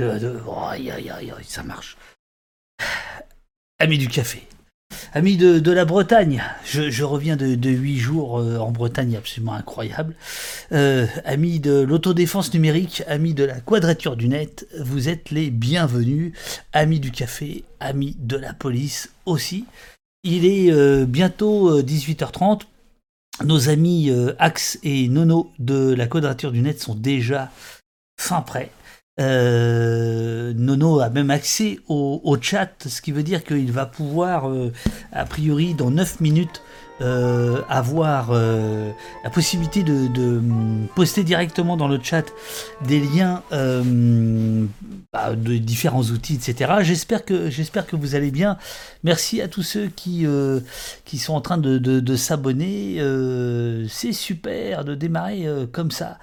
Oh, aïe, aïe, aïe, ça marche. Amis du café. Amis de, la Bretagne, je, reviens de, 8 jours euh, en Bretagne absolument incroyable. Euh, amis de l'autodéfense numérique, amis de la quadrature du net, vous êtes les bienvenus. Amis du café, amis de la police aussi. Il est euh, bientôt euh, 18h30. Nos amis Axe et Nono de la quadrature du net sont déjà fin prêts. Euh, Nono a même accès au, chat, ce qui veut dire qu'il va pouvoir, euh, a priori, dans 9 minutes, euh, avoir la possibilité de, hum, poster directement dans le chat des liens bah, de différents outils, etc. J'espère que, j'espère que vous allez bien. Merci à tous ceux qui, qui sont en train de, de- s'abonner. C'est super de démarrer comme ça.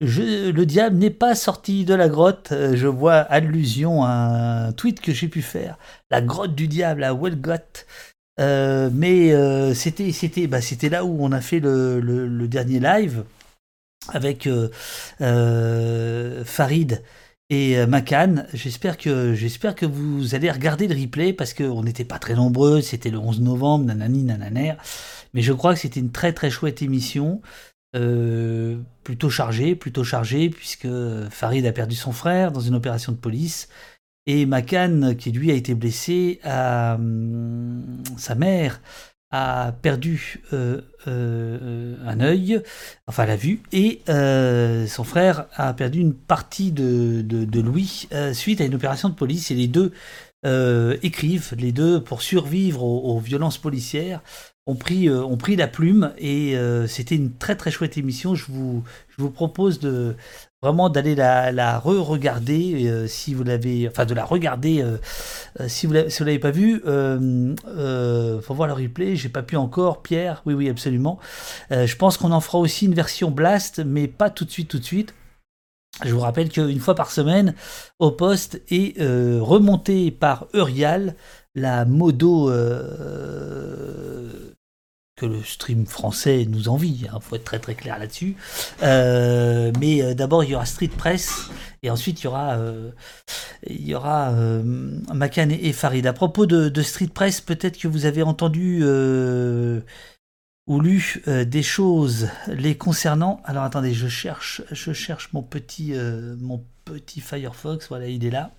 Le diable n'est pas sorti de la grotte. Euh, Je vois allusion à un tweet que j'ai pu faire. La grotte du diable à Welgot. Euh, mais euh, bah, c'était là où on a fait le, dernier live avec euh, Farid et Makan. J'espère que j'espère que vous allez regarder le replay parce qu'on n'était pas très nombreux. C'était le 11 novembre, nanani nananer. Mais je crois que c'était une très très chouette émission. Euh, plutôt chargée, plutôt chargée, puisque Farid a perdu son frère dans une opération de police. Et Makan, qui lui a été blessé, hum, sa mère a perdu euh, euh, un œil, enfin la vue, et son frère a perdu une partie de, de, de l'ouïe suite à une opération de police. Et les deux écrivent, les deux, pour survivre aux violences policières, euh, ont pris la plume. Et euh, c'était une très très chouette émission. Je vous, propose de vraiment d'aller la, re-regarder euh, si vous l'avez, enfin de la regarder si vous l'avez, pas vu. Euh, euh, faut voir le replay. J'ai pas pu encore, Pierre? Oui, oui, absolument. Je pense qu'on en fera aussi une version blast, mais pas tout de suite, tout de suite. Je vous rappelle qu'une fois par semaine, au poste est remontée par Eurial la modo euh, que le stream français nous envie. Il faut être très très clair là-dessus. Euh, mais euh, d'abord, il y aura Street Press et ensuite il y aura, il Makan et, Farid. À propos de, Street Press, peut-être que vous avez entendu ou lu des choses les concernant. Alors attendez, je cherche, je cherche mon petit, mon petit Firefox. Voilà, il est là.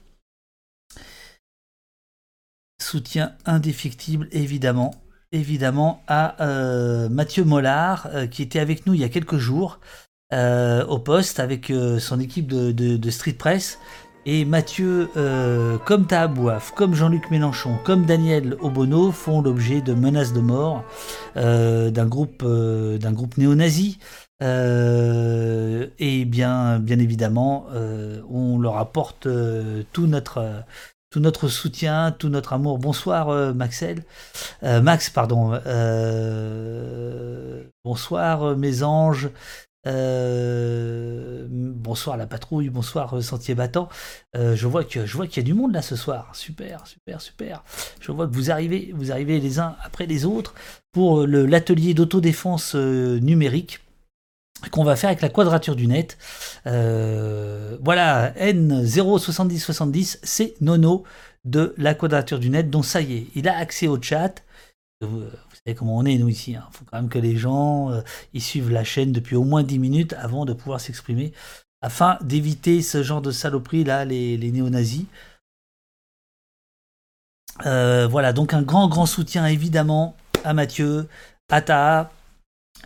Soutien indéfectible, évidemment, évidemment, à euh, Mathieu Mollard, euh, qui était avec nous il y a quelques jours euh, au poste avec euh, son équipe de, de- de Street Press. Et Mathieu, euh, comme Tahabouaf, comme Jean-Luc Mélenchon, comme Daniel Obono, font l'objet de menaces de mort euh, d'un groupe, d'un groupe néo-nazi. Et bien, bien évidemment, on leur apporte tout notre, tout notre soutien, tout notre amour. Bonsoir euh, Maxel, Euh, Max, pardon. Euh, bonsoir mes anges. Bonsoir la patrouille, bonsoir Sentier Battant. Je vois je vois qu'il y a du monde là ce soir. Super, super, super. Je vois que vous arrivez, vous arrivez les uns après les autres pour l'atelier d'autodéfense numérique qu'on va faire avec la quadrature du net. Euh, voilà, N07070, c'est Nono de la quadrature du net. Donc ça y est, il a accès au chat. Vous, vous savez comment on est, nous, ici. Il faut quand même que les gens euh, ils suivent la chaîne depuis au moins 10 minutes avant de pouvoir s'exprimer, afin d'éviter ce genre de saloperie, là, les, les néo-nazis. Euh, voilà, donc un grand, grand soutien, évidemment, à Mathieu, à Taha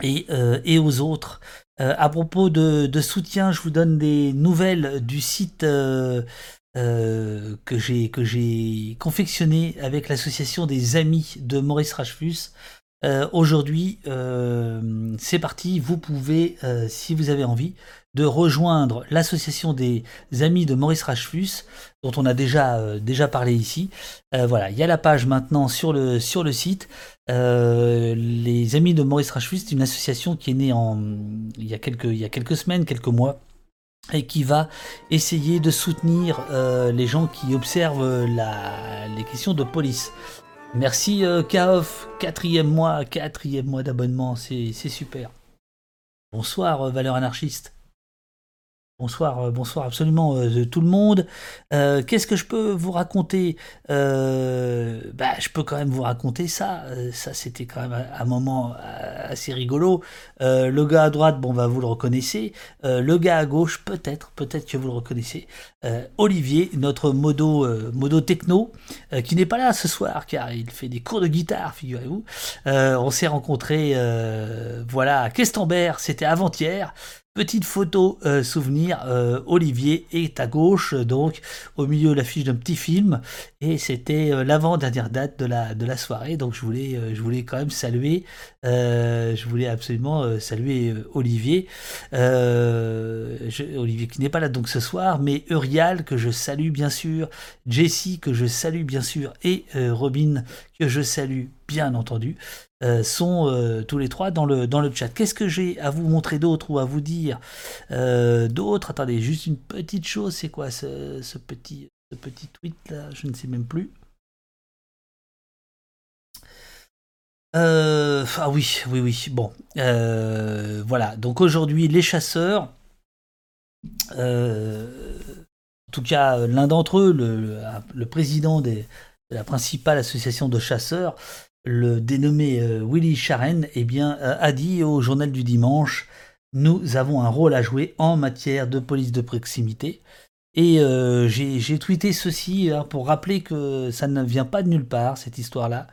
euh, et aux autres. Euh, à propos de, soutien, je vous donne des nouvelles du site euh, euh, que j'ai confectionné avec l'association des amis de Maurice Rachfus. Aujourd'hui, c'est parti. Vous pouvez, si vous avez envie, de rejoindre l'association des amis de Maurice Rachfus, dont on a déjà euh, parlé ici. Euh, voilà, il y a la page maintenant sur le site. Euh, les amis de Maurice Rachfus, c'est une association qui est née il y a quelques semaines, quelques mois et qui va essayer de soutenir les gens qui observent la, les questions de police. Merci Kaof, quatrième mois, quatrième mois d'abonnement, c'est super. Bonsoir Valeur Anarchiste. Bonsoir, euh, bonsoir absolument euh, tout le monde. Euh, qu'est-ce que je peux vous raconter? Bah, Je peux quand même vous raconter ça. ça, c'était quand même un, moment assez rigolo. le gars à droite, bon, bah, vous le reconnaissez. le gars à gauche, peut-être, peut-être que vous le reconnaissez. Olivier, notre modo, modo techno, qui n'est pas là ce soir, car il fait des cours de guitare, figurez-vous. on s'est rencontrés, voilà, à Questembert, c'était avant-hier. Petite photo euh, souvenir, euh, Olivier est à gauche, donc au milieu l'affiche d'un petit film, et c'était euh, l'avant-dernière date de la, de soirée, donc je voulais, je voulais quand même saluer, je voulais absolument saluer Olivier, Olivier qui n'est pas là donc ce soir, mais Urial que je salue bien sûr, Jessie que je salue bien sûr, et Robin que je salue bien entendu. Euh, sont euh, tous les trois dans le, dans le chat. Qu'est-ce que j'ai à vous montrer d'autre ou à vous dire euh, d'autre? Attendez, juste une petite chose, c'est quoi ce, ce, petit, ce petit tweet là Je ne sais même plus. ah oui, oui, oui. Bon, voilà. Donc aujourd'hui, les chasseurs. en tout cas, l'un d'entre eux, le, le président de la principale association de chasseurs, le dénommé euh, Willy Sharen eh bien, euh, a dit au journal du dimanche Nous avons un rôle à jouer en matière de police de proximité. Et euh, j'ai tweeté ceci hein, pour rappeler que ça ne vient pas de nulle part, cette histoire-là.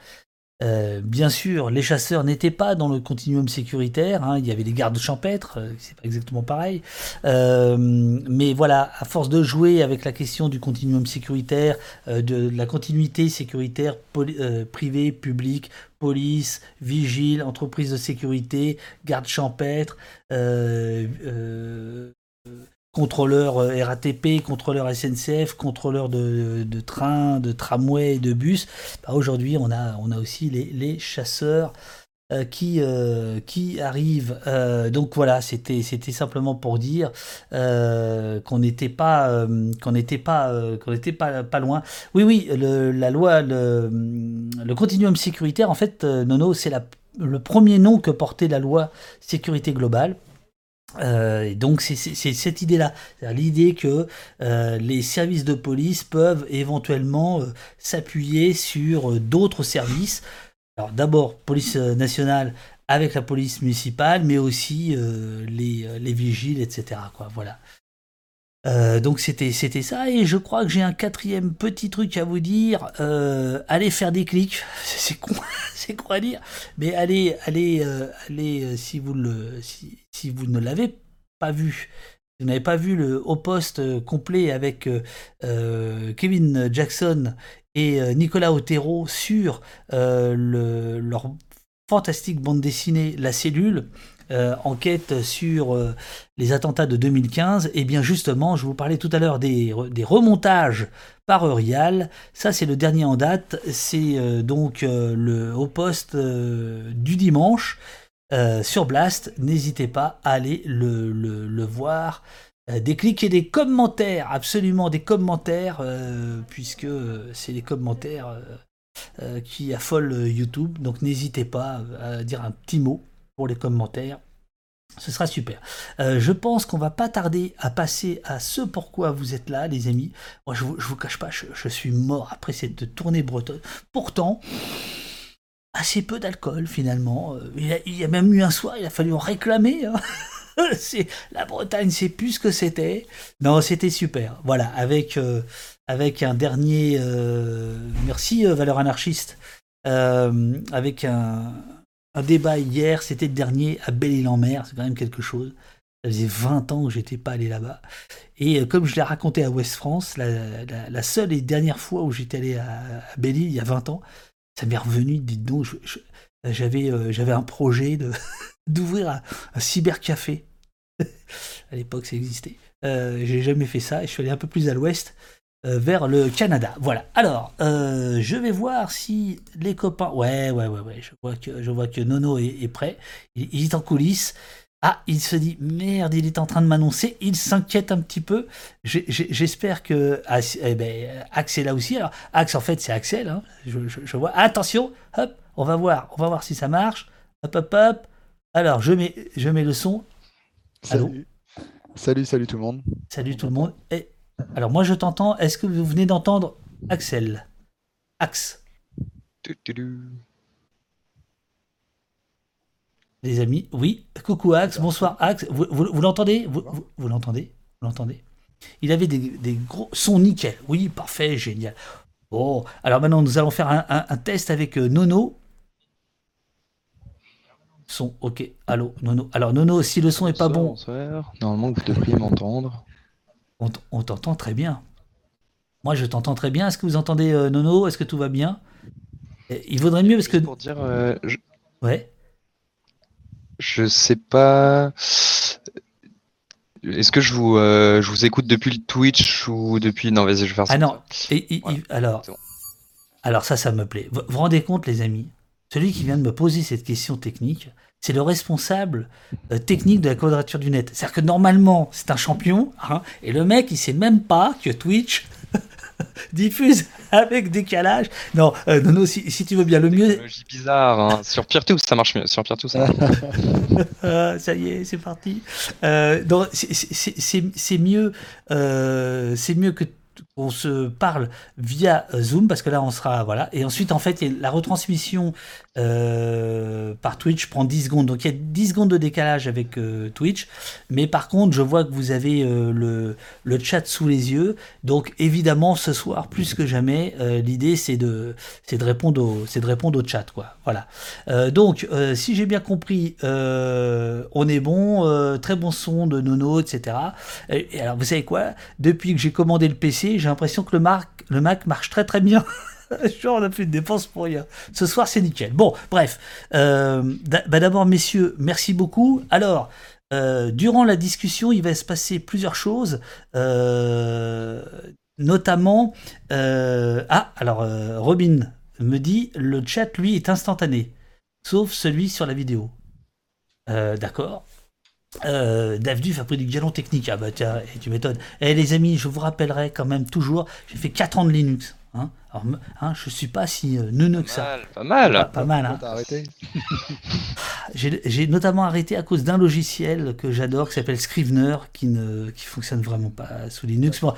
Euh, bien sûr, les chasseurs n'étaient pas dans le continuum sécuritaire. Hein. il y avait les gardes champêtres, euh, c'est pas exactement pareil. Euh, mais voilà, à force de jouer avec la question du continuum sécuritaire, de, la continuité sécuritaire privée, publique, police, vigile, entreprise de sécurité, garde champêtre, contrôleur euh, RATP, contrôleur SNCF, contrôleur de, de train, de bus. Bah, aujourd'hui, on a, aussi les, chasseurs euh, qui, euh, qui arrivent. donc voilà, c'était, simplement pour dire qu'on n'était pas, pas, loin. Oui, oui, le, la loi, le, continuum sécuritaire, en fait, Nono, c'est le premier nom que portait la loi sécurité globale euh, donc c'est cette idée-là, l'idée que euh, les services de police peuvent éventuellement euh, s'appuyer sur d'autres services. Alors d'abord police nationale avec la police municipale, mais aussi les, les, vigiles, etc. Voilà. Donc c'était c'était ça et je crois que j'ai un quatrième petit truc à vous dire. Allez faire des clics, c'est con, c'est à dire, mais allez allez allez si vous le si, si vous ne l'avez pas vu, vous n'avez pas vu le haut poste complet avec Kevin Jackson et Nicolas Otero sur le, leur fantastique bande dessinée La Cellule. Euh, enquête sur euh, les attentats de 2015, et eh bien justement, je vous parlais tout à l'heure des, remontages par Eurial. Ça, c'est le dernier en date. C'est euh, donc le haut poste du dimanche sur Blast. N'hésitez pas à aller le, voir. Des clics et des commentaires, absolument des commentaires, puisque c'est les commentaires qui affolent YouTube. Donc n'hésitez pas à dire un petit mot pour les commentaires. Ce sera super. Euh, je pense qu'on va pas tarder à passer à ce pourquoi vous êtes là, les amis. Moi, je, vous, vous cache pas, je, suis mort après cette tournée bretonne. Pourtant, assez peu d'alcool finalement. Euh, il y, a, même eu un soir, il a fallu en réclamer. Hein. la Bretagne, c'est plus ce que c'était. Non, c'était super. Voilà, avec euh, avec un dernier. merci, valeur anarchiste. avec un un débat hier, c'était le dernier à Belle-Île-en-Mer, c'est quand même quelque chose. Ça faisait 20 ans que j'étais pas allé là-bas. Et euh, comme je l'ai raconté à West France, la, seule et dernière fois où j'étais allé à, Belle-Île, il y a 20 ans, ça m'est revenu, dites donc, j'avais, euh, j'avais un projet d'ouvrir un, cybercafé. à l'époque, ça existait. Euh, j'ai jamais fait ça et je suis allé un peu plus à l'ouest. Euh, vers le Canada. Voilà. Alors, je vais voir si les copains. Ouais, ouais, ouais, ouais. Je vois que, je vois que Nono est, prêt. Il, est en coulisses. Ah, il se dit merde, il est en train de m'annoncer. Il s'inquiète un petit peu. J'espère que ah, eh ben, Axel là aussi. Alors, Axe, en fait, c'est Axel. Hein. Je, vois. Attention, hop, on va voir, on va voir si ça marche. Hop, hop, hop. Alors, je mets, je mets le son. Salut. Salut, salut tout le monde. Salut tout le monde. Et, alors moi je t'entends. Est-ce que vous venez d'entendre Axel? Axe. Les amis, oui. Coucou Axe, bonsoir Axe. Vous, l'entendez? Vous, l'entendez? Vous l'entendez? Il avait des, gros sons nickel. Oui, parfait, génial. Bon, alors maintenant nous allons faire un, test avec euh, Nono. Son, ok. Allô, Nono. Alors Nono, si le son est pas bon. Normalement, vous devriez m'entendre. On, t'entend très bien. Moi, je t'entends très bien. Est-ce que vous entendez euh, Nono? Est-ce que tout va bien? Il vaudrait mieux parce que. Pour dire. Euh, ouais. Je sais pas. Est-ce que je vous, euh, je vous écoute depuis le Twitch ou depuis. Non, vas-y, je vais faire ça. Ah non, alors, alors ça, ça me plaît. Vous vous rendez compte, les amis Celui qui vient de me poser cette question technique, c'est le responsable euh, technique de la quadrature du net. C'est-à-dire que normalement, c'est un champion, hein, et le mec, il sait même pas que Twitch diffuse avec décalage. Non, euh, non, si, si, tu veux bien, le mieux. bizarre. Hein. Sur PeerTube, ça marche mieux. Sur PeerTube, ça marche. Ah, ça y est, c'est parti. Euh, c'est mieux, euh, c'est mieux que on se parle via Zoom parce que là on sera voilà. Et ensuite en fait la retransmission euh, par Twitch prend 10 secondes. Donc il y a 10 secondes de décalage avec euh, Twitch. Mais par contre je vois que vous avez euh, le, le, chat sous les yeux. Donc évidemment ce soir plus que jamais l'idée c'est de c'est de répondre au c'est de répondre au chat quoi. Voilà. Donc si j'ai bien compris on est bon très bon son de Nono etc et alors vous savez quoi? Depuis que j'ai commandé le PC j'ai l'impression que le, le Mac marche très très bien. on a plus de dépenses pour rien. Ce soir, c'est nickel. Bon, bref. Euh, bah, d'abord, messieurs, merci beaucoup. Alors, euh, durant la discussion, il va se passer plusieurs choses. Euh, notamment, ah, alors, Robin me dit, le chat, lui, est instantané. Sauf celui sur la vidéo. D'accord. Euh, Dave a pris du galon technique. Ah bah tiens, tu m'étonnes. Et eh, les amis, je vous rappellerai quand même toujours, j'ai fait 4 ans de Linux. Hein Alors, hein, je suis pas si euh, neuneux que ça. Pas mal. Pas, mal. Hein. j'ai notamment arrêté à cause d'un logiciel que j'adore qui s'appelle Scrivener qui ne qui fonctionne vraiment pas sous Linux. Bon,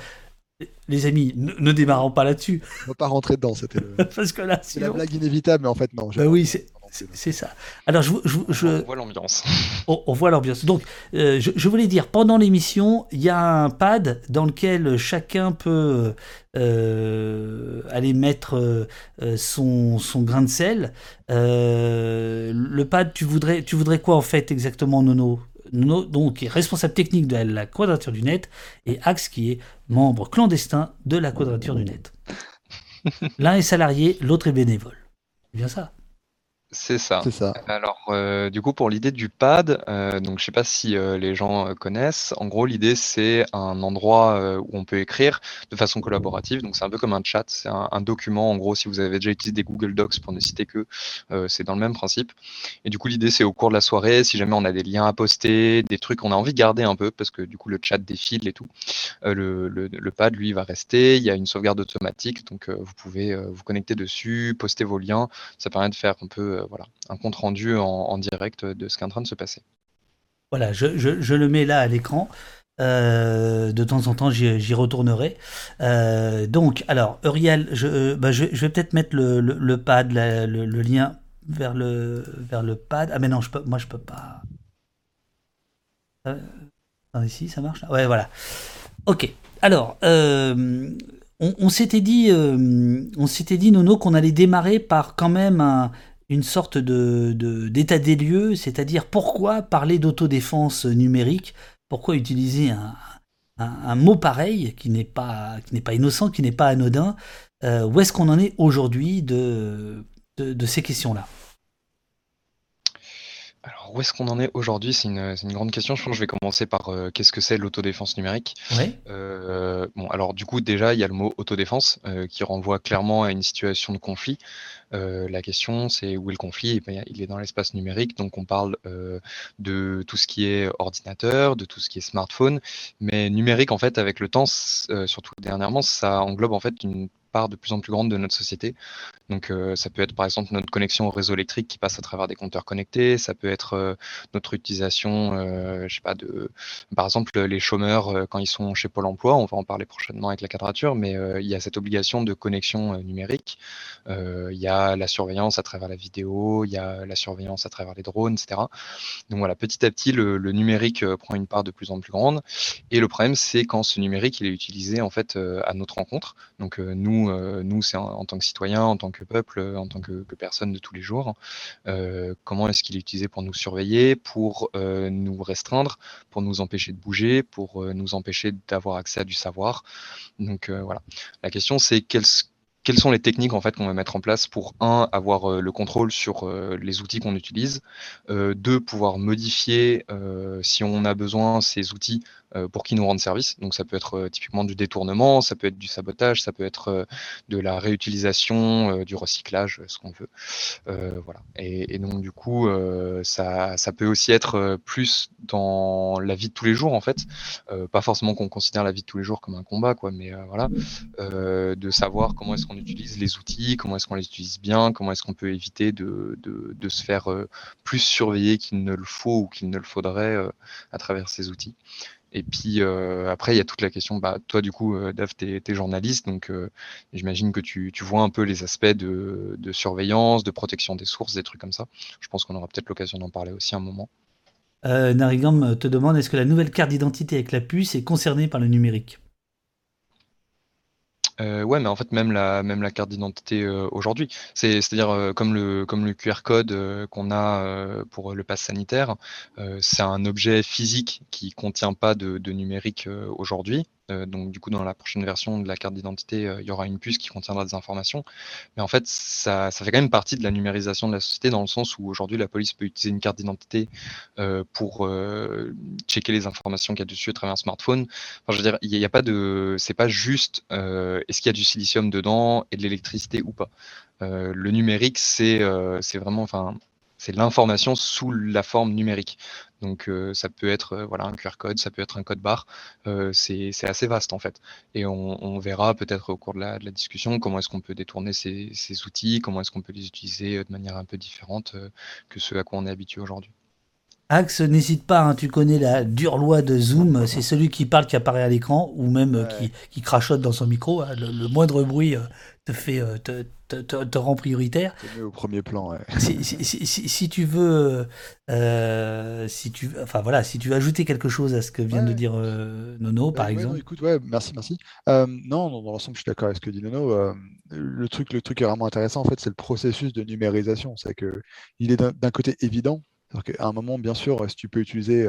les amis, ne, démarrons pas là-dessus. On va pas rentrer dedans, c'était Parce que là, c'est la blague inévitable, mais en fait non. Bah oui, c'est ça. Alors, je, je, on voit l'ambiance. On, voit l'ambiance. Donc, euh, je, voulais dire, pendant l'émission, il y a un pad dans lequel chacun peut euh, aller mettre euh, son, son, grain de sel. le pad, tu voudrais, tu voudrais quoi en fait exactement, Nono? Nono, donc, qui est responsable technique de la Quadrature du Net, et Axe, qui est membre clandestin de la Quadrature du Net. L'un est salarié, l'autre est bénévole. C'est bien ça? C'est ça. Alors, euh, du coup, pour l'idée du pad, euh, donc je sais pas si euh, les gens connaissent. En gros, l'idée c'est un endroit où on peut écrire de façon collaborative. Donc, c'est un peu comme un chat, c'est un, document. En gros, si vous avez déjà utilisé des Google Docs pour ne citer que, c'est dans le même principe. Et du coup, l'idée c'est au cours de la soirée, si jamais on a des liens à poster, des trucs qu'on a envie de garder un peu, parce que du coup le chat défile et tout, le, le, pad lui va rester. Il y a une sauvegarde automatique, donc vous pouvez vous connecter dessus, poster vos liens. Ça permet de faire un peu euh, voilà, un compte rendu en, direct de ce qui est en train de se passer. Voilà, je, le mets là à l'écran. Euh, de temps en temps, j'y retournerai. Euh, donc, alors, Uriel, je, bah, je, vais peut-être mettre le, pad, le, lien vers le, vers le pad. Ah, mais non, je peux, moi, je peux pas. ici, ça marche Ouais, voilà. Ok. Alors, on, s'était dit, on s'était dit, Nono, qu'on allait démarrer par quand même un, une sorte de, d'état des lieux, c'est-à-dire pourquoi parler d'autodéfense numérique, pourquoi utiliser un, mot pareil qui n'est pas, innocent, qui n'est pas anodin, euh, où est-ce qu'on en est aujourd'hui de, de, ces questions-là? Alors, où est-ce qu'on en est aujourd'hui? C'est une, grande question. Je pense que je vais commencer par euh, qu'est-ce que c'est l'autodéfense numérique? Euh, Bon, alors du coup, déjà, il y a le mot autodéfense qui renvoie clairement à une situation de conflit. Euh, la question, c'est où est le conflit? Eh Il est dans l'espace numérique, donc on parle euh, de tout ce qui est ordinateur, de tout ce qui est smartphone, mais numérique, en fait, avec le temps, euh, surtout dernièrement, ça englobe en fait une part de plus en plus grande de notre société. Donc ça peut être par exemple notre connexion au réseau électrique qui passe à travers des compteurs connectés, ça peut être notre utilisation, je sais pas, de, par exemple les chômeurs quand ils sont chez Pôle Emploi, on va en parler prochainement avec la quadrature, mais il y a cette obligation de connexion numérique. il y a la surveillance à travers la vidéo, il y a la surveillance à travers les drones, etc. Donc voilà, petit à petit, le, numérique prend une part de plus en plus grande. Et le problème, c'est quand ce numérique il est utilisé en fait à notre rencontre. Donc nous, nous c'est en, tant que citoyen, en tant que peuple, en tant que, personne de tous les jours. comment est-ce qu'il est utilisé pour nous surveiller, pour nous restreindre, pour nous empêcher de bouger, pour nous empêcher d'avoir accès à du savoir. Donc voilà. La question, c'est quels quelles sont les techniques en fait qu'on va mettre en place pour un avoir euh, le contrôle sur euh, les outils qu'on utilise, euh, deux pouvoir modifier si on a besoin ces outils pour qu'ils nous rendent service. Donc ça peut être typiquement du détournement, ça peut être du sabotage, ça peut être de la réutilisation, du recyclage, ce qu'on veut. voilà. Et, donc du coup, ça, ça, peut aussi être plus dans la vie de tous les jours en fait, pas forcément qu'on considère la vie de tous les jours comme un combat quoi, mais voilà, de savoir comment est-ce on utilise les outils, comment est-ce qu'on les utilise bien, comment est-ce qu'on peut éviter de, se faire euh, plus surveiller qu'il ne le faut ou qu'il ne le faudrait euh, à travers ces outils. Et puis euh, après, il y a toute la question, bah, toi du coup, Dave, tu es, journaliste, donc j'imagine que tu, vois un peu les aspects de, de, surveillance, de protection des sources, des trucs comme ça. Je pense qu'on aura peut-être l'occasion d'en parler aussi un moment. Narigam te demande, est-ce que la nouvelle carte d'identité avec la puce est concernée par le numérique? Euh, ouais, mais en fait, même la, même la carte d'identité euh, aujourd'hui, c'est, c'est-à-dire euh, comme, le, comme le QR code qu'on a pour le pass sanitaire, c'est un objet physique qui contient pas de numérique aujourd'hui. Euh, donc du coup, dans la prochaine version de la carte d'identité, euh, il y aura une puce qui contiendra des informations. Mais en fait, ça, fait quand même partie de la numérisation de la société dans le sens où aujourd'hui, la police peut utiliser une carte d'identité euh, pour checker les informations qu'il y a dessus à travers un smartphone. Enfin, je veux dire, il n'y a, pas de, c'est pas juste est-ce qu'il y a du silicium dedans et de l'électricité ou pas. le numérique, c'est vraiment, enfin, c'est l'information sous la forme numérique. Donc ça peut être voilà un QR code, ça peut être un code barre. C'est assez vaste en fait. Et on, verra peut-être au cours de la, discussion comment est-ce qu'on peut détourner ces, outils, comment est-ce qu'on peut les utiliser de manière un peu différente que ce à quoi on est habitué aujourd'hui. Axe, n'hésite pas, hein, tu connais la dure loi de Zoom, c'est celui qui parle qui apparaît à l'écran ou même qui, crachote dans son micro. Hein. le, moindre bruit te fait te, rend prioritaire. au premier plan. Si, tu veux, euh, si tu, enfin voilà, si tu veux ajouter quelque chose à ce que vient de dire euh, Nono, par exemple. écoute, ouais, merci, merci. Euh, non, dans l'ensemble, je suis d'accord avec ce que dit Nono. le truc, le truc qui est vraiment intéressant, en fait, c'est le processus de numérisation. C'est que il est d'un côté évident. À un moment, bien sûr, si tu peux utiliser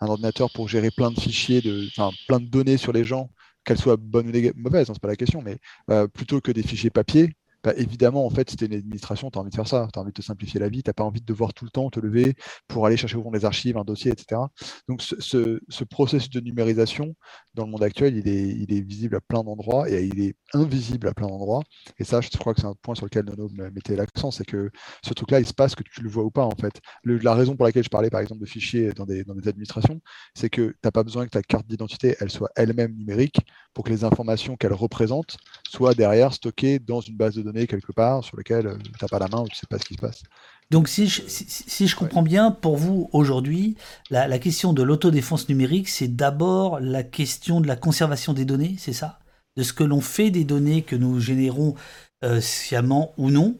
un ordinateur pour gérer plein de fichiers, de, plein de données sur les gens, qu'elles soient bonnes ou mauvaises, hein, c'est pas la question, mais plutôt que des fichiers papier, bah, évidemment, en fait, tu une administration, tu as envie de faire ça, tu as envie de te simplifier la vie, tu n'as pas envie de devoir tout le temps te lever pour aller chercher au fond des archives, un dossier, etc. Donc ce, processus de numérisation, dans le monde actuel, il est, visible à plein d'endroits et il est invisible à plein d'endroits. Et ça, je crois que c'est un point sur lequel Nono mettait l'accent, c'est que ce truc-là, il se passe que tu le vois ou pas, en fait. la raison pour laquelle je parlais, par exemple, de fichiers dans des, dans des administrations, c'est que tu n'as pas besoin que ta carte d'identité, elle soit elle-même numérique pour que les informations qu'elle représente soient derrière stockées dans une base de données quelque part sur lequel euh, tu n'as pas la main ou tu sais pas ce qui se passe. Donc si je, si, je comprends bien, pour vous aujourd'hui, la, question de l'autodéfense numérique, c'est d'abord la question de la conservation des données, c'est ça? De ce que l'on fait des données que nous générons euh, sciemment ou non?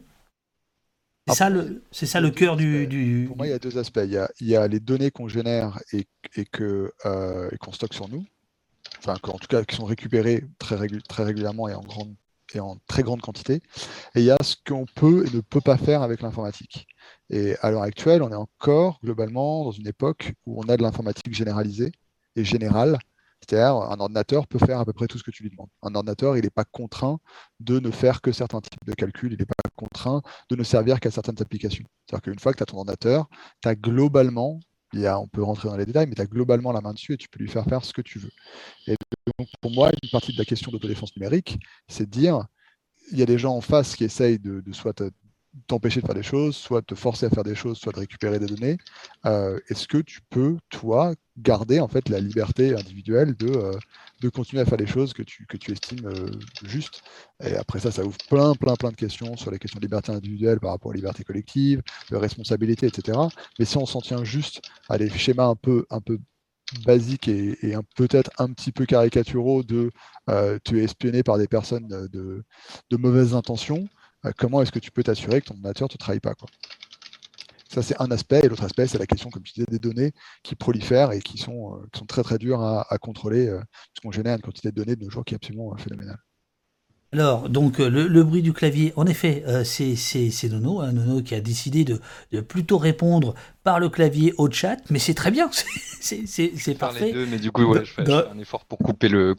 C'est ça, le, c'est ça le cœur du, Pour moi, il y a deux aspects. Il y a, il y a les données qu'on génère et, et, que, euh, et qu'on stocke sur nous, enfin, en tout cas, qui sont récupérées très, très régulièrement et en grande et en très grande quantité. Et il y a ce qu'on peut et ne peut pas faire avec l'informatique. Et à l'heure actuelle, on est encore globalement dans une époque où on a de l'informatique généralisée et générale. C'est-à-dire, un ordinateur peut faire à peu près tout ce que tu lui demandes. Un ordinateur, il n'est pas contraint de ne faire que certains types de calculs, il n'est pas contraint de ne servir qu'à certaines applications. C'est-à-dire qu'une fois que tu as ton ordinateur, tu as globalement on peut rentrer dans les détails, mais tu as globalement la main dessus et tu peux lui faire faire ce que tu veux. Et donc, pour moi, une partie de la question d'autodéfense numérique, c'est de dire, il y a des gens en face qui essayent de, soit t'empêcher de faire des choses, soit te forcer à faire des choses, soit de récupérer des données. Euh, est-ce que tu peux, toi, garder en fait la liberté individuelle de, euh, de continuer à faire les choses que tu, que tu estimes euh, justes? Et après ça, ça ouvre plein, plein, plein de questions sur les questions de liberté individuelle par rapport à la liberté collective, de responsabilité, etc. Mais si on s'en tient juste à des schémas un peu, un peu basiques et, peut-être un petit peu caricaturaux de tu es espionné par des personnes de, de mauvaises intentions, euh, comment est-ce que tu peux t'assurer que ton ordinateur ne te trahit pas. Ça, c'est un aspect. Et l'autre aspect, c'est la question, comme tu disais, des données qui prolifèrent et qui sont, euh, très très dures à, contrôler, euh, parce qu'on génère une quantité de données de nos jours qui est absolument phénoménale. Alors, donc, le, bruit du clavier, en effet, c'est Nono, hein, Nono qui a décidé de, plutôt répondre par le clavier au chat, mais c'est très bien, c'est parfait. Les deux, mais du coup, ouais, je fais, un effort pour couper le.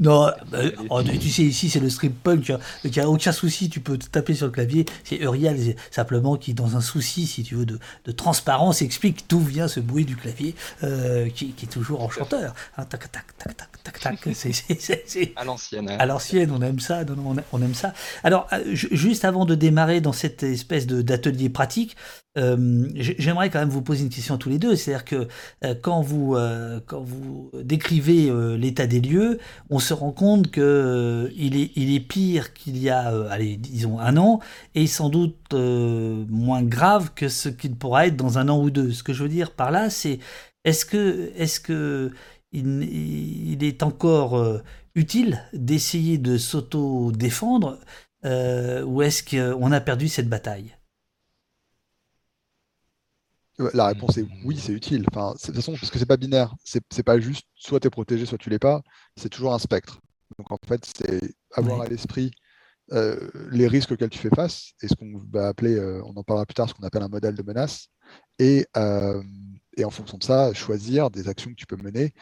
non, bah, oh, tu sais, ici c'est le strip punk, il n'y a aucun souci, tu peux taper sur le clavier. C'est Uriel simplement qui, dans un souci, si tu veux, de, de transparence, explique d'où vient ce bruit du clavier, euh, qui, qui, est toujours enchanteur. Hein, tac, tac, tac, tac, tac, tac. c'est à l'ancienne. Hein. À l'ancienne, on aime ça, on, on aime ça. Alors, euh, juste avant de démarrer dans cette espèce d'atelier pratique, euh, j'aimerais quand même vous poser une question à tous les deux. C'est-à-dire que euh, quand, vous, euh, quand vous décrivez l'état des lieux, on se rend compte que il, est, il est pire qu'il y a, allez, disons, un an, et sans doute moins grave que ce qu'il pourra être dans un an ou deux. Ce que je veux dire par là, c'est est-ce que, est-ce que il, il, est encore utile d'essayer de s'auto-défendre ou est-ce qu'on a perdu cette bataille? La réponse est oui, c'est utile. Enfin, de toute façon, parce que c'est pas binaire. C'est pas juste soit tu es protégé, soit tu l'es pas. C'est toujours un spectre. Donc en fait, c'est avoir à l'esprit euh, les risques auxquels tu fais face et ce qu'on va appeler, euh, on en parlera plus tard, ce qu'on appelle un modèle de menace. Et, euh, et en fonction de ça, choisir des actions que tu peux mener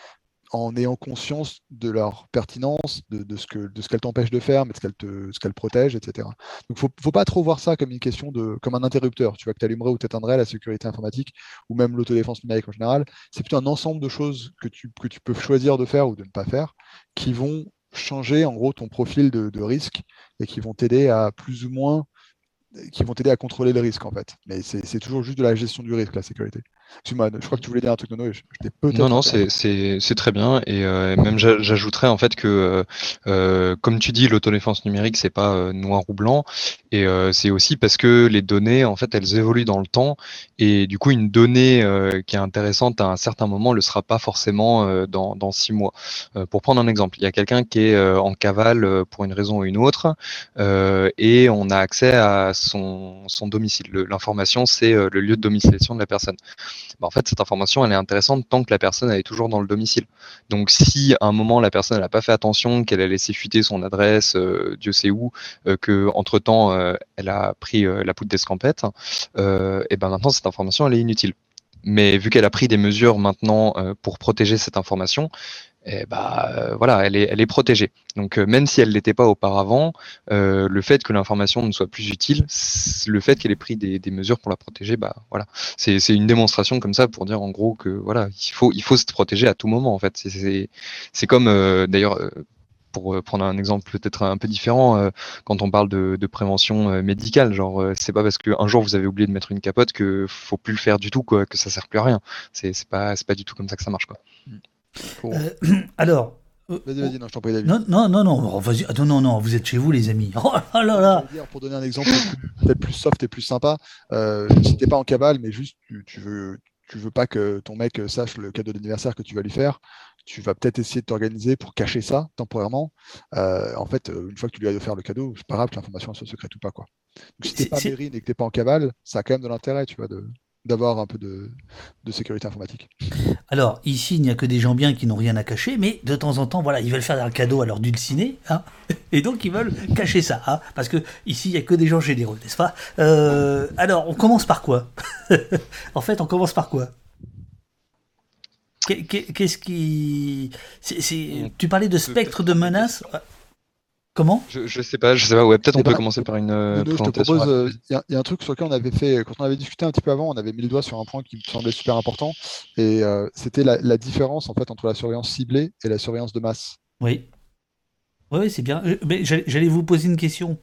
en ayant conscience de leur pertinence, de, de ce qu'elle t'empêche de faire, mais de ce qu'elle te ce qu'elle protège, etc. Donc faut faut pas trop voir ça comme une question de comme un interrupteur, tu vois que tu allumerais ou t'éteindrais la sécurité informatique ou même l'autodéfense numérique en général. C'est plutôt un ensemble de choses que tu que tu peux choisir de faire ou de ne pas faire qui vont changer en gros ton profil de, de risque et qui vont t'aider à plus ou moins qui vont t'aider à contrôler le risque en fait. Mais c'est toujours juste de la gestion du risque, la sécurité. Je crois que tu voulais dire un truc, Nono, je, Non, non, c'est très bien. Et euh, même j'ajouterais en fait que, euh, euh, comme tu dis, l'autodéfense numérique, c'est pas noir ou blanc. Et c'est aussi parce que les données, en fait, elles évoluent dans le temps. Et du coup, une donnée qui est intéressante à un certain moment ne le sera pas forcément dans, dans, six mois. pour prendre un exemple, il y a quelqu'un qui est en cavale pour une raison ou une autre, et on a accès à son, domicile. L'information, c'est le lieu de domiciliation de la personne. Bah, en fait, cette information, elle est intéressante tant que la personne est toujours dans le domicile. Donc, si à un moment la personne n'a pas fait attention, qu'elle a laissé fuiter son adresse, euh, Dieu sait où, euh, que entre temps elle a pris la poudre d'escampette, et ben maintenant cette information elle est inutile. Mais vu qu'elle a pris des mesures maintenant pour protéger cette information, eh bah, euh, voilà, elle est, elle est protégée. Donc euh, même si elle l'était pas auparavant, euh, le fait que l'information ne soit plus utile, le fait qu'elle ait pris des, mesures pour la protéger, bah voilà, c'est une démonstration comme ça pour dire en gros que voilà, il faut, il faut se protéger à tout moment en fait. C'est comme d'ailleurs pour prendre un exemple peut-être un peu différent, quand on parle de, prévention médicale, genre c'est pas parce qu'un jour vous avez oublié de mettre une capote que faut plus le faire du tout, quoi, que ça sert plus à rien. C'est pas, pas du tout comme ça que ça marche, quoi. Euh, alors. Euh, vas-y, vas-y, non, je t'en prie, David. Non, non, non, non, oh, non, non, non, vous êtes chez vous, les amis. Oh là là Pour donner un exemple peut-être plus soft et plus sympa, euh, si t'es pas en cabale, mais juste tu, veux, tu veux pas que ton mec sache le cadeau d'anniversaire que tu vas lui faire, tu vas peut-être essayer de t'organiser pour cacher ça temporairement. Euh, en fait, une fois que tu lui as offert le cadeau, c'est pas grave que l'information soit secrète ou pas. Quoi. Donc, si t'es pas mérine et que t'es pas en cabale, ça a quand même de l'intérêt, tu vois, de, d'avoir un peu de, sécurité informatique. Alors, ici, il n'y a que des gens bien qui n'ont rien à cacher, mais de temps en temps, voilà, ils veulent faire un cadeau à leur dulciné, hein, et donc ils veulent cacher ça, hein, parce que ici, il n'y a que des gens généreux, n'est-ce pas? Euh, Alors, on commence par quoi? En fait, on commence par quoi? Qu'est-ce qui... Tu parlais de spectre de menace Comment je, je, sais pas, je sais pas. Ouais, peut-être on peut commencer par une euh, présentation. Euh, il y, a un truc sur lequel on avait fait, quand on avait discuté un petit peu avant, on avait mis le doigt sur un point qui me semblait super important, et euh, c'était la, différence en fait entre la surveillance ciblée et la surveillance de masse. Oui. Oui, c'est bien. Mais j'allais vous poser une question.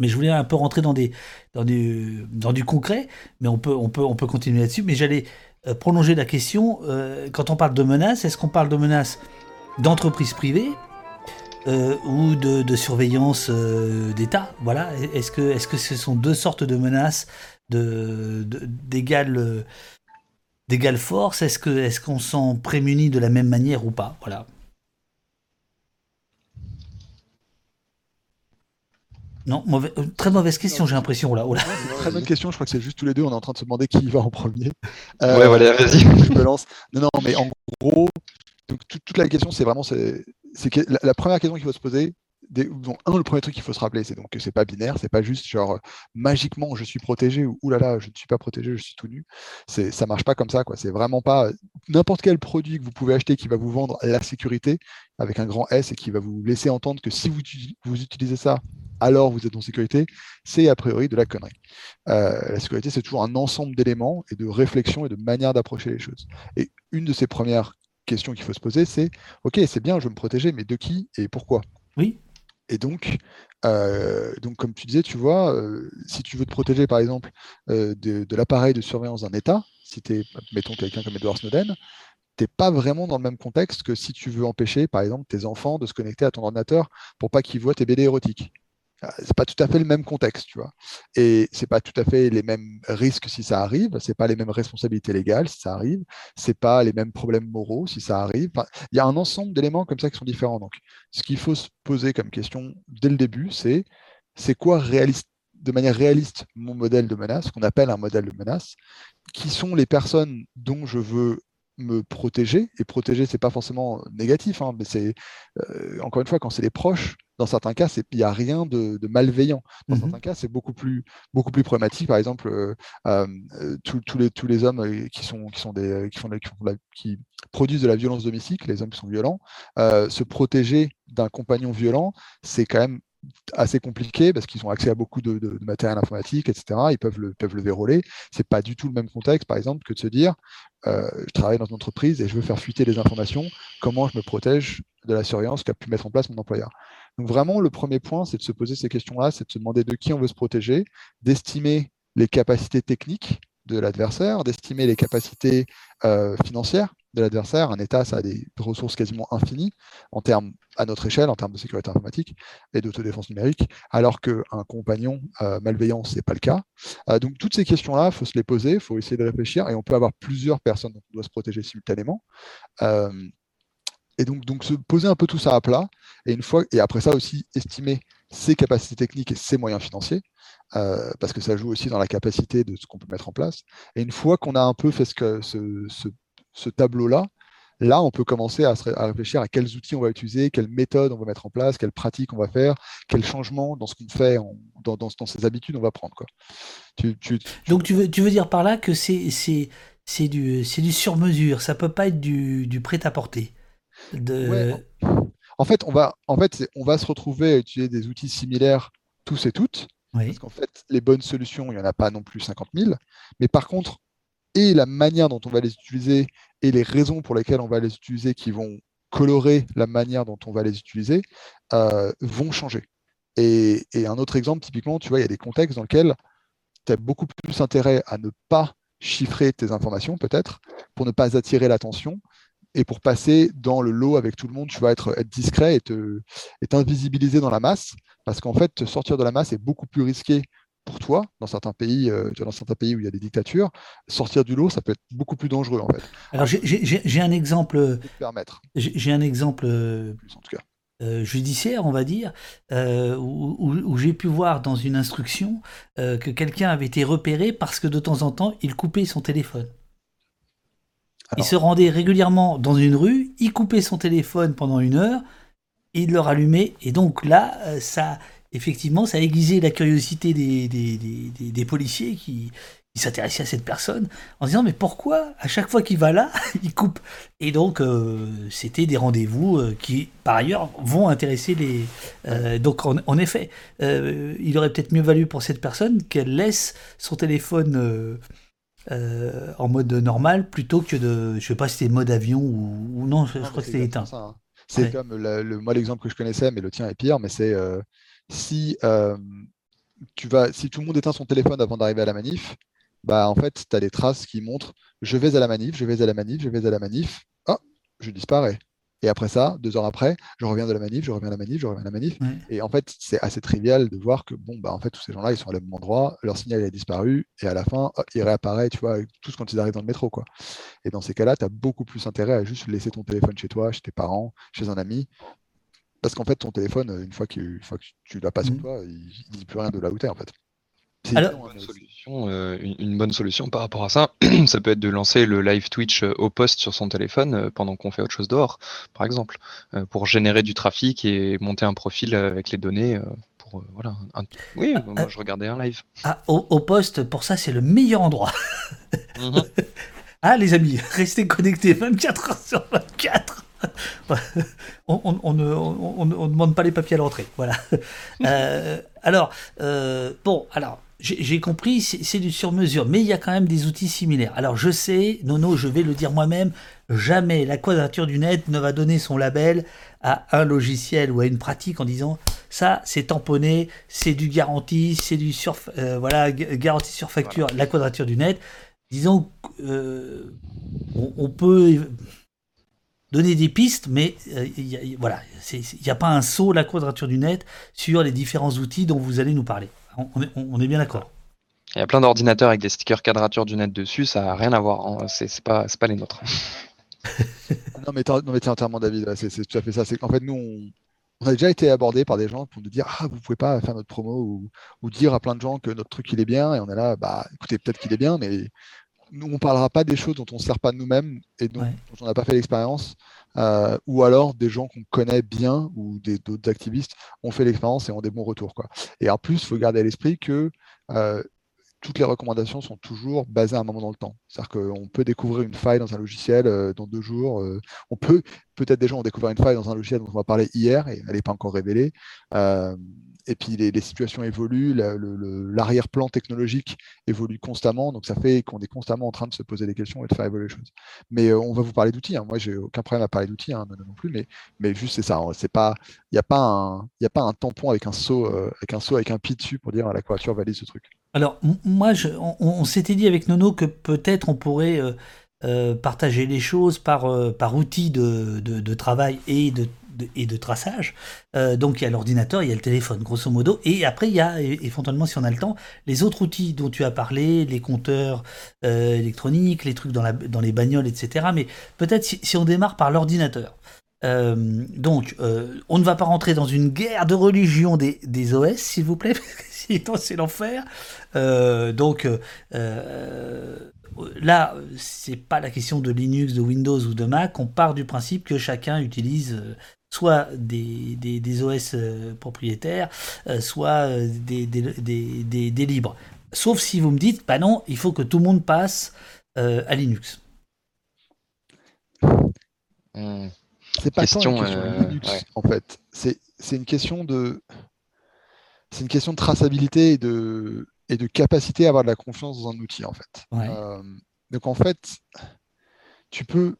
Mais je voulais un peu rentrer dans, des, dans, du, dans du concret, mais on peut, on peut, on peut continuer là-dessus. Mais j'allais euh, prolonger la question. Euh, quand on parle de menaces, est-ce qu'on parle de menaces d'entreprises privées euh, ou de, surveillance d'État Voilà. Est-ce que, est -ce que ce sont deux sortes de menaces d'égale de, d'égale force? Est-ce qu'on est qu'on s'en prémunit de la même manière ou pas? Voilà. Non, euh, très mauvaise question, j'ai l'impression. Là. très bonne question, je crois que c'est juste tous les deux, on est en train de se demander qui va en premier. Euh, ouais, voilà, vas-y. Je me lance. Non, non, mais en gros, toute la question, c'est vraiment. C'est, que la, première question qu'il faut se poser, un, le premier truc qu'il faut se rappeler, c'est donc que c'est pas binaire, c'est pas juste genre magiquement je suis protégé ou oulala, je ne suis pas protégé, je suis tout nu. C'est, ça marche pas comme ça, quoi. C'est vraiment pas n'importe quel produit que vous pouvez acheter qui va vous vendre la sécurité avec un grand S et qui va vous laisser entendre que si vous, vous utilisez ça, alors vous êtes en sécurité, c'est a priori de la connerie. Euh, la sécurité, c'est toujours un ensemble d'éléments et de réflexions et de manières d'approcher les choses. Et une de ces premières questions qu'il faut se poser, c'est OK, c'est bien, je veux me protéger, mais de qui et pourquoi? Oui. Et donc, euh, donc, comme tu disais, tu vois, euh, si tu veux te protéger, par exemple, de, de l'appareil de surveillance d'un État, si tu es, mettons, quelqu'un comme Edward Snowden, tu n'es pas vraiment dans le même contexte que si tu veux empêcher, par exemple, tes enfants de se connecter à ton ordinateur pour pas qu'ils voient tes BD érotiques. Ah, c'est pas tout à fait le même contexte, tu vois. Et c'est pas tout à fait les mêmes risques si ça arrive, c'est pas les mêmes responsabilités légales si ça arrive, c'est pas les mêmes problèmes moraux si ça arrive. il y a un ensemble d'éléments comme ça qui sont différents. Donc, ce qu'il faut se poser comme question dès le début, c'est c'est quoi réaliste, de manière réaliste mon modèle de menace, qu'on appelle un modèle de menace, qui sont les personnes dont je veux me protéger. Et protéger, c'est pas forcément négatif, hein, mais c'est euh, encore une fois quand c'est les proches dans certains cas, il n'y a rien de, malveillant. Dans mmh certains cas, c'est beaucoup plus, beaucoup plus problématique. Par exemple, euh, euh, tous, les, tous les hommes qui, sont, qui, sont des, qui, font qui, produisent de la violence domestique, les hommes qui sont violents, se protéger d'un compagnon violent, c'est quand même assez compliqué parce qu'ils ont accès à beaucoup de, matériel informatique, etc. Ils peuvent le, peuvent le verrouiller. C'est pas du tout le même contexte, par exemple, que de se dire je travaille dans une entreprise et je veux faire fuiter les informations. Comment je me protège de la surveillance qu'a pu mettre en place mon employeur? Donc vraiment, le premier point, c'est de se poser ces questions-là, c'est de se demander de qui on veut se protéger, d'estimer les capacités techniques de l'adversaire, d'estimer les capacités euh, financières de l'adversaire. Un État, ça a des ressources quasiment infinies en termes, à notre échelle, en termes de sécurité informatique et d'autodéfense numérique, alors qu'un compagnon euh, malveillant, ce n'est pas le cas. Euh, donc toutes ces questions-là, il faut se les poser, il faut essayer de réfléchir, et on peut avoir plusieurs personnes dont on doit se protéger simultanément. Et donc, donc se poser un peu tout ça à plat, et une fois, et après ça aussi estimer ses capacités techniques et ses moyens financiers, euh, parce que ça joue aussi dans la capacité de ce qu'on peut mettre en place. Et une fois qu'on a un peu fait ce, tableau-là, là, on peut commencer à, réfléchir à quels outils on va utiliser, quelles méthodes on va mettre en place, quelles pratiques on va faire, quels changements dans ce qu'on fait, dans, dans, ses habitudes on va prendre. Quoi. Donc tu veux, tu veux dire par là que c'est du, du sur-mesure, ça peut pas être du, du prêt-à-porter en fait, on va, en fait, on va se retrouver à utiliser des outils similaires tous et toutes. Parce qu'en fait, les bonnes solutions, il n'y en a pas non plus 50 000. Mais par contre, et la manière dont on va les utiliser et les raisons pour lesquelles on va les utiliser qui vont colorer la manière dont on va les utiliser euh, vont changer. Et, un autre exemple, typiquement, tu vois, il y a des contextes dans lesquels tu as beaucoup plus intérêt à ne pas chiffrer tes informations, peut-être, pour ne pas attirer l'attention, et pour passer dans le lot avec tout le monde, tu vas être, discret et t'invisibiliser dans la masse, parce qu'en fait, sortir de la masse est beaucoup plus risqué pour toi, dans certains pays, euh, dans certains pays où il y a des dictatures, sortir du lot, ça peut être beaucoup plus dangereux en fait. Alors j'ai un exemple. J'ai un exemple. en tout cas. Euh, judiciaire, on va dire, euh, où, j'ai pu voir dans une instruction que quelqu'un avait été repéré parce que de temps en temps, il coupait son téléphone il se rendait régulièrement dans une rue, il coupait son téléphone pendant une heure, il le rallumait, et donc là, euh, ça, effectivement, ça a aiguisé la curiosité des, des, policiers qui, s'intéressaient à cette personne en disant mais pourquoi à chaque fois qu'il va là, il coupe? Et donc, euh, c'était des rendez-vous euh, qui, par ailleurs, vont intéresser les... donc, en, effet, il aurait peut-être mieux valu pour cette personne qu'elle laisse son téléphone euh, en mode normal plutôt que de. Je sais pas si c'était mode avion ou, non, je, crois que c'était éteint. Hein. C'est comme le, moi l'exemple que je connaissais, mais le tien est pire, mais c'est euh, si euh, tu vas, si tout le monde éteint son téléphone avant d'arriver à la manif, bah en fait, tu as des traces qui montrent je vais à la manif, je vais à la manif, je vais à la manif, oh, je disparais. Et après ça, deux heures après, je reviens de la manif, je reviens à la manif, je reviens à la manif. Et en fait, c'est assez trivial de voir que bon, bah en fait, tous ces gens-là, ils sont à même endroit, leur signal a disparu, et à la fin, il réapparaît, tu vois, tous quand ils arrivent dans le métro, quoi. Et dans ces cas-là, tu as beaucoup plus intérêt à juste laisser ton téléphone chez toi, chez tes parents, chez un ami, parce qu'en fait, ton téléphone, une fois, que tu l'as pas sur mmh. toi, il ne dit plus rien de là où tu es, en fait. Alors, euh, une, bonne solution par rapport à ça, ça peut être de lancer le live Twitch euh, au poste sur son téléphone euh, pendant qu'on fait autre chose dehors, par exemple, pour générer du trafic et monter un profil avec les données. pour, voilà, Oui, ah, moi je regardais un live. Ah, au, poste, pour ça, c'est le meilleur endroit. Mhm. ah, les amis, restez connectés 24 heures sur 24. On, ne, demande pas les papiers à l'entrée. Voilà. alors, bon, alors, j'ai compris, c'est du sur-mesure, mais il y a quand même des outils similaires. Alors je sais, Nono, je vais le dire moi-même, jamais la quadrature du net ne va donner son label à un logiciel ou à une pratique en disant ça c'est tamponné, c'est du garantie, c'est du sur, euh, voilà, garantie sur facture, la quadrature du net. Disons, euh, on, peut donner des pistes, mais euh, voilà, il n'y a pas un saut la quadrature du net sur les différents outils dont vous allez nous parler. On est, bien d'accord. Il y a plein d'ordinateurs avec des stickers quadrature du net dessus, ça n'a rien à voir. Hein. C'est pas, pas les nôtres. non, mais tu es entièrement David. C'est tout à fait ça. C'est qu'en fait, nous, on, a déjà été abordé par des gens pour nous dire Ah, vous pouvez pas faire notre promo ou, dire à plein de gens que notre truc il est bien. Et on est là, bah écoutez, peut-être qu'il est bien, mais nous, on parlera pas des choses dont on ne sert pas de nous-mêmes et dont, on n'a pas fait l'expérience. Euh, ou alors des gens qu'on connaît bien ou d'autres activistes ont fait l'expérience et ont des bons retours. Quoi. Et en plus, il faut garder à l'esprit que euh, toutes les recommandations sont toujours basées à un moment dans le temps. C'est-à-dire qu'on peut découvrir une faille dans un logiciel euh, dans deux jours. on peut, peut-être des gens ont découvert une faille dans un logiciel dont on va parler hier et elle n'est pas encore révélée et puis les, situations évoluent, l'arrière-plan technologique évolue constamment, donc ça fait qu'on est constamment en train de se poser des questions et de faire évoluer les choses. Mais euh, on va vous parler d'outils. Hein. Moi, j'ai aucun problème à parler d'outils, hein, non, plus, mais, juste c'est ça. Hein. Il n'y a pas un, tampon avec un saut, euh, avec un saut avec un pi dessus pour dire la quadrature valide ce truc. Alors moi, on, s'était dit avec Nono que peut-être on pourrait euh, partager les choses par, par outil de, de, travail et de et de traçage. Euh, donc il y a l'ordinateur, il y a le téléphone, grosso modo. Et après, il y a, éventuellement, si on a le temps, les autres outils dont tu as parlé, les compteurs euh, électroniques, les trucs dans, la, dans les bagnoles, etc. Mais peut-être si, on démarre par l'ordinateur. Euh, donc, on ne va pas rentrer dans une guerre de religion des, des OS, s'il vous plaît, sinon c'est l'enfer. donc, là, c'est pas la question de Linux, de Windows ou de Mac. On part du principe que chacun utilise soit des, des, OS euh, propriétaires, euh, soit euh, des, des, libres. Sauf si vous me dites, bah non, il faut que tout le monde passe à Linux. Hmm. C'est pas question, une question de Linux, en fait. C'est une question de. C'est une question de traçabilité et de, et de capacité à avoir de la confiance dans un outil, en fait. donc, en fait, tu peux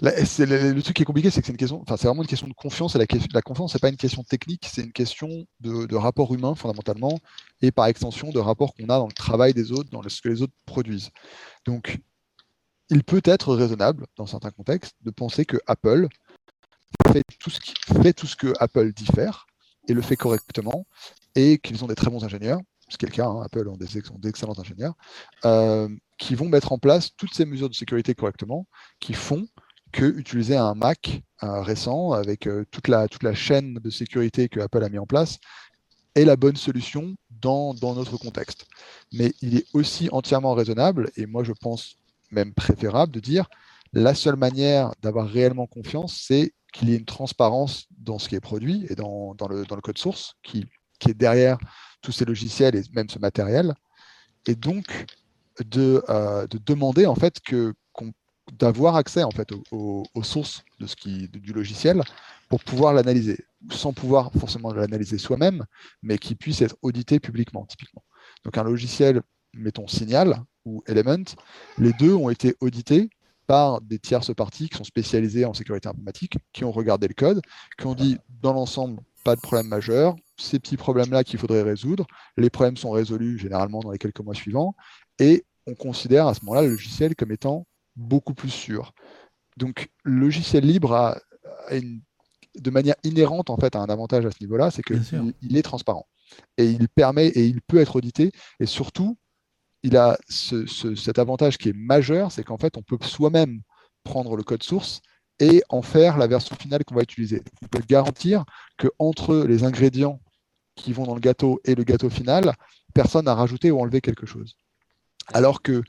le, truc qui est compliqué, c'est que c'est vraiment une question de confiance. Et la, la confiance, c'est pas une question technique, c'est une question de, rapport humain fondamentalement, et par extension de rapport qu'on a dans le travail des autres, dans ce que les autres produisent. Donc, il peut être raisonnable, dans certains contextes, de penser que Apple fait tout ce, qui, fait que Apple dit faire et le fait correctement, et qu'ils ont des très bons ingénieurs, ce qui est le cas, hein, Apple ont d'excellents ingénieurs, euh, qui vont mettre en place toutes ces mesures de sécurité correctement, qui font que utiliser un Mac euh, récent avec euh, toute, la, toute la chaîne de sécurité que Apple a mis en place est la bonne solution dans, dans, notre contexte. Mais il est aussi entièrement raisonnable, et moi je pense même préférable, de dire la seule manière d'avoir réellement confiance, c'est qu'il y ait une transparence dans ce qui est produit et dans, dans, le, dans le, code source qui, qui, est derrière tous ces logiciels et même ce matériel. Et donc, de, euh, de demander en fait que d'avoir accès en fait aux, sources de ce qui, du logiciel pour pouvoir l'analyser, sans pouvoir forcément l'analyser soi-même, mais qui puisse être audité publiquement, typiquement. Donc un logiciel, mettons Signal ou Element, les deux ont été audités par des tierces parties qui sont spécialisées en sécurité informatique, qui ont regardé le code, qui ont dit dans l'ensemble, pas de problème majeur, ces petits problèmes-là qu'il faudrait résoudre. Les problèmes sont résolus généralement dans les quelques mois suivants. Et on considère à ce moment-là le logiciel comme étant beaucoup plus sûr. Donc, le logiciel libre a, de manière inhérente en fait, a un avantage à ce niveau-là, c'est qu'il il est transparent. Et il permet et il peut être audité. Et surtout, il a cet avantage qui est majeur, c'est qu'en fait, on peut soi-même prendre le code source et en faire la version finale qu'on va utiliser. On peut garantir que entre les ingrédients qui vont dans le gâteau et le gâteau final, personne n'a rajouté ou enlevé quelque chose. Alors que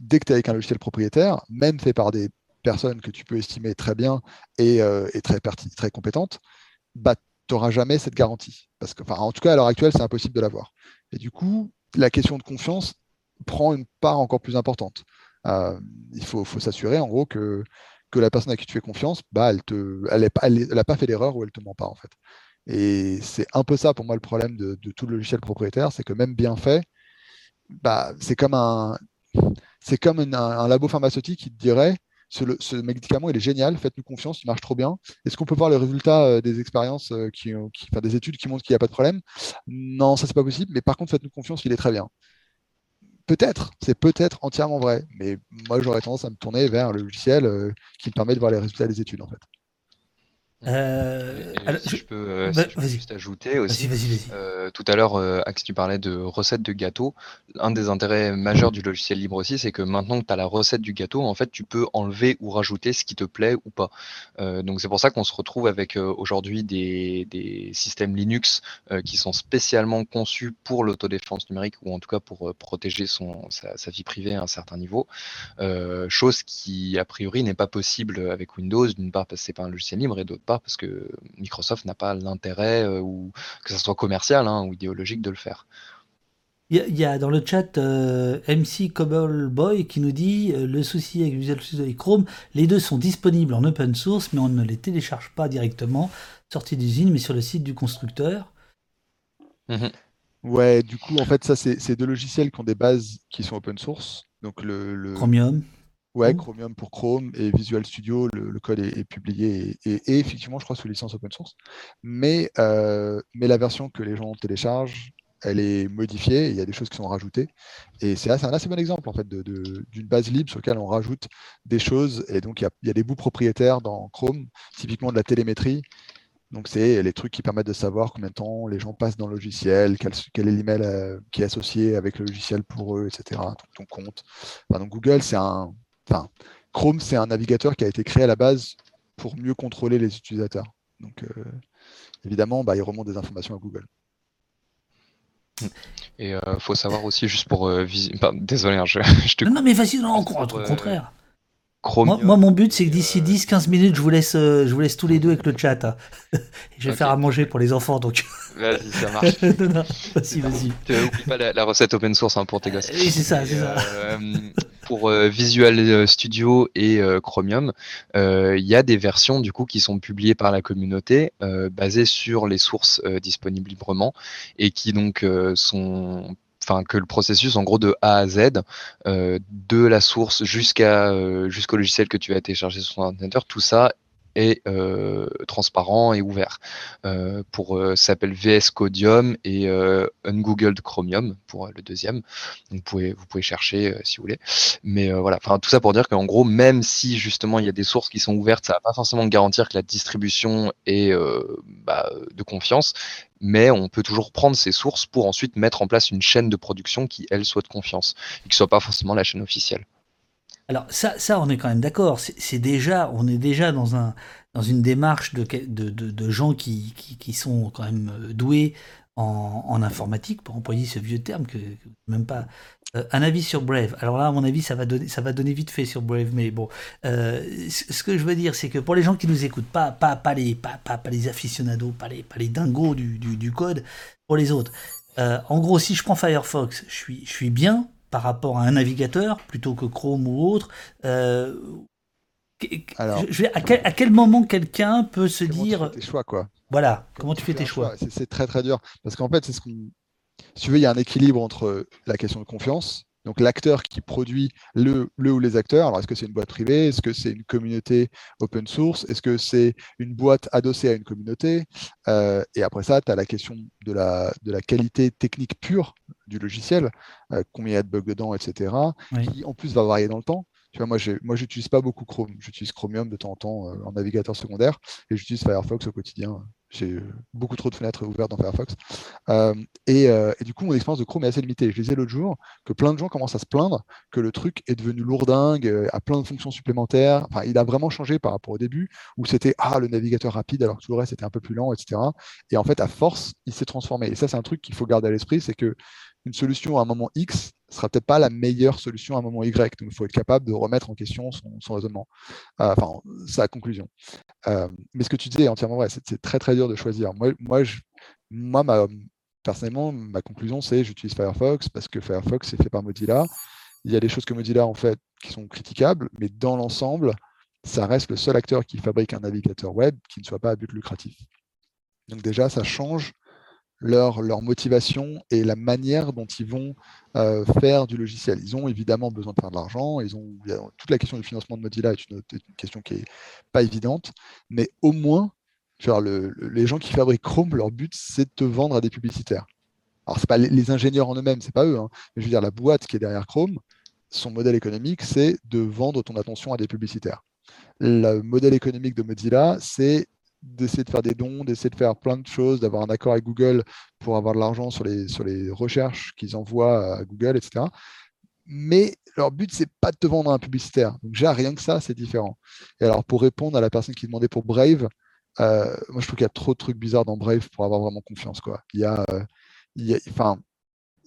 dès que tu es avec un logiciel propriétaire, même fait par des personnes que tu peux estimer très bien et, euh, très, très compétentes, bah, tu n'auras jamais cette garantie. Parce en tout cas, à l'heure actuelle, c'est impossible de l'avoir. Et du coup, la question de confiance prend une part encore plus importante. Euh, il faut, s'assurer, en gros, que, que la personne à qui tu fais confiance, bah, elle n'a elle elle, pas fait d'erreur ou elle ne te ment pas, en fait. Et c'est un peu ça, pour moi, le problème de, tout le logiciel propriétaire, c'est que même bien fait, bah, c'est comme un, c'est comme un, labo pharmaceutique qui te dirait ce, médicament il est génial, faites-nous confiance, il marche trop bien. Est-ce qu'on peut voir les résultats euh, des expériences, euh, qui, des études qui montrent qu'il n'y a pas de problème? Non, ça c'est pas possible, mais par contre faites-nous confiance, il est très bien. Peut-être, c'est peut-être entièrement vrai, mais moi j'aurais tendance à me tourner vers le logiciel euh, qui me permet de voir les résultats des études en fait. Euh, si je, peux, euh, bah, juste ajouter aussi, euh, tout à l'heure, Axe, tu parlais de recette de gâteau. Un des intérêts majeurs du logiciel libre aussi, c'est que maintenant que tu as la recette du gâteau, en fait, tu peux enlever ou rajouter ce qui te plaît ou pas. donc c'est pour ça qu'on se retrouve avec aujourd'hui des, des, systèmes Linux qui sont spécialement conçus pour l'autodéfense numérique ou en tout cas pour protéger son, sa, sa, vie privée à un certain niveau. chose qui, a priori, n'est pas possible avec Windows, d'une part parce que c'est pas un logiciel libre et d'autre parce que Microsoft n'a pas l'intérêt, euh, ou que ce soit commercial hein, ou idéologique, de le faire. Il y, a dans le chat euh, MC Boy qui nous dit euh, le souci avec Visual Studio et Chrome, les deux sont disponibles en open source, mais on ne les télécharge pas directement, sortie d'usine, mais sur le site du constructeur. Mhm. Ouais, du coup, en fait, ça, c'est deux logiciels qui ont des bases qui sont open source. Donc le... Chromium. Ouais, Chromium pour Chrome et Visual Studio, le, code est, publié et, effectivement, je crois, sous licence open source. Mais, euh, mais la version que les gens téléchargent, elle est modifiée, il y a des choses qui sont rajoutées. Et c'est un assez bon exemple en fait d'une base libre sur laquelle on rajoute des choses. Et donc, il y a, des bouts propriétaires dans Chrome, typiquement de la télémétrie. Donc, c'est les trucs qui permettent de savoir combien de temps les gens passent dans le logiciel, quel, est l'email euh, qui est associé avec le logiciel pour eux, etc. Ton, compte. donc, Google, c'est un, Chrome, c'est un navigateur qui a été créé à la base pour mieux contrôler les utilisateurs. Donc, euh, évidemment, bah, il remonte des informations à Google. Et il euh, faut savoir aussi, juste pour. Euh, désolé, hein, je, te. Non, mais vas-y, non, au contraire. Moi, mon but, c'est que d'ici 10-15 euh, minutes, je vous, laisse, euh, je vous laisse tous les deux avec le chat. Hein. je vais faire à manger pour les enfants. donc. Vas-y, ça marche. vas-y, vas-y. N'oublie pas la, recette open source hein, pour tes gosses. Oui, c'est ça, c'est ça. Euh, pour Visual Studio et Chromium, il y a des versions du coup qui sont publiées par la communauté, basées sur les sources disponibles librement et qui donc sont que le processus en gros de A à Z, euh, de la source jusqu'à euh, jusqu'au logiciel que tu vas télécharger sur ton ordinateur, tout ça euh, transparent et ouvert. Euh, pour euh, s'appelle VS Codium et Ungoogled Chromium pour le deuxième. vous pouvez chercher si vous voulez. Mais voilà, tout ça pour dire qu'en gros, même si justement il y a des sources qui sont ouvertes, ça va pas forcément garantir que la distribution est bah, de confiance. Mais on peut toujours prendre ces sources pour ensuite mettre en place une chaîne de production qui, elle, soit de confiance et qui soit pas forcément la chaîne officielle. Alors ça, ça, on est quand même d'accord. C'est déjà, on est déjà dans un dans une démarche de, de, de, gens qui, qui, sont quand même euh, doués en, informatique, pour employer ce vieux terme que, même pas. Euh, un avis sur Brave. Alors là, à mon avis, ça va donner, ça va donner vite fait sur Brave, mais bon. Euh, ce que je veux dire, c'est que pour les gens qui nous écoutent, pas, pas, pas, les, pas, pas, pas les aficionados, pas les, pas les dingos du, du, du code, pour les autres. en gros, si je prends Firefox, je suis, je suis bien par rapport à un navigateur plutôt que Chrome ou autre. Euh, Alors, je à, quel, à, quel, moment quelqu'un peut se dire. Tu fais tes choix, quoi. Voilà, comment, tu fais tes choix, C'est très très dur. Parce qu'en fait, c'est ce qu'on. Si tu veux, il y a un équilibre entre la question de confiance Donc l'acteur qui produit le, le, ou les acteurs, alors est-ce que c'est une boîte privée? Est-ce que c'est une communauté open source? Est-ce que c'est une boîte adossée à une communauté? Euh, Et après ça, tu as la question de la, de la qualité technique pure du logiciel, euh, combien il y a de bugs dedans, etc., qui en plus va varier dans le temps. Tu vois, moi, moi, j'utilise pas beaucoup Chrome. J'utilise Chromium de temps en temps euh, en navigateur secondaire et j'utilise Firefox au quotidien. J'ai euh, beaucoup trop de fenêtres ouvertes dans Firefox. Euh, et, du coup, mon expérience de Chrome est assez limitée. Je disais l'autre jour que plein de gens commencent à se plaindre que le truc est devenu lourdingue, a plein de fonctions supplémentaires. Enfin, il a vraiment changé par rapport au début où c'était ah le navigateur rapide alors que tout le reste était un peu plus lent, etc. Et en fait, à force, il s'est transformé. Et ça, c'est un truc qu'il faut garder à l'esprit, c'est que une solution à un moment X sera peut-être pas la meilleure solution à un moment Y. Donc, il faut être capable de remettre en question son, raisonnement, euh, enfin, sa conclusion. Euh, mais ce que tu disais est entièrement vrai. C'est très, très dur de choisir. Moi, moi, moi personnellement, ma conclusion, c'est j'utilise Firefox parce que Firefox est fait par Mozilla. Il y a des choses que Mozilla en fait qui sont critiquables, mais dans l'ensemble, ça reste le seul acteur qui fabrique un navigateur web qui ne soit pas à but lucratif. Donc déjà, ça change leur, leur, motivation et la manière dont ils vont euh, faire du logiciel. Ils ont évidemment besoin de faire de l'argent. Ils ont, toute la question du financement de Mozilla est une, question qui n'est pas évidente, mais au moins, les gens qui fabriquent Chrome, leur but, c'est de te vendre à des publicitaires. Alors, ce pas les, ingénieurs en eux-mêmes, c'est pas eux, hein, je veux dire, la boîte qui est derrière Chrome, son modèle économique, c'est de vendre ton attention à des publicitaires. Le modèle économique de Mozilla, c'est d'essayer de faire des dons, d'essayer de faire plein de choses, d'avoir un accord avec Google pour avoir de l'argent sur les, sur les recherches qu'ils envoient à Google, etc. Mais leur but, c'est pas de te vendre un publicitaire. Donc, rien que ça, c'est différent. Et alors, pour répondre à la personne qui demandait pour Brave, euh, moi, je trouve qu'il y a trop de trucs bizarres dans Brave pour avoir vraiment confiance. Quoi. Il y a, euh, il y a, enfin,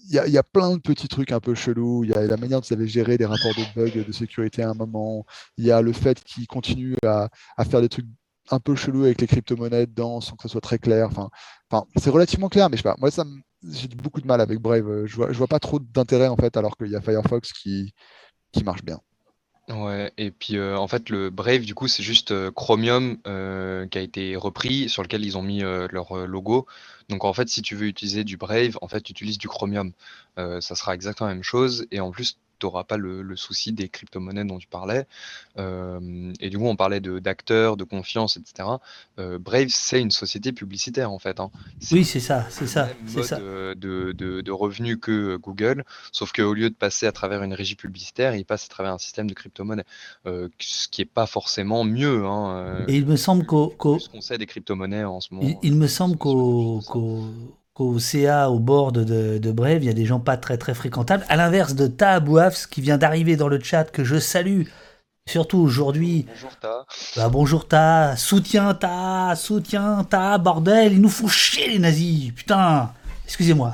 il y, a, plein de petits trucs un peu chelous. Il y a la manière dont vous avez géré des rapports de bugs de sécurité à un moment. Il y a le fait qu'ils continuent à, à, faire des trucs un peu chelou avec les crypto-monnaies dedans sans que ce soit très clair. C'est relativement clair, mais je sais pas. Moi, ça, j'ai beaucoup de mal avec Brave. Je vois, vois pas trop d'intérêt en fait, alors qu'il y a Firefox qui, marche bien. Ouais, et puis euh, en fait le Brave du coup c'est juste euh, Chromium euh, qui a été repris sur lequel ils ont mis leur logo. Donc en fait si tu veux utiliser du Brave, en fait tu utilises du Chromium. ça sera exactement la même chose et en plus n'auras pas le, souci des crypto-monnaies dont tu parlais. Euh, et du coup, on parlait d'acteurs, de, confiance, etc. Euh, Brave, c'est une société publicitaire en fait. Hein. Oui, c'est ça, c'est ça. C'est ça. De, de, de, revenus que Google, sauf qu'au lieu de passer à travers une régie publicitaire, il passe à travers un système de crypto-monnaie, euh, ce qui n'est pas forcément mieux. Hein, et il me semble qu'au. ce qu'on sait des crypto-monnaies en ce moment. Il, me semble qu'au qu'au CA, au board de, de, Brève, il y a des gens pas très très fréquentables. À l'inverse de Ta Bouafs, qui vient d'arriver dans le chat, que je salue, surtout aujourd'hui. Bonjour Ta. Bah, bonjour Ta, soutiens Ta, soutiens Ta, bordel, ils nous font chier les nazis, putain, excusez-moi.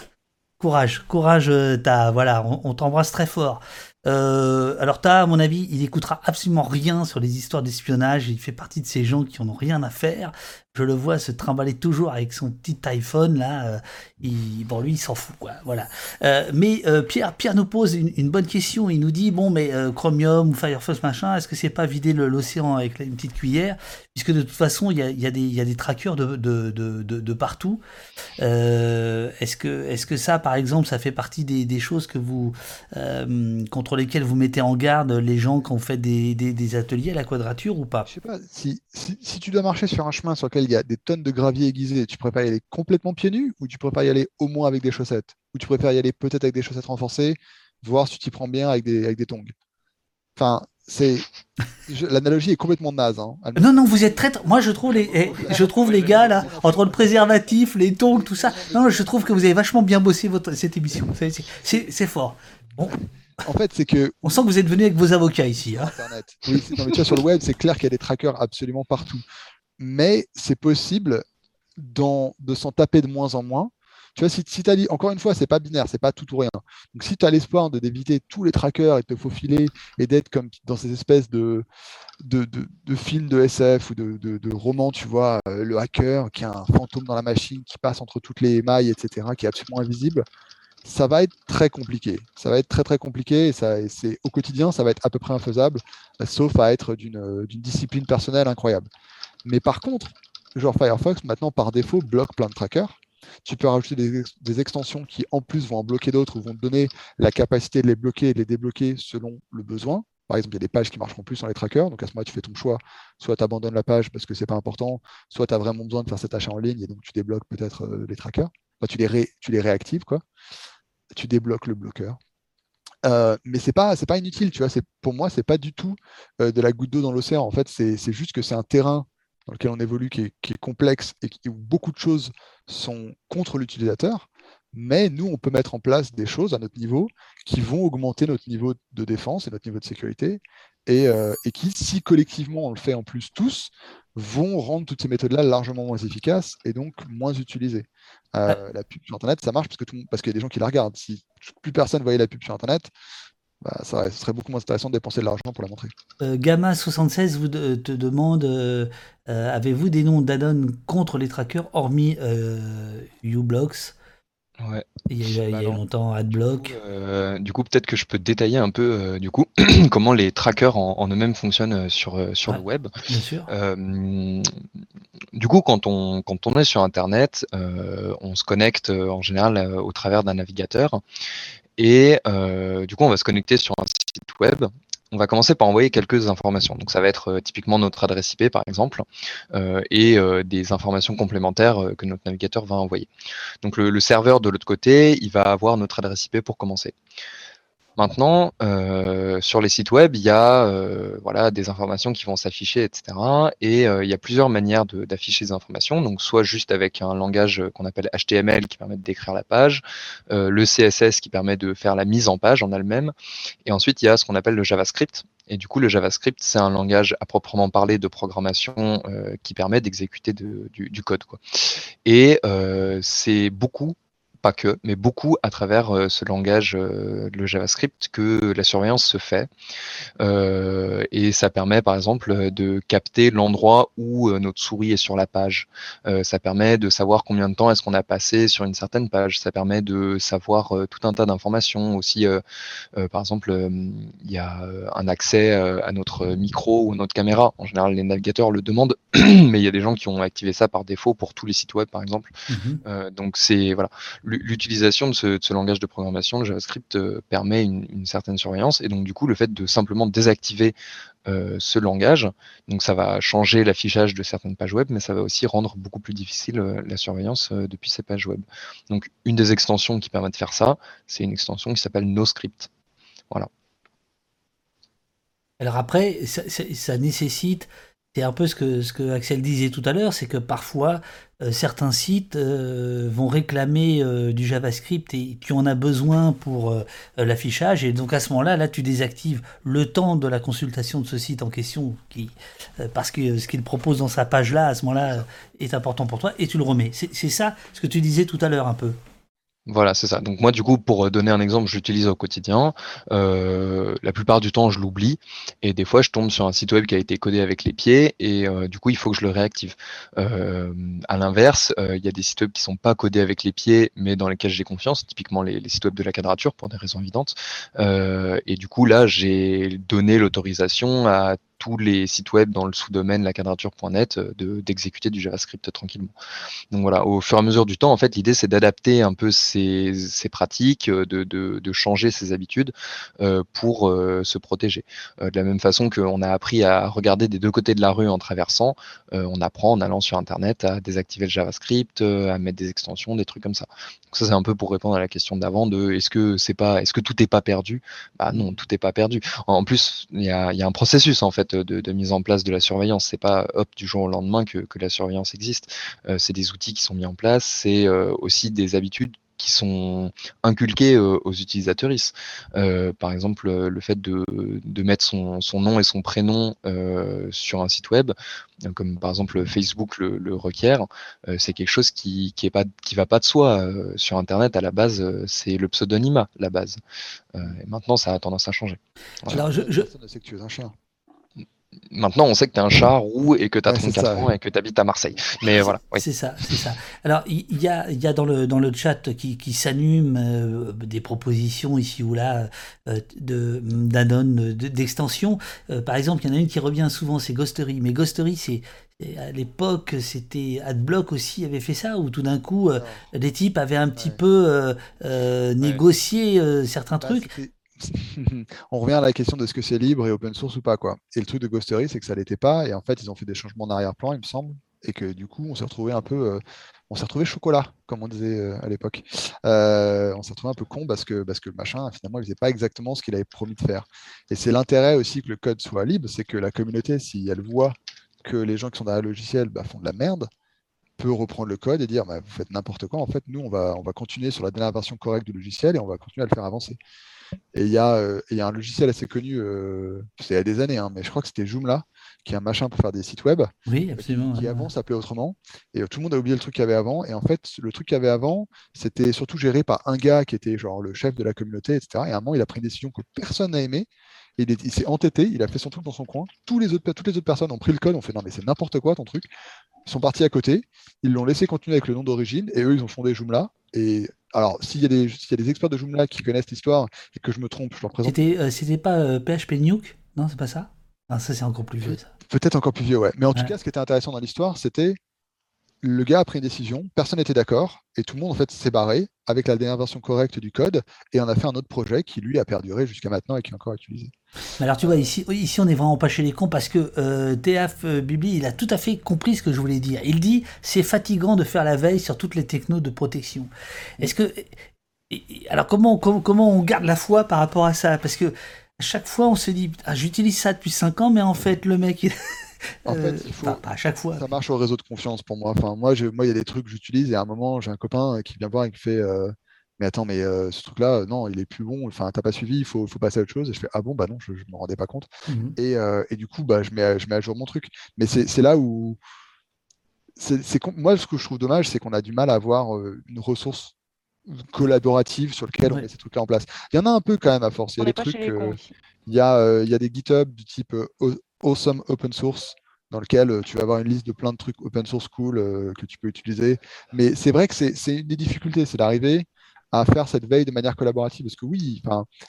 courage, courage Ta, voilà, on, on t'embrasse très fort. Euh, alors Ta, à mon avis, il écoutera absolument rien sur les histoires d'espionnage. Il fait partie de ces gens qui en ont rien à faire je le vois se trimballer toujours avec son petit iPhone là. Euh, bon, lui, il s'en fout, quoi. Voilà. Euh, mais euh, Pierre, Pierre nous pose une, bonne question. Il nous dit bon, mais Chromium ou Firefox machin, est-ce que c'est pas vider l'océan avec une petite cuillère? Puisque de toute façon, il y a, des, trackers de, partout. est-ce que, ça, par exemple, ça fait partie des, choses que vous contre lesquelles vous mettez en garde les gens quand vous faites des, ateliers à la quadrature ou pas? Je sais pas. Si, si, si, tu dois marcher sur un chemin sur lequel il y a des tonnes de gravier aiguisé, tu préfères y aller complètement pieds nus ou tu préfères y aller au moins avec des chaussettes? Ou tu préfères y aller peut-être avec des chaussettes renforcées, voir si tu t'y prends bien avec des, avec des tongs? Enfin, c'est l'analogie est complètement naze. Hein. Non, non, vous êtes très. Moi, je trouve les, eh, je trouve les gars là, entre le préservatif, les tongs, tout ça. Non, je trouve que vous avez vachement bien bossé votre cette émission. C'est fort. Bon. En fait, c'est que. On sent que vous êtes venu avec vos avocats ici. Hein. Internet. Oui, sur le web, c'est clair qu'il y a des trackers absolument partout mais c'est possible de s'en taper de moins en moins. Tu vois, si, tu as encore une fois, c'est pas binaire, c'est pas tout ou rien. Donc, si tu as l'espoir d'éviter tous les trackers et de te faufiler et d'être comme dans ces espèces de, films de SF ou de, romans, tu vois, euh, le hacker qui a un fantôme dans la machine qui passe entre toutes les mailles, etc., qui est absolument invisible, ça va être très compliqué. Ça va être très très compliqué et, ça, au quotidien, ça va être à peu près infaisable, sauf à être d'une discipline personnelle incroyable. Mais par contre, genre Firefox, maintenant par défaut, bloque plein de trackers. Tu peux rajouter des, extensions qui, en plus, vont en bloquer d'autres ou vont te donner la capacité de les bloquer et de les débloquer selon le besoin. Par exemple, il y a des pages qui marcheront plus sur les trackers. Donc à ce moment-là, tu fais ton choix. Soit tu abandonnes la page parce que ce n'est pas important, soit tu as vraiment besoin de faire cet achat en ligne et donc tu débloques peut-être euh, les trackers. tu, les tu les réactives, quoi. Tu débloques le bloqueur. Euh, mais c'est pas pas inutile, tu vois. pour moi, c'est pas du tout euh, de la goutte d'eau dans l'océan. En fait, c'est juste que c'est un terrain dans lequel on évolue qui est, complexe et où beaucoup de choses sont contre l'utilisateur. Mais nous, on peut mettre en place des choses à notre niveau qui vont augmenter notre niveau de défense et notre niveau de sécurité et, euh, qui, si collectivement on le fait en plus tous, vont rendre toutes ces méthodes-là largement moins efficaces et donc moins utilisées. Euh, la pub sur Internet, ça marche parce qu'il parce qu'il y a des gens qui la regardent. Si plus personne voyait la pub sur Internet, bah, ça, serait beaucoup moins intéressant de dépenser de l'argent pour la montrer. Euh, Gamma76 vous te demande avez-vous des noms d'add-on contre les trackers hormis uBlocks Ouais. Il y a, il y a bah longtemps AdBlock. Euh, du coup, peut-être que je peux détailler un peu euh, du coup comment les trackers en, eux-mêmes fonctionnent euh, sur, sur le web. Bien sûr. du coup, quand on, quand on est sur Internet, on se connecte en général au travers d'un navigateur. Et du coup, on va se connecter sur un site web on va commencer par envoyer quelques informations. Donc ça va être euh, typiquement notre adresse IP par exemple euh, et euh, des informations complémentaires que notre navigateur va envoyer. Donc le serveur de l'autre côté, il va avoir notre adresse IP pour commencer. Maintenant, euh, sur les sites web, il y a euh, voilà, des informations qui vont s'afficher, etc. Et euh, il y a plusieurs manières d'afficher ces informations. Donc, soit juste avec un langage qu'on appelle HTML qui permet de décrire la page, le CSS qui permet de faire la mise en page en elle-même. Et ensuite, il y a ce qu'on appelle le JavaScript. Et du coup, le JavaScript, c'est un langage à proprement parler de programmation qui permet d'exécuter du, du, code. Quoi. Et c'est beaucoup pas que, mais beaucoup à travers euh, ce langage, euh, le JavaScript, que la surveillance se fait. Euh, et ça permet par exemple de capter l'endroit où notre souris est sur la page. ça permet de savoir combien de temps est-ce qu'on a passé sur une certaine page. Ça permet de savoir tout un tas d'informations aussi. par exemple, il y a un accès à notre micro ou à notre caméra. En général, les navigateurs le demandent, mais il y a des gens qui ont activé ça par défaut pour tous les sites web, par exemple. Mmh donc c'est voilà l'utilisation de ce, langage de programmation, le JavaScript, euh, permet une, certaine surveillance. Et donc, du coup, le fait de simplement désactiver euh, ce langage, donc ça va changer l'affichage de certaines pages web, mais ça va aussi rendre beaucoup plus difficile euh, la surveillance depuis ces pages web. Donc, une des extensions qui permet de faire ça, c'est une extension qui s'appelle NoScript. Voilà. Alors après, ça nécessite c'est un peu ce que, Axel disait tout à l'heure, c'est que parfois euh, certains sites euh, vont réclamer euh, du JavaScript et tu en as besoin pour l'affichage et donc à ce moment-là, là tu désactives le temps de la consultation de ce site en question qui, parce que ce qu'il propose dans sa page là, à ce moment-là, est important pour toi et tu le remets. C'est ça ce que tu disais tout à l'heure un peu. Voilà, c'est ça. Donc moi, du coup, pour donner un exemple, je l'utilise au quotidien. Euh, la plupart du temps, je l'oublie. Et des fois, je tombe sur un site web qui a été codé avec les pieds. Et euh, du coup, il faut que je le réactive. Euh, à l'inverse, il y a des sites web qui sont pas codés avec les pieds, mais dans lesquels j'ai confiance. Typiquement, les, les, sites web de la quadrature, pour des raisons évidentes. et du coup, là, j'ai donné l'autorisation à tous les sites web dans le sous-domaine laquadrature.net euh, d'exécuter du JavaScript tranquillement. Donc voilà, au fur et à mesure du temps, en fait, l'idée c'est d'adapter un peu ces, pratiques, euh, de, de, changer ses habitudes euh, pour se protéger. de la même façon qu'on a appris à regarder des deux côtés de la rue en traversant, on apprend en allant sur Internet à désactiver le JavaScript, à mettre des extensions, des trucs comme ça. Donc ça c'est un peu pour répondre à la question d'avant de est-ce que c'est pas, est-ce que tout n'est pas perdu? Bah non, tout n'est pas perdu. En plus, il y a, y a un processus en fait de, mise en place de la surveillance. C'est pas hop du jour au lendemain que, la surveillance existe. Euh, c'est des outils qui sont mis en place. C'est euh, aussi des habitudes qui sont inculquées euh, aux utilisateurs. par exemple, le fait de, mettre son, nom et son prénom sur un site web, comme par exemple Facebook le, requiert, c'est quelque chose qui qui pas qui va pas de soi. sur Internet, à la base, c'est le pseudonymat, la base. et maintenant, ça a tendance à changer. Alors, je, je... un chien. Maintenant, on sait que tu es un chat roux et que tu as 34 ans et que tu habites à Marseille. Mais voilà. C'est ça, c'est ça. Alors, il y, a, y a dans le, dans le chat qui, qui s'anime euh, des propositions ici ou là euh, de d'extension. Euh, par exemple, il y en a une qui revient souvent, c'est Ghostery. Mais Ghostery, c'est à l'époque, c'était Adblock aussi avait fait ça, où tout d'un coup, des types avaient un petit peu négocié certains bah, trucs. on revient à la question de ce que c'est libre et open source ou pas. quoi. Et le truc de Ghostery, c'est que ça l'était pas. Et en fait, ils ont fait des changements en arrière-plan, il me semble. Et que du coup, on s'est retrouvé un peu on s'est retrouvé chocolat, comme on disait euh, à l'époque. Euh, on s'est retrouvé un peu con parce que, parce que le machin, finalement, il faisait pas exactement ce qu'il avait promis de faire. Et c'est l'intérêt aussi que le code soit libre, c'est que la communauté, si elle voit que les gens qui sont dans le logiciel bah, font de la merde, peut reprendre le code et dire bah, vous faites n'importe quoi. En fait, nous, on va, on va continuer sur la dernière version correcte du logiciel et on va continuer à le faire avancer. Et il y, euh, y, a un logiciel assez connu, c'est il y a des années, hein, mais je crois que c'était Joomla, qui est un machin pour faire des sites web. Oui, absolument. Qui, avant s'appelait autrement. Et euh, tout le monde a oublié le truc qu'il y avait avant. Et en fait, le truc qu'il y avait avant, c'était surtout géré par un gars qui était genre le chef de la communauté, etc. Et à un moment, il a pris une décision que personne n'a il, s'est entêté, il a fait son truc dans son coin. Tous les autres, toutes les autres personnes ont pris le code, ont fait non, mais c'est n'importe quoi ton truc. Ils sont partis à côté, ils l'ont laissé continuer avec le nom d'origine, et eux, ils ont fondé Joomla. Et alors, s'il y, a des, y a des experts de Joomla qui connaissent l'histoire et que je me trompe, je leur présente. C'était euh, pas PHP euh, Nuke? Non, c'est pas ça? Ah, ça, c'est encore plus vieux, ça. Peut-être encore plus vieux, ouais. Mais en tout cas, ce qui était intéressant dans l'histoire, c'était le gars a pris une décision, personne n'était d'accord, et tout le monde en fait s'est barré avec la dernière correcte du code, et on a fait un autre projet qui lui a perduré jusqu'à maintenant et qui est encore utilisé. Alors tu vois, ici, ici on est vraiment pas chez les cons parce que euh, TF euh, Bibli, il a tout à fait compris ce que je voulais dire. Il dit c'est fatigant de faire la veille sur toutes les technos de protection. Est-ce que alors comment, comment, comment on garde la foi par rapport à ça? Parce que chaque fois, on se dit, ah, j'utilise ça depuis 5 ans, mais en fait, le mec, En fait, il faut... pas à chaque fois. Ça marche au réseau de confiance pour moi. Enfin, moi, moi, il y a des trucs que j'utilise et à un moment, j'ai un copain qui vient voir et qui fait euh, Mais attends, mais euh, ce truc-là, non, il est plus bon. Enfin, t'as pas suivi, il faut, faut, passer à autre chose. Et je fais Ah bon, bah non, je ne me rendais pas compte. Mmh et, euh, et, du coup, bah, je, mets à, je mets à jour mon truc. Mais c'est là où. c'est moi, ce que je trouve dommage, c'est qu'on a du mal à avoir une ressource collaborative sur lequel on met ces trucs-là en place. Il y en a un peu quand même à force. Il y a des trucs. Euh, il, y a, euh, il y a des GitHub du type euh, Awesome Open Source dans lequel tu vas avoir une liste de plein de trucs open source cool que tu peux utiliser. Mais c'est vrai que c'est une des difficultés, c'est d'arriver à faire cette veille de manière collaborative. Parce que oui,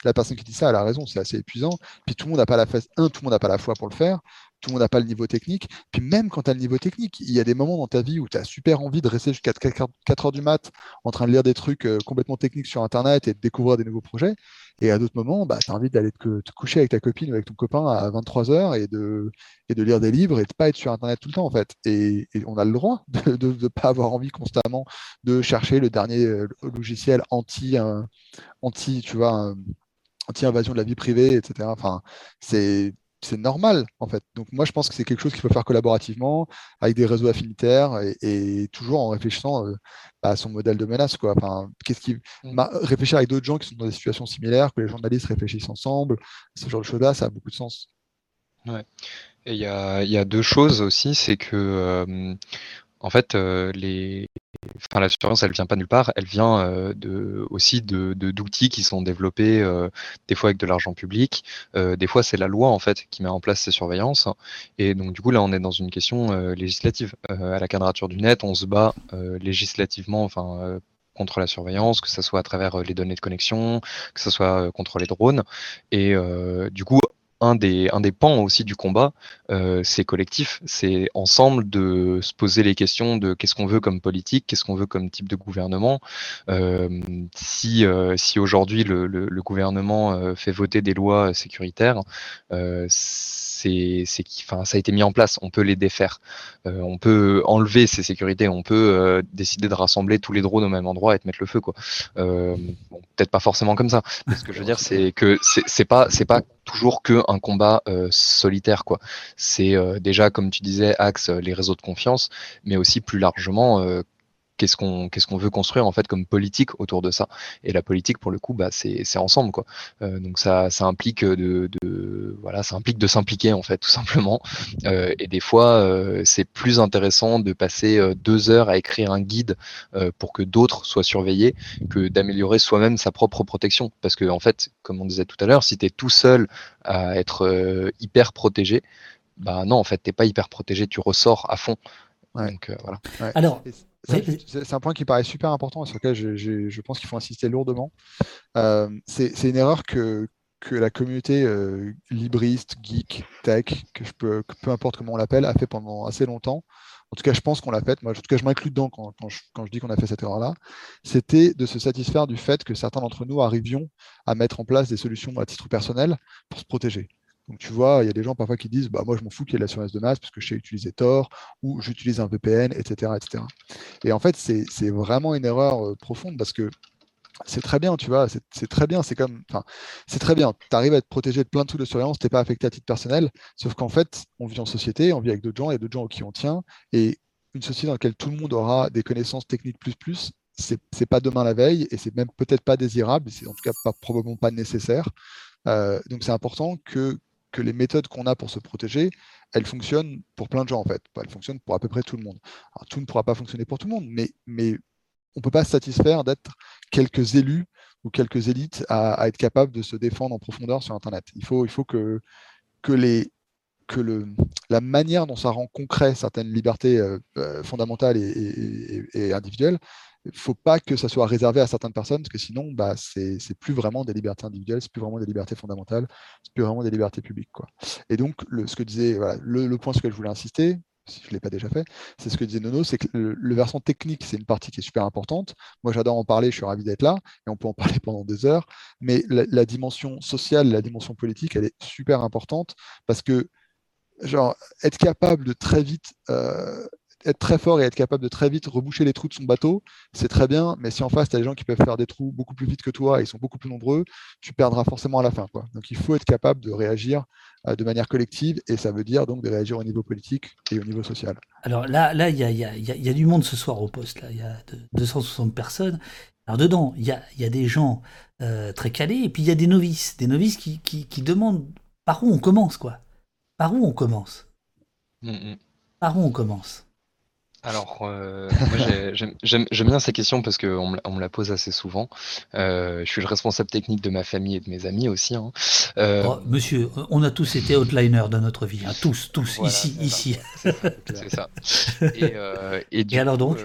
la personne qui dit ça, elle a raison, c'est assez épuisant. Puis tout le monde n'a pas la face, un, tout le monde n'a pas la foi pour le faire tout le monde n'a pas le niveau technique. Puis même quand tu as le niveau technique, il y a des moments dans ta vie où tu as super envie de rester jusqu'à 4 heures du mat en train de lire des trucs euh, complètement techniques sur Internet et de découvrir des nouveaux projets. Et à d'autres moments, bah, tu as envie d'aller te, coucher avec ta copine ou avec ton copain à 23 heures et de, et de lire des livres et de pas être sur Internet tout le temps, en fait. Et, on a le droit de ne pas avoir envie constamment de chercher le dernier euh, logiciel anti, euh, anti tu vois, anti-invasion de la vie privée, etc. Enfin, c'est c'est normal en fait. Donc moi je pense que c'est quelque chose qu'il faut faire collaborativement avec des réseaux affinitaires et, toujours en réfléchissant euh, à son modèle de menace quoi. Enfin, qu'est-ce qui mmh. réfléchir avec d'autres gens qui sont dans des situations similaires, que les journalistes réfléchissent ensemble, ce genre de choses là, ça a beaucoup de sens. Ouais. Et il y a, deux choses aussi, c'est que euh, en fait euh, les enfin, la surveillance, elle vient pas nulle part, elle vient euh, aussi de, d'outils qui sont développés euh, des fois avec de l'argent public, euh, des fois c'est la loi en fait qui met en place ces surveillances. Et donc du coup là, on est dans une question législative. à la quadrature du net, on se bat législativement, enfin contre la surveillance, que ce soit à travers les données de connexion, que ce soit contre les drones. Et du coup, un des, pans aussi du combat, euh, c'est collectif, c'est ensemble de se poser les questions de qu'est-ce qu'on veut comme politique, qu'est-ce qu'on veut comme type de gouvernement. Euh, si euh, si aujourd'hui le, gouvernement fait voter des lois sécuritaires, ça a été mis en place, on peut les défaire. on peut enlever ces sécurités, on peut décider de rassembler tous les drones au même endroit et de mettre le feu. Quoi. Peut-être pas forcément comme ça. Mais ce que je veux dire, c'est que c'est pas, c'est pas toujours que un combat euh, solitaire quoi. C'est euh, déjà comme tu disais axe les réseaux de confiance, mais aussi plus largement euh, qu'est-ce qu'on qu'est-ce qu'on veut construire en fait comme politique autour de ça. Et la politique pour le coup bah c'est ensemble quoi. Euh, donc ça ça implique de, de voilà ça implique de s'impliquer en fait tout simplement. Euh, et des fois euh, c'est plus intéressant de passer deux heures à écrire un guide euh, pour que d'autres soient surveillés que d'améliorer soi-même sa propre protection. Parce que en fait comme on disait tout à l'heure si tu es tout seul à être hyper protégé bah non en fait t'es pas hyper protégé tu ressors à fond. Donc voilà. Alors c'est un point qui paraît super important et sur lequel je, pense qu'il faut insister lourdement. Euh, c'est une erreur que, que la communauté euh, libriste, geek, tech, que je peux, peu importe comment on l'appelle, a fait pendant assez longtemps. En tout cas, je pense qu'on l'a fait. Moi, en tout cas, je m'inclus dedans quand, je, quand, je, dis qu'on a fait cette erreur-là. C'était de se satisfaire du fait que certains d'entre nous arrivions à mettre en place des solutions à titre personnel pour se protéger. Donc tu vois, il y a des gens parfois qui disent bah, Moi, je m'en fous qu'il y ait l'assurance de masse parce que je sais utiliser Tor ou j'utilise un VPN, etc., etc. Et en fait, c'est vraiment une erreur euh, profonde parce que c'est très bien, tu vois, c'est très bien, c'est comme, enfin, c'est très bien. Tu arrives à être protégé de plein de trucs de surveillance, tu n'es pas affecté à titre personnel, sauf qu'en fait, on vit en société, on vit avec d'autres gens, il y a d'autres gens qui on tient, et une société dans laquelle tout le monde aura des connaissances techniques plus plus, c'est pas demain la veille, et c'est même peut-être pas désirable, c'est en tout cas probablement pas nécessaire. Euh, donc c'est important que, que les méthodes qu'on a pour se protéger, elles fonctionnent pour plein de gens en fait. Elles fonctionnent pour à peu près tout le monde. Tout ne pourra pas fonctionner pour tout le monde, mais, mais on ne peut pas se satisfaire d'être quelques élus ou quelques élites à, être capables de se défendre en profondeur sur Internet. Il faut, il faut que, que, les, que le, la manière dont ça rend concret certaines libertés euh, euh, fondamentales et, individuelles, il ne faut pas que ça soit réservé à certaines personnes, parce que sinon, bah, c'est plus vraiment des libertés individuelles, c'est plus vraiment des libertés fondamentales, c'est plus vraiment des libertés publiques. Et donc, le, ce que disait, le point sur lequel je voulais insister, si je ne l'ai pas déjà fait, c'est ce que disait Nono, c'est que le, versant technique, c'est une partie qui est super importante. Moi, j'adore en parler, je suis ravi d'être là, et on peut en parler pendant des heures, mais la, dimension sociale, la dimension politique, elle est super importante, parce que, genre, être capable de très vite euh, être très fort et être capable de très vite reboucher les trous de son bateau, c'est très bien, mais si en face, tu as des gens qui peuvent faire des trous beaucoup plus vite que toi et ils sont beaucoup plus nombreux, tu perdras forcément à la fin. Quoi. Donc il faut être capable de réagir euh, de manière collective et ça veut dire donc de réagir au niveau politique et au niveau social. Alors là, là, il y a, y, a, y a, du monde ce soir au poste. Là, il y a 260 personnes. Alors dedans, il y a, y a, des gens euh, très calés et puis il y a des novices, des novices qui, qui, qui, demandent par où on commence, quoi. Par où on commence? Mm, mm. Par où on commence? Alors, euh, j'aime bien ces questions parce qu'on me, on me la pose assez souvent. Euh, je suis le responsable technique de ma famille et de mes amis aussi. Hein. Euh, oh, monsieur, on a tous été outliners dans notre vie, hein. tous, tous, ici, ici. C'est ça. Et, du alors donc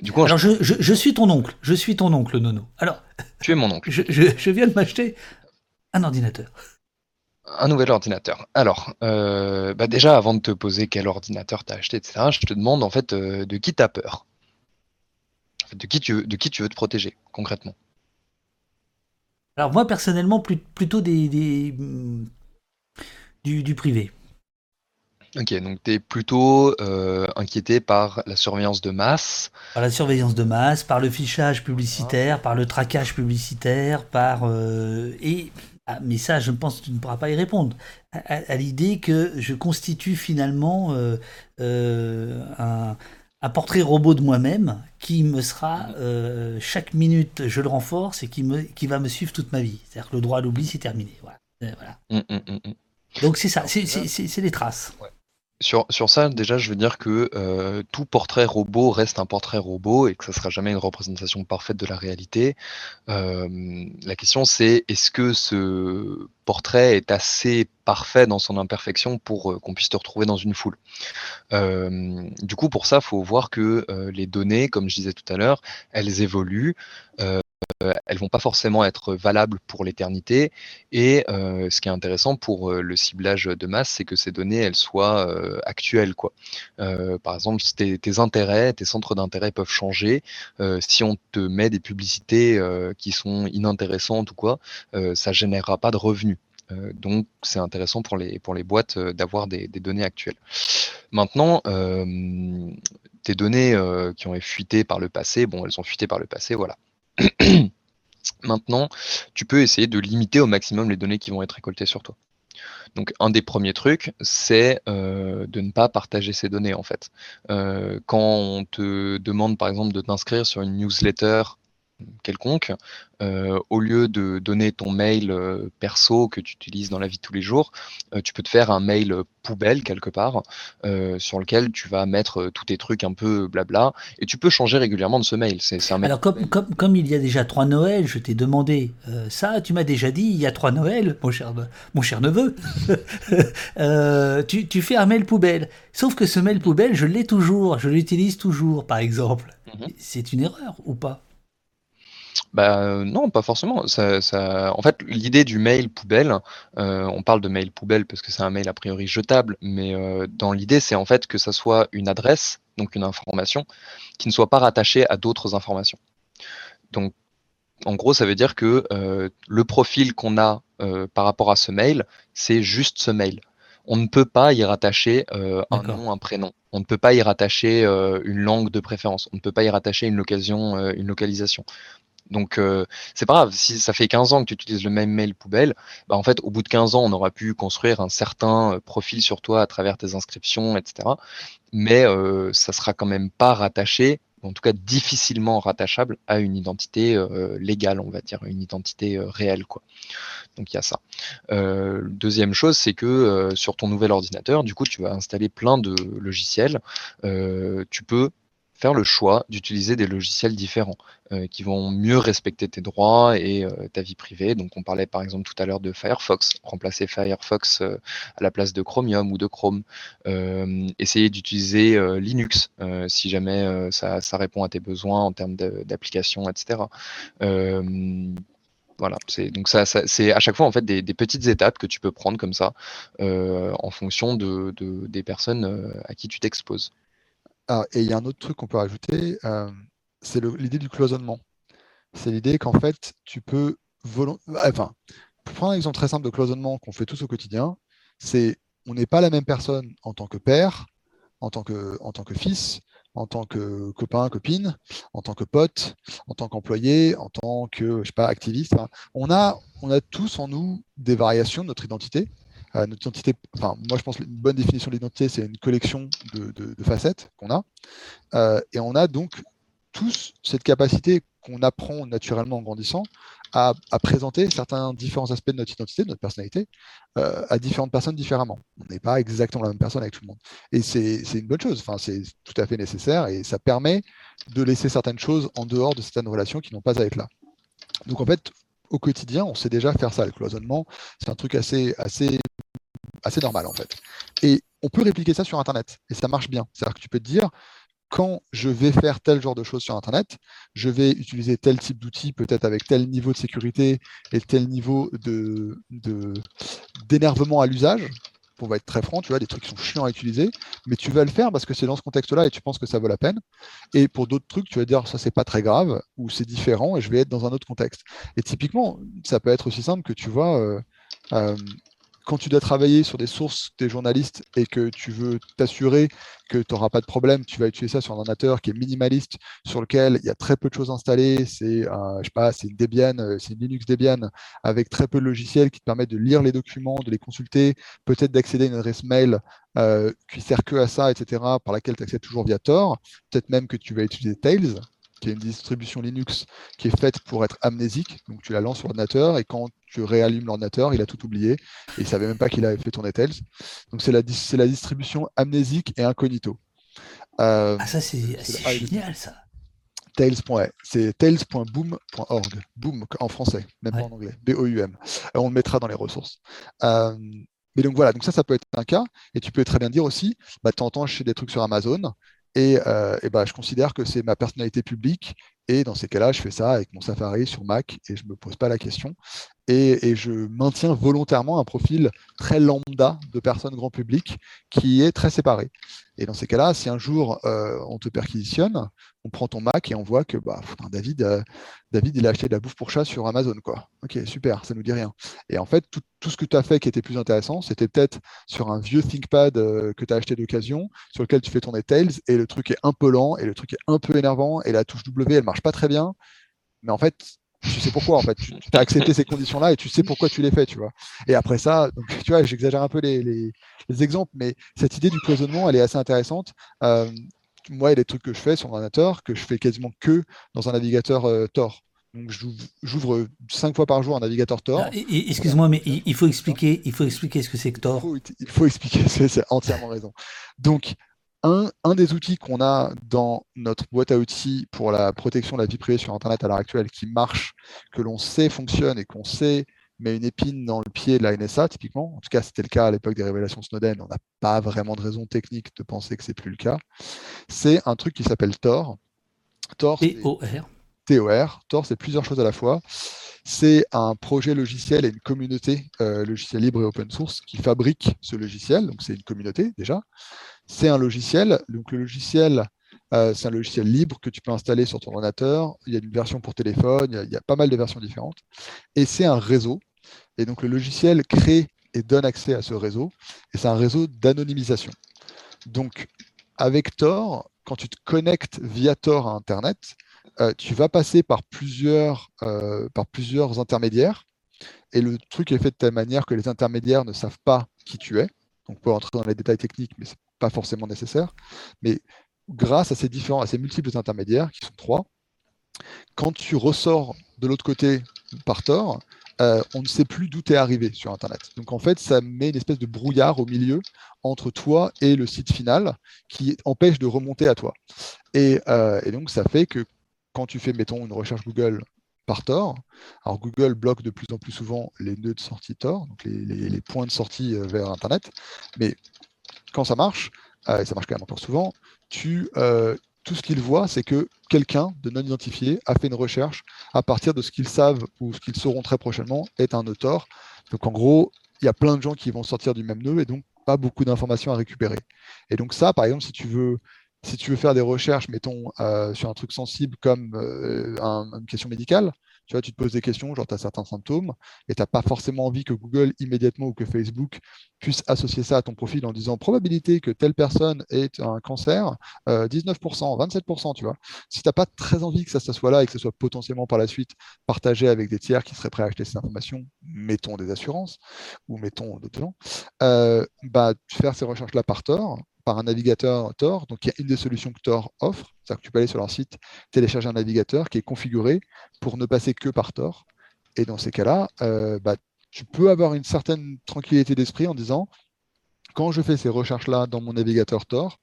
du coup, Alors, je, je, suis ton oncle, je suis ton oncle, Nono. Alors, tu es mon oncle. Je, je viens de m'acheter un ordinateur. Un nouvel ordinateur. Alors, euh, bah déjà, avant de te poser quel ordinateur tu as acheté, etc., je te demande en fait euh, de qui tu as peur. De qui, tu veux, de qui tu veux te protéger, concrètement? Alors moi, personnellement, plutôt des, du, privé. Ok, donc tu es plutôt euh, inquiété par la surveillance de masse. Par la surveillance de masse, par le fichage publicitaire, par le traquage publicitaire, par... et ah, mais ça, je pense que tu ne pourras pas y répondre. À, l'idée que je constitue finalement euh, euh, un, portrait robot de moi-même qui me sera, euh, chaque minute, je le renforce et qui, me, qui va me suivre toute ma vie. C'est-à-dire que le droit à l'oubli, c'est terminé. Voilà. Hum, hum, hum, Donc c'est ça, c'est les traces. Sur, sur ça, déjà, je veux dire que euh, tout portrait robot reste un portrait robot et que ça sera jamais une représentation parfaite de la réalité. Euh, la question, c'est est-ce que ce portrait est assez parfait dans son imperfection pour euh, qu'on puisse te retrouver dans une foule? Du coup, pour ça, il faut voir que les données, comme je disais tout à l'heure, elles évoluent. Euh, elles vont pas forcément être valables pour l'éternité. Et euh, ce qui est intéressant pour euh, le ciblage de masse, c'est que ces données, elles soient actuelles. Par exemple, tes, tes, intérêts, tes centres d'intérêt peuvent changer. si on te met des publicités qui sont inintéressantes ou quoi, ça générera pas de revenus. donc c'est intéressant pour les, boîtes d'avoir des, données actuelles. Maintenant, tes données qui ont été fuitées par le passé, bon, elles ont fuité par le passé, voilà. Maintenant, tu peux essayer de limiter au maximum les données qui vont être récoltées sur toi. Donc, un des premiers trucs, c'est euh, de ne pas partager ces données, en fait. Euh, quand on te demande, par exemple, de t'inscrire sur une newsletter quelconque, euh, au lieu de donner ton mail euh, perso que tu utilises dans la vie de tous les jours, euh, tu peux te faire un mail poubelle quelque part sur lequel tu vas mettre tous tes trucs un peu blabla et tu peux changer régulièrement de ce mail. C'est, un Alors comme, comme, comme, il y a déjà trois Noëls, je t'ai demandé ça, tu m'as déjà dit il y a trois Noëls, mon cher, mon cher neveu, tu, tu, fais un mail poubelle. Sauf que ce mail poubelle, je l'ai toujours, je l'utilise toujours par exemple. Mhm. C'est une erreur ou pas? Bah non, pas forcément. Ça, ça... En fait, l'idée du mail poubelle, euh, on parle de mail poubelle parce que c'est un mail a priori jetable, mais euh, dans l'idée, c'est en fait que ça soit une adresse, donc une information, qui ne soit pas rattachée à d'autres informations. Donc, en gros, ça veut dire que euh, le profil qu'on a par rapport à ce mail, c'est juste ce mail. On ne peut pas y rattacher un nom, un prénom. On ne peut pas y rattacher une langue de préférence. On ne peut pas y rattacher une, une localisation. Donc euh, c'est pas grave, si ça fait 15 ans que tu utilises le même mail poubelle, bah en fait au bout de 15 ans on aura pu construire un certain euh, profil sur toi à travers tes inscriptions, etc. Mais euh, ça sera quand même pas rattaché, en tout cas difficilement rattachable à une identité euh, légale, on va dire, une identité réelle. Quoi. Donc il y a ça. deuxième chose, c'est que sur ton nouvel ordinateur, du coup tu vas installer plein de logiciels. tu peux faire le choix d'utiliser des logiciels différents euh, qui vont mieux respecter tes droits et euh, ta vie privée. Donc on parlait par exemple tout à l'heure de Firefox, remplacer Firefox euh, à la place de Chromium ou de Chrome, essayer d'utiliser Linux si jamais ça, répond à tes besoins en termes d'application, etc. Voilà, c'est donc ça, c'est à chaque fois en fait des, petites étapes que tu peux prendre comme ça en fonction de, des personnes à qui tu t'exposes. Ah, et il y a un autre truc qu'on peut rajouter, euh, c'est l'idée du cloisonnement. C'est l'idée qu'en fait, tu peux Enfin, pour prendre un exemple très simple de cloisonnement qu'on fait tous au quotidien, c'est on n'est pas la même personne en tant que père, en tant que, en tant que fils, en tant que copain, copine, en tant que pote, en tant qu'employé, en tant que je sais pas, activiste. on, a, on a tous en nous des variations de notre identité notre identité, enfin, moi je pense qu'une bonne définition de l'identité, c'est une collection de, facettes qu'on a. Euh, et on a donc tous cette capacité qu'on apprend naturellement en grandissant à, présenter certains différents aspects de notre identité, de notre personnalité, euh, à différentes personnes différemment. On n'est pas exactement la même personne avec tout le monde. Et c'est une bonne chose, enfin, c'est tout à fait nécessaire et ça permet de laisser certaines choses en dehors de certaines relations qui n'ont pas à être là. Donc en fait, au quotidien, on sait déjà faire ça. Le cloisonnement, c'est un truc assez, assez normal en fait. Et on peut répliquer ça sur Internet et ça marche bien. C'est-à-dire que tu peux te dire, quand je vais faire tel genre de choses sur Internet, je vais utiliser tel type d'outil, peut-être avec tel niveau de sécurité et tel niveau de, d'énervement à l'usage. On va être très franc, tu vois, des trucs qui sont chiants à utiliser, mais tu vas le faire parce que c'est dans ce contexte-là et tu penses que ça vaut la peine. Et pour d'autres trucs, tu vas dire ça c'est pas très grave ou c'est différent et je vais être dans un autre contexte. Et typiquement, ça peut être aussi simple que tu vois, euh, euh, quand tu dois travailler sur des sources des journalistes et que tu veux t'assurer que tu n'auras pas de problème, tu vas utiliser ça sur un ordinateur qui est minimaliste, sur lequel il y a très peu de choses installées. C'est, pas, c'est une Debian, euh, c'est Linux Debian avec très peu de logiciels qui te permettent de lire les documents, de les consulter, peut-être d'accéder à une adresse mail euh, qui sert que à ça, etc., par laquelle tu accèdes toujours via Tor. Peut-être même que tu vas utiliser Tails qui est une distribution Linux qui est faite pour être amnésique. Donc tu la lances sur l'ordinateur et quand tu réallumes l'ordinateur, il a tout oublié et il savait même pas qu'il avait fait tourner Tails. Donc c'est la, la distribution amnésique et incognito. Euh, ah ça c'est génial ça. Tails. C'est tails.boom.org. Boom en français, même pas en anglais. B-O-U-M. Euh, on le mettra dans les ressources. Euh, mais donc voilà, donc ça, ça peut être un cas. Et tu peux très bien dire aussi, bah, tu entends chez des trucs sur Amazon, et, euh, bah, je considère que c'est ma personnalité publique. Et dans ces cas-là, je fais ça avec mon Safari sur Mac et je ne me pose pas la question. Et, je maintiens volontairement un profil très lambda de personnes grand public qui est très séparé. Et dans ces cas-là, si un jour euh, on te perquisitionne, on prend ton Mac et on voit que bah, David, euh, David, il a acheté de la bouffe pour chat sur Amazon. Quoi. Ok, super, ça nous dit rien. Et en fait, tout, ce que tu as fait qui était plus intéressant, c'était peut-être sur un vieux ThinkPad euh, que tu as acheté d'occasion, sur lequel tu fais tourner Tails, et le truc est un peu lent, et le truc est un peu énervant, et la touche W, elle marche pas très bien. Mais en fait, tu sais pourquoi en fait. Tu as accepté ces conditions-là et tu sais pourquoi tu les fais, tu vois. Et après ça, donc tu vois, j'exagère un peu les, exemples, mais cette idée du cloisonnement, elle est assez intéressante. Euh, moi, il y a des trucs que je fais sur ordinateur que je fais quasiment que dans un navigateur euh, Tor. Donc j'ouvre cinq fois par jour un navigateur Tor. Ah, excuse-moi, mais il faut expliquer, il faut expliquer ce que c'est que Tor. Il faut, il faut expliquer, c'est entièrement raison. Donc un, des outils qu'on a dans notre boîte à outils pour la protection de la vie privée sur Internet à l'heure actuelle qui marche, que l'on sait fonctionne et qu'on sait met une épine dans le pied de la NSA, typiquement. En tout cas, c'était le cas à l'époque des révélations Snowden. On n'a pas vraiment de raison technique de penser que c'est plus le cas. C'est un truc qui s'appelle Tor. Tor. T-O-R. TOR. Tor, c'est plusieurs choses à la fois. C'est un projet logiciel et une communauté euh, logiciel libre et open source qui fabrique ce logiciel. Donc, c'est une communauté déjà. C'est un logiciel. Donc, le logiciel, euh, c'est un logiciel libre que tu peux installer sur ton ordinateur. Il y a une version pour téléphone, il y a, pas mal de versions différentes. Et c'est un réseau. Et donc, le logiciel crée et donne accès à ce réseau. Et c'est un réseau d'anonymisation. Donc, avec Tor, quand tu te connectes via Tor à Internet, euh, tu vas passer par plusieurs, euh, par plusieurs intermédiaires. Et le truc est fait de telle manière que les intermédiaires ne savent pas qui tu es. Donc, on peut entrer dans les détails techniques, mais ce n'est pas forcément nécessaire. Mais grâce à ces différents, à ces multiples intermédiaires, qui sont trois, quand tu ressors de l'autre côté par Tor, euh, on ne sait plus d'où tu es arrivé sur Internet. Donc en fait, ça met une espèce de brouillard au milieu entre toi et le site final qui empêche de remonter à toi. Et, et donc ça fait que quand tu fais, mettons, une recherche Google par Tor, alors Google bloque de plus en plus souvent les nœuds de sortie Tor, donc les, points de sortie euh, vers Internet, mais quand ça marche, euh, et ça marche quand même encore souvent, tu, euh, tout ce qu'ils voient, c'est que quelqu'un de non identifié a fait une recherche à partir de ce qu'ils savent ou ce qu'ils sauront très prochainement est un nœud Tor. Donc en gros, il y a plein de gens qui vont sortir du même nœud et donc pas beaucoup d'informations à récupérer. Et donc ça, par exemple, si tu veux si tu veux faire des recherches, mettons, euh, sur un truc sensible comme euh, une question médicale, tu te poses des questions, genre tu as certains symptômes, et tu n'as pas forcément envie que Google immédiatement ou que Facebook puisse associer ça à ton profil en disant probabilité que telle personne ait un cancer, 19%, euh, 27%, tu vois. Si tu n'as pas très envie que ça, soit là et que ce soit potentiellement par la suite partagé avec des tiers qui seraient prêts à acheter ces informations, mettons des assurances ou mettons d'autres gens, bah, faire ces recherches-là par tort, par un navigateur Tor. Donc, il y a une des solutions que Tor offre. C'est-à-dire que tu peux aller sur leur site, télécharger un navigateur qui est configuré pour ne passer que par Tor. Et dans ces cas-là, euh, bah, tu peux avoir une certaine tranquillité d'esprit en disant, quand je fais ces recherches-là dans mon navigateur Tor,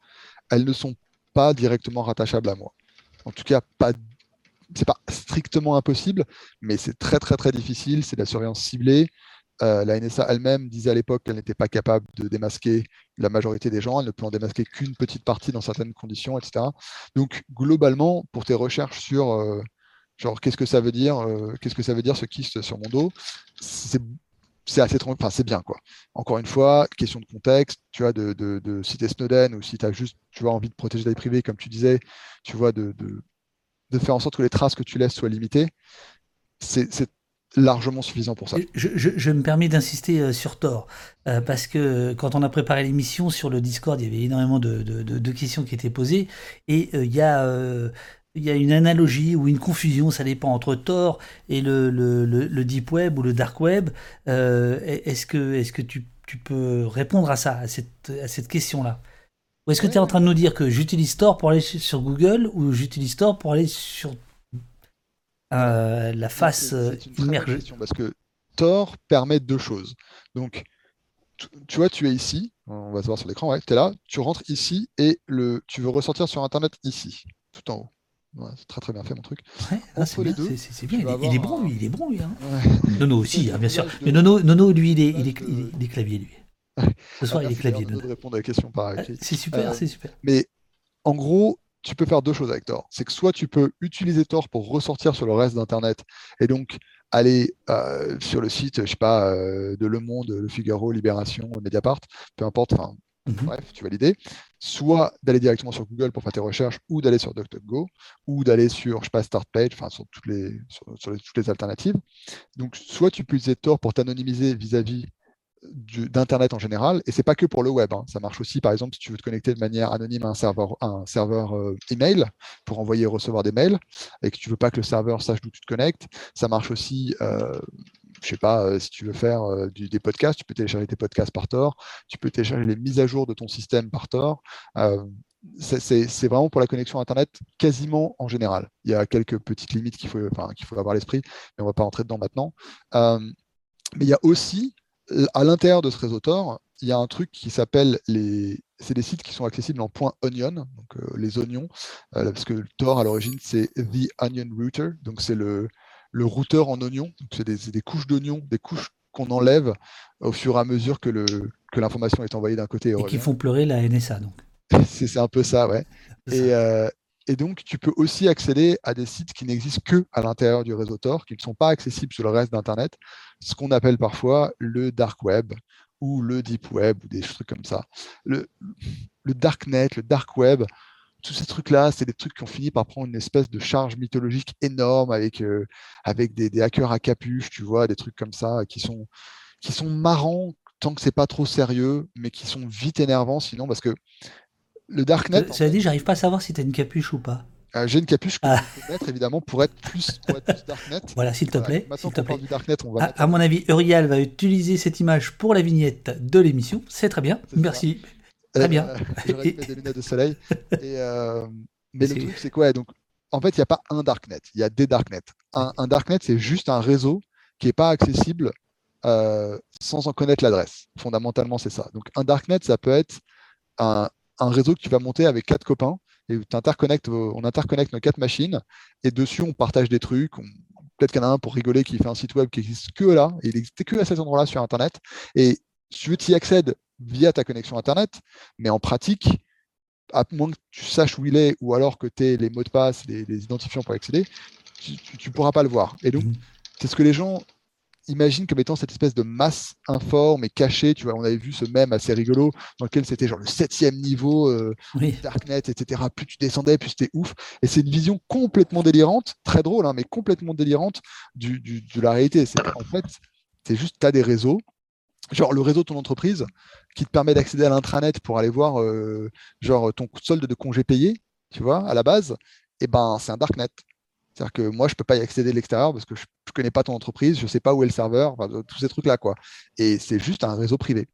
elles ne sont pas directement rattachables à moi. En tout cas, pas c'est pas strictement impossible, mais c'est très très très difficile. C'est de la surveillance ciblée. Euh, la NSA elle-même disait à l'époque qu'elle n'était pas capable de démasquer la majorité des gens, elle ne peut en démasquer qu'une petite partie dans certaines conditions, etc. Donc globalement, pour tes recherches sur euh, qu'est-ce que ça veut dire, euh, qu'est-ce que ça veut dire ce kyste sur mon dos, c'est assez enfin, c'est bien quoi. Encore une fois, question de contexte, tu vois, de, de, citer Snowden ou si tu as juste envie de protéger ta vie privée, comme tu disais, tu vois, de, de, faire en sorte que les traces que tu laisses soient limitées, c'est largement suffisant pour ça. Je, me permets d'insister euh, sur Thor, euh, parce que quand on a préparé l'émission sur le Discord, il y avait énormément de, questions qui étaient posées, et euh, il y a... une analogie ou une confusion, ça dépend entre Tor et le, Deep Web ou le Dark Web. est-ce que, tu, peux répondre à ça, à cette, à cette question-là? Ou est-ce que tu es en train de nous dire que j'utilise Tor pour aller sur Google ou j'utilise Tor pour aller sur euh, la face immergée. Parce que Tor permet deux choses. Donc, tu vois, tu es ici, on va se voir sur l'écran, ouais, tu es là, tu rentres ici et le, tu veux ressortir sur Internet ici, tout en haut. c'est très très bien fait mon truc. Ouais, ah, c'est bien, bien. Il, est bon, lui, il est bon, lui. Hein. Nono aussi, hein, bien sûr. Mais Nono, Nono lui, il est, il est, il est, clavier, lui. Ce soir, il est clavier. de répondre à la question par C'est super, euh, c'est super. Mais en gros, tu peux faire deux choses avec Tor. C'est que soit tu peux utiliser Tor pour ressortir sur le reste d'Internet et donc aller euh, sur le site, je sais pas, euh, de Le Monde, Le Figaro, Libération, Mediapart, peu importe, enfin, mhm. bref, tu vas l'idée. Soit d'aller directement sur Google pour faire tes recherches, ou d'aller sur DuckDuckGo, ou d'aller sur, je sais pas, StartPage, enfin, sur, toutes les, sur, toutes les alternatives. Donc, soit tu peux utiliser Tor pour t'anonymiser vis-à-vis d'Internet en général, et c'est pas que pour le web. Hein. Ça marche aussi, par exemple, si tu veux te connecter de manière anonyme à un serveur, un serveur euh, email pour envoyer et recevoir des mails, et que tu veux pas que le serveur sache d'où tu te connectes. Ça marche aussi, euh, je sais pas, euh, si tu veux faire euh, des podcasts, tu peux télécharger tes podcasts par Tor, tu peux télécharger les mises à jour de ton système par Tor. c'est vraiment pour la connexion Internet quasiment en général. Il y a quelques petites limites qu'il faut, qu'il faut avoir à l'esprit, mais on ne va pas rentrer dedans maintenant. mais il y a aussi à l'intérieur de ce réseau Tor, il y a un truc qui s'appelle les. C'est des sites qui sont accessibles en point .onion, donc euh, les oignons, euh, parce que Tor à l'origine c'est the onion router, donc c'est le, le routeur en oignon. C'est des, couches d'oignons, des couches qu'on enlève au fur et à mesure que le que l'information est envoyée d'un côté et, qui font pleurer la NSA donc. c'est un peu ça, ouais. Et, euh, et donc, tu peux aussi accéder à des sites qui n'existent que à l'intérieur du réseau Tor, qui ne sont pas accessibles sur le reste d'Internet, ce qu'on appelle parfois le dark web ou le deep web ou des trucs comme ça. Le, le darknet, le dark web, tous ces trucs-là, c'est des trucs qui ont fini par prendre une espèce de charge mythologique énorme avec, euh, avec des, hackers à capuche, tu vois, des trucs comme ça qui sont, qui sont marrants tant que c'est pas trop sérieux, mais qui sont vite énervants sinon parce que le Darknet. Ça dit, j'arrive pas à savoir si tu as une capuche ou pas. Euh, j'ai une capuche que ah. je peux mettre évidemment pour être plus, pour être plus Darknet. Voilà, s'il te plaît. Maintenant qu'on parle du Darknet, on va. À, mon avis, Uriel va utiliser cette image pour la vignette de l'émission. C'est très bien. Merci. Très bien. Euh, des lunettes de soleil. Et, euh, mais le truc, c'est quoi Donc, en fait, il n'y a pas un Darknet. Il y a des Darknets. Un, un Darknet, c'est juste un réseau qui n'est pas accessible euh, sans en connaître l'adresse. Fondamentalement, c'est ça. Donc, un Darknet, ça peut être un, un réseau que tu vas monter avec quatre copains et on interconnecte nos quatre machines et dessus on partage des trucs. Peut-être qu'il y en a un pour rigoler qui fait un site web qui existe que là, et il n'existe que à cet endroit-là sur Internet. Et tu y accèdes via ta connexion Internet, mais en pratique, à moins que tu saches où il est ou alors que tu aies les mots de passe, les, identifiants pour accéder, tu ne pourras pas le voir. Et donc, mmh. c'est ce que les gens imagine comme étant cette espèce de masse informe et cachée. Tu vois, on avait vu ce même assez rigolo dans lequel c'était genre le septième niveau euh, Darknet, etc. Plus tu descendais, plus c'était ouf. Et c'est une vision complètement délirante, très drôle, hein, mais complètement délirante du, de la réalité. C'est en fait, c'est juste, tu as des réseaux, genre le réseau de ton entreprise qui te permet d'accéder à l'intranet pour aller voir euh, genre ton solde de congé payé, tu vois, à la base, et ben c'est un darknet. C'est-à-dire que moi, je ne peux pas y accéder de l'extérieur parce que je ne connais pas ton entreprise, je ne sais pas où est le serveur, tous ces trucs-là. quoi. Et c'est juste un réseau privé.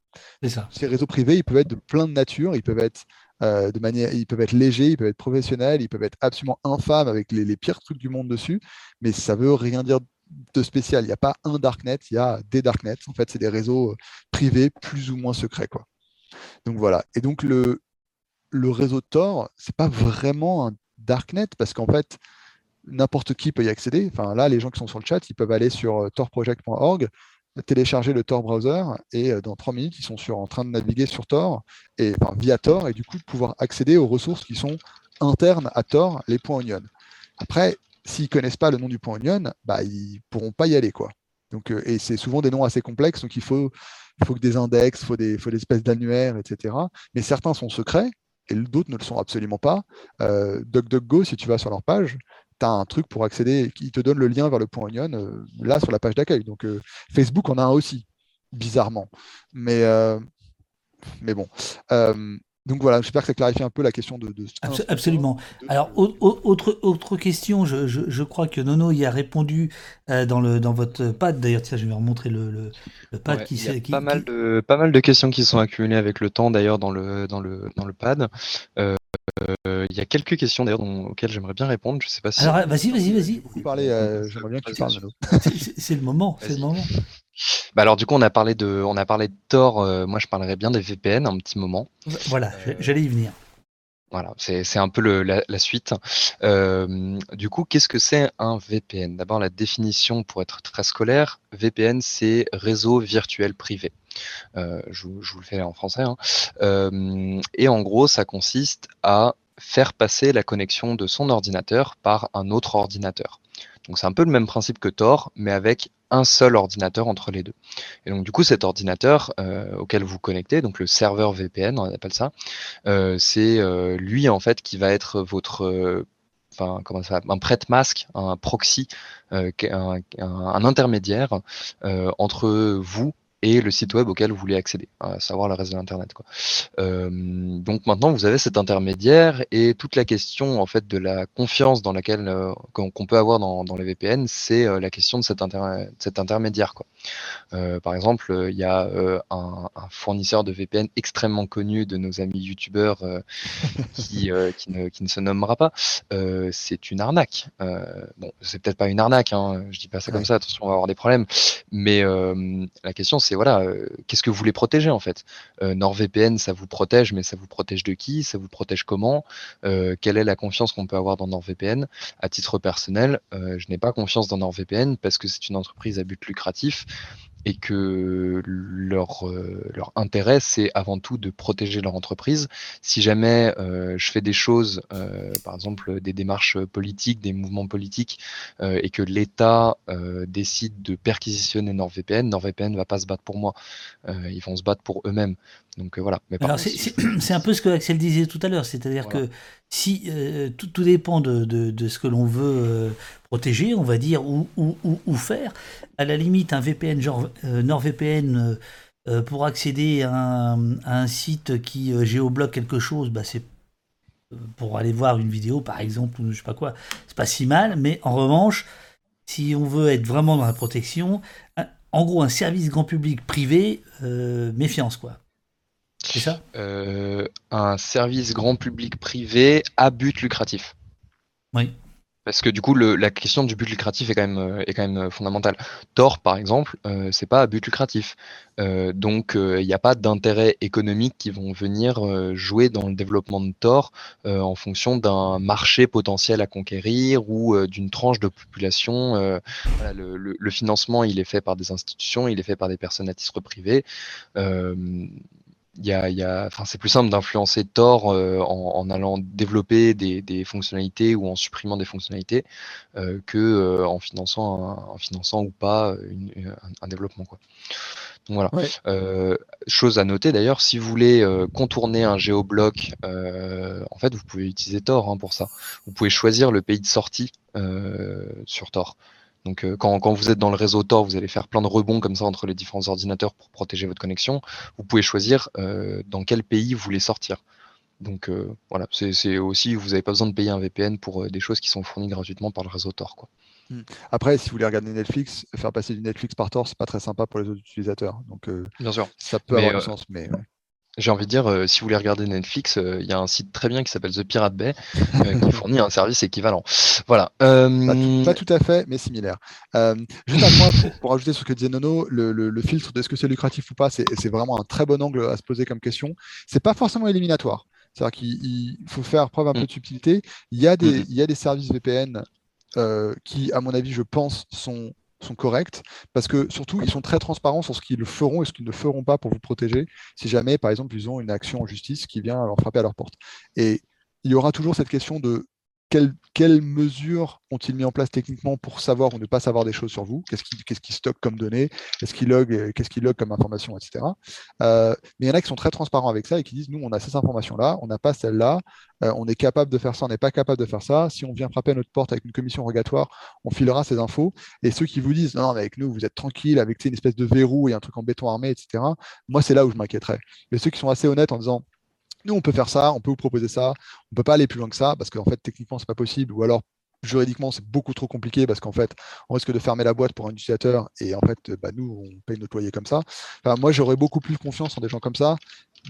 Ça. Ces réseaux privés, ils peuvent être de plein de nature, ils peuvent être euh, de manière, ils peuvent être légers, ils peuvent être professionnels, ils peuvent être absolument infâmes avec les, pires trucs du monde dessus, mais ça ne veut rien dire de spécial. Il n'y a pas un darknet, il y a des darknets. En fait, c'est des réseaux euh, privés plus ou moins secrets. Quoi. Donc voilà. Et donc le, le réseau Tor, c'est pas vraiment un darknet parce qu'en fait, n'importe qui peut y accéder. Là, les gens qui sont sur le chat, ils peuvent aller sur euh, torproject.org, télécharger le Tor browser et euh, dans trois minutes, ils sont en train de naviguer sur Tor et via Tor et du coup pouvoir accéder aux ressources qui sont internes à Tor, les points onion. Après, s'ils ne connaissent pas le nom du point onion, bah, ils ne pourront pas y aller. Quoi. Donc, euh, et c'est souvent des noms assez complexes, donc il faut, faut que des index, il faut des, espèces d'annuaires, etc. Mais certains sont secrets et d'autres ne le sont absolument pas. DuckDuckGo, si tu vas sur leur page, tu as un truc pour accéder, qui te donne le lien vers le point Onion, euh, là sur la page d'accueil. Donc euh, Facebook en a un aussi, bizarrement. Mais, euh, mais bon. donc voilà, j'espère que ça clarifie un peu la question de. Absolument. Alors, autre, autre question, je, je, crois que Nono y a répondu dans, le, dans votre pad. D'ailleurs, tiens, je vais remontrer le, le, pad qui Il y a pas, Mal de, pas mal de questions qui sont accumulées avec le temps, d'ailleurs, dans le, dans, le, dans le pad. Euh, il y a quelques questions d'ailleurs auxquelles j'aimerais bien répondre. Je sais pas si. Alors vas-y, vas-y, vas-y. Euh, j'aimerais bien que tu parles. C'est le moment, c'est le moment. Bah alors du coup on a parlé de, on a parlé de Tor. Euh, moi je parlerai bien des VPN un petit moment. Voilà, j'allais y venir. Voilà, c'est un peu la, suite. du coup, qu'est-ce que c'est un VPN D'abord, la définition pour être très scolaire, VPN, c'est réseau virtuel privé. Euh, je, vous le fais en français. Hein. Et en gros, ça consiste à faire passer la connexion de son ordinateur par un autre ordinateur. Donc c'est un peu le même principe que Tor, mais avec un seul ordinateur entre les deux. Et donc du coup, cet ordinateur euh, auquel vous connectez, donc le serveur VPN, on appelle ça, c'est lui en fait qui va être votre Enfin, comment ça un prête-masque, un proxy, un, intermédiaire entre vous et le site web auquel vous voulez accéder, à savoir le reste de l'internet. Euh, donc maintenant vous avez cet intermédiaire et toute la question en fait de la confiance dans laquelle euh, qu'on peut avoir dans, les VPN, c'est euh, la question de cet, cet intermédiaire. Quoi. par exemple, il y a un, fournisseur de VPN extrêmement connu de nos amis youtubeurs qui, qui, ne, qui, ne, se nommera pas. c'est une arnaque. bon, c'est peut-être pas une arnaque, hein, je dis pas ça comme ça, attention, on va avoir des problèmes. Mais la question c'est voilà, euh, qu'est-ce que vous voulez protéger en fait? Euh, NordVPN, ça vous protège, mais ça vous protège de qui? Ça vous protège comment? Euh, Quelle est la confiance qu'on peut avoir dans NordVPN? À titre personnel, je n'ai pas confiance dans NordVPN parce que c'est une entreprise à but lucratif et que leur, leur intérêt, c'est avant tout de protéger leur entreprise. Si jamais je fais des choses, par exemple des démarches politiques, des mouvements politiques, et que l'État décide de perquisitionner NordVPN, NordVPN ne va pas se battre pour moi. ils vont se battre pour eux-mêmes. Donc voilà. c'est un peu ce que Axel disait tout à l'heure, c'est-à-dire que si euh, tout, dépend de, ce que l'on veut euh, protéger, on va dire, ou, faire. À la limite, un VPN genre euh, NordVPN pour accéder à un, site qui géobloque quelque chose, bah, c'est pour aller voir une vidéo par exemple ou je sais pas quoi, c'est pas si mal. Mais en revanche, si on veut être vraiment dans la protection, en gros un service grand public privé, méfiance quoi. C'est ça? Euh, Un service grand public privé à but lucratif. Oui. Parce que du coup, la question du but lucratif est quand même, euh, est quand même fondamentale. Tor, par exemple, euh, c'est pas à but lucratif. donc, il n'y a pas d'intérêt économique qui vont venir jouer dans le développement de Tor en fonction d'un marché potentiel à conquérir ou d'une tranche de population. le, le, financement, il est fait par des institutions, il est fait par des personnes à titre privé y a, y a, c'est plus simple d'influencer Tor euh, en, allant développer des, des, fonctionnalités ou en supprimant des fonctionnalités euh, que euh, en finançant en finançant ou pas un, développement quoi. Donc voilà. chose à noter d'ailleurs, si vous voulez contourner un géobloc, en fait vous pouvez utiliser Tor hein, pour ça. Vous pouvez choisir le pays de sortie sur Tor. Donc euh, quand, vous êtes dans le réseau Tor, vous allez faire plein de rebonds comme ça entre les différents ordinateurs pour protéger votre connexion. Vous pouvez choisir euh, dans quel pays vous voulez sortir. Donc euh, voilà, c'est aussi, vous n'avez pas besoin de payer un VPN pour des choses qui sont fournies gratuitement par le réseau Tor. Quoi. Hmm. Après, si vous voulez regarder Netflix, faire passer du Netflix par Tor, c'est pas très sympa pour les autres utilisateurs. Donc, Bien sûr. ça peut avoir du sens, mais j'ai envie de dire, euh, si vous voulez regarder Netflix, euh, il y a un site très bien qui s'appelle The Pirate Bay euh, qui fournit un service équivalent. Voilà. Pas, tout à fait, mais similaire. juste un point pour, pour, ajouter sur ce que disait Nono, le, le, filtre de ce que c'est lucratif ou pas, c'est vraiment un très bon angle à se poser comme question. C'est pas forcément éliminatoire. C'est-à-dire qu'il faut faire preuve un peu de mm. subtilité. Il y a des, mm-hmm. il y a des services VPN qui, à mon avis, je pense, sont sont corrects parce que surtout ils sont très transparents sur ce qu'ils feront et ce qu'ils ne feront pas pour vous protéger si jamais par exemple ils ont une action en justice qui vient leur frapper à leur porte. Et il y aura toujours cette question de quelles, mesures ont-ils mis en place techniquement pour savoir ou ne pas savoir des choses sur vous? Qu'est-ce qu'ils qu stockent comme données? Qu'est-ce qu'ils log, qu'est-ce qu'ils log comme information, etc. Euh, mais il y en a qui sont très transparents avec ça et qui disent nous, on a ces informations-là, on n'a pas celle-là, euh, on est capable de faire ça, on n'est pas capable de faire ça. Si on vient frapper à notre porte avec une commission rogatoire, on filera ces infos. Et ceux qui vous disent non, mais avec nous, vous êtes tranquille, avec une espèce de verrou et un truc en béton armé, etc. Moi, c'est là où je m'inquiéterais. Mais ceux qui sont assez honnêtes en disant nous, on peut faire ça, on peut vous proposer ça, on ne peut pas aller plus loin que ça, parce qu'en fait, techniquement, ce n'est pas possible, ou alors juridiquement, c'est beaucoup trop compliqué parce qu'en fait, on risque de fermer la boîte pour un utilisateur et en fait, bah, nous, on paye notre loyer comme ça. moi, j'aurais beaucoup plus confiance en des gens comme ça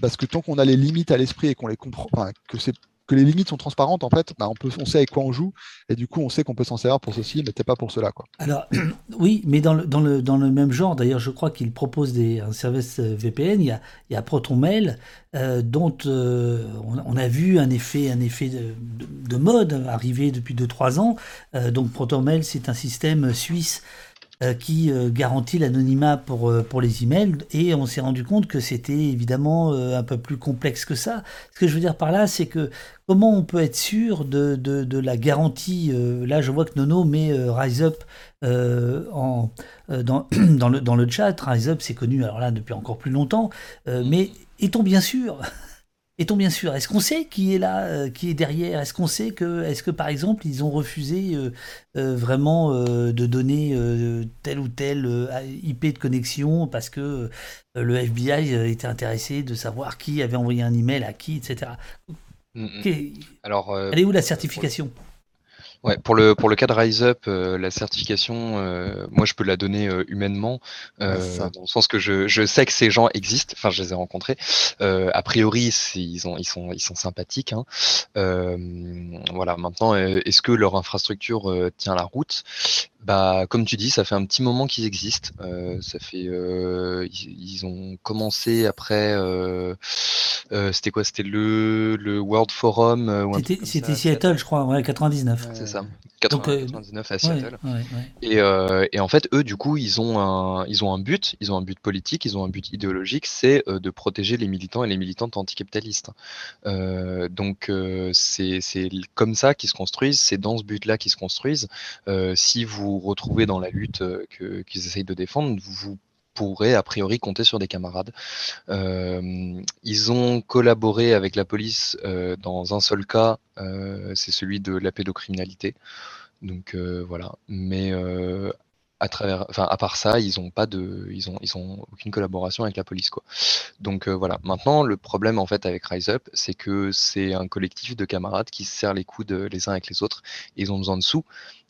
parce que tant qu'on a les limites à l'esprit et qu'on les comprend, que c'est que les limites sont transparentes, en fait, bah, on, peut, on sait avec quoi on joue, et du coup, on sait qu'on peut s'en servir pour ceci, mais pas pour cela. Quoi. Alors, oui, mais dans le, dans le, dans le même genre, d'ailleurs, je crois qu'il propose des, un service euh, VPN, il y a, il y a ProtonMail, euh, dont euh, on, a vu un effet, un effet de, de, mode arriver depuis 2-3 ans. donc, ProtonMail, c'est un système suisse qui euh, garantit l'anonymat pour, euh, pour les emails et on s'est rendu compte que c'était évidemment un peu plus complexe que ça. Ce que je veux dire par là, c'est que comment on peut être sûr de, de, de la garantie Là, je vois que Nono met Rise Up en, dans, dans, le, dans le chat. Rise Up, c'est connu alors là depuis encore plus longtemps, mais est-on bien sûr? Est-on bien sûr Est-ce qu'on sait qui est là, euh, qui est derrière? Est-ce qu'on sait que, est-ce que par exemple, ils ont refusé euh, euh, vraiment de donner tel ou tel IP de connexion parce que le FBI était intéressé de savoir qui avait envoyé un email à qui, etc. Mm, mm. Alors, elle est où la certification? Ouais, pour le pour le cas de Rise Up, euh, la certification, euh, moi je peux la donner euh, humainement, euh, dans le sens que je, je sais que ces gens existent. Enfin, je les ai rencontrés. a priori, ils ont ils sont ils sont sympathiques. Hein. voilà. Maintenant, est-ce que leur infrastructure tient la route? Bah, comme tu dis, ça fait un petit moment qu'ils existent. Euh, ça fait, euh, ils, ont commencé après. Euh, c'était quoi? C'était le, le World Forum. C'était Seattle, je crois, ouais, 99. C'est ça. 99 à Seattle. Et, et, en fait, eux, du coup, ils ont un, ils ont un but. Ils ont un but politique. Ils ont un but idéologique, c'est de protéger les militants et les militantes anticapitalistes. donc, c'est comme ça qu'ils se construisent. C'est dans ce but-là qu'ils se construisent. si vous retrouvez dans la lutte euh, qu'ils essayent de défendre, vous pourrez a priori compter sur des camarades. Euh, ils ont collaboré avec la police euh, dans un seul cas, c'est celui de la pédocriminalité. Donc voilà. Mais à travers, enfin à part ça, ils ont pas de, ils ont, ils aucune collaboration avec la police quoi. Donc voilà. Maintenant, le problème en fait avec Rise Up, c'est que c'est un collectif de camarades qui se serrent les coudes les uns avec les autres. Et ils ont besoin de sous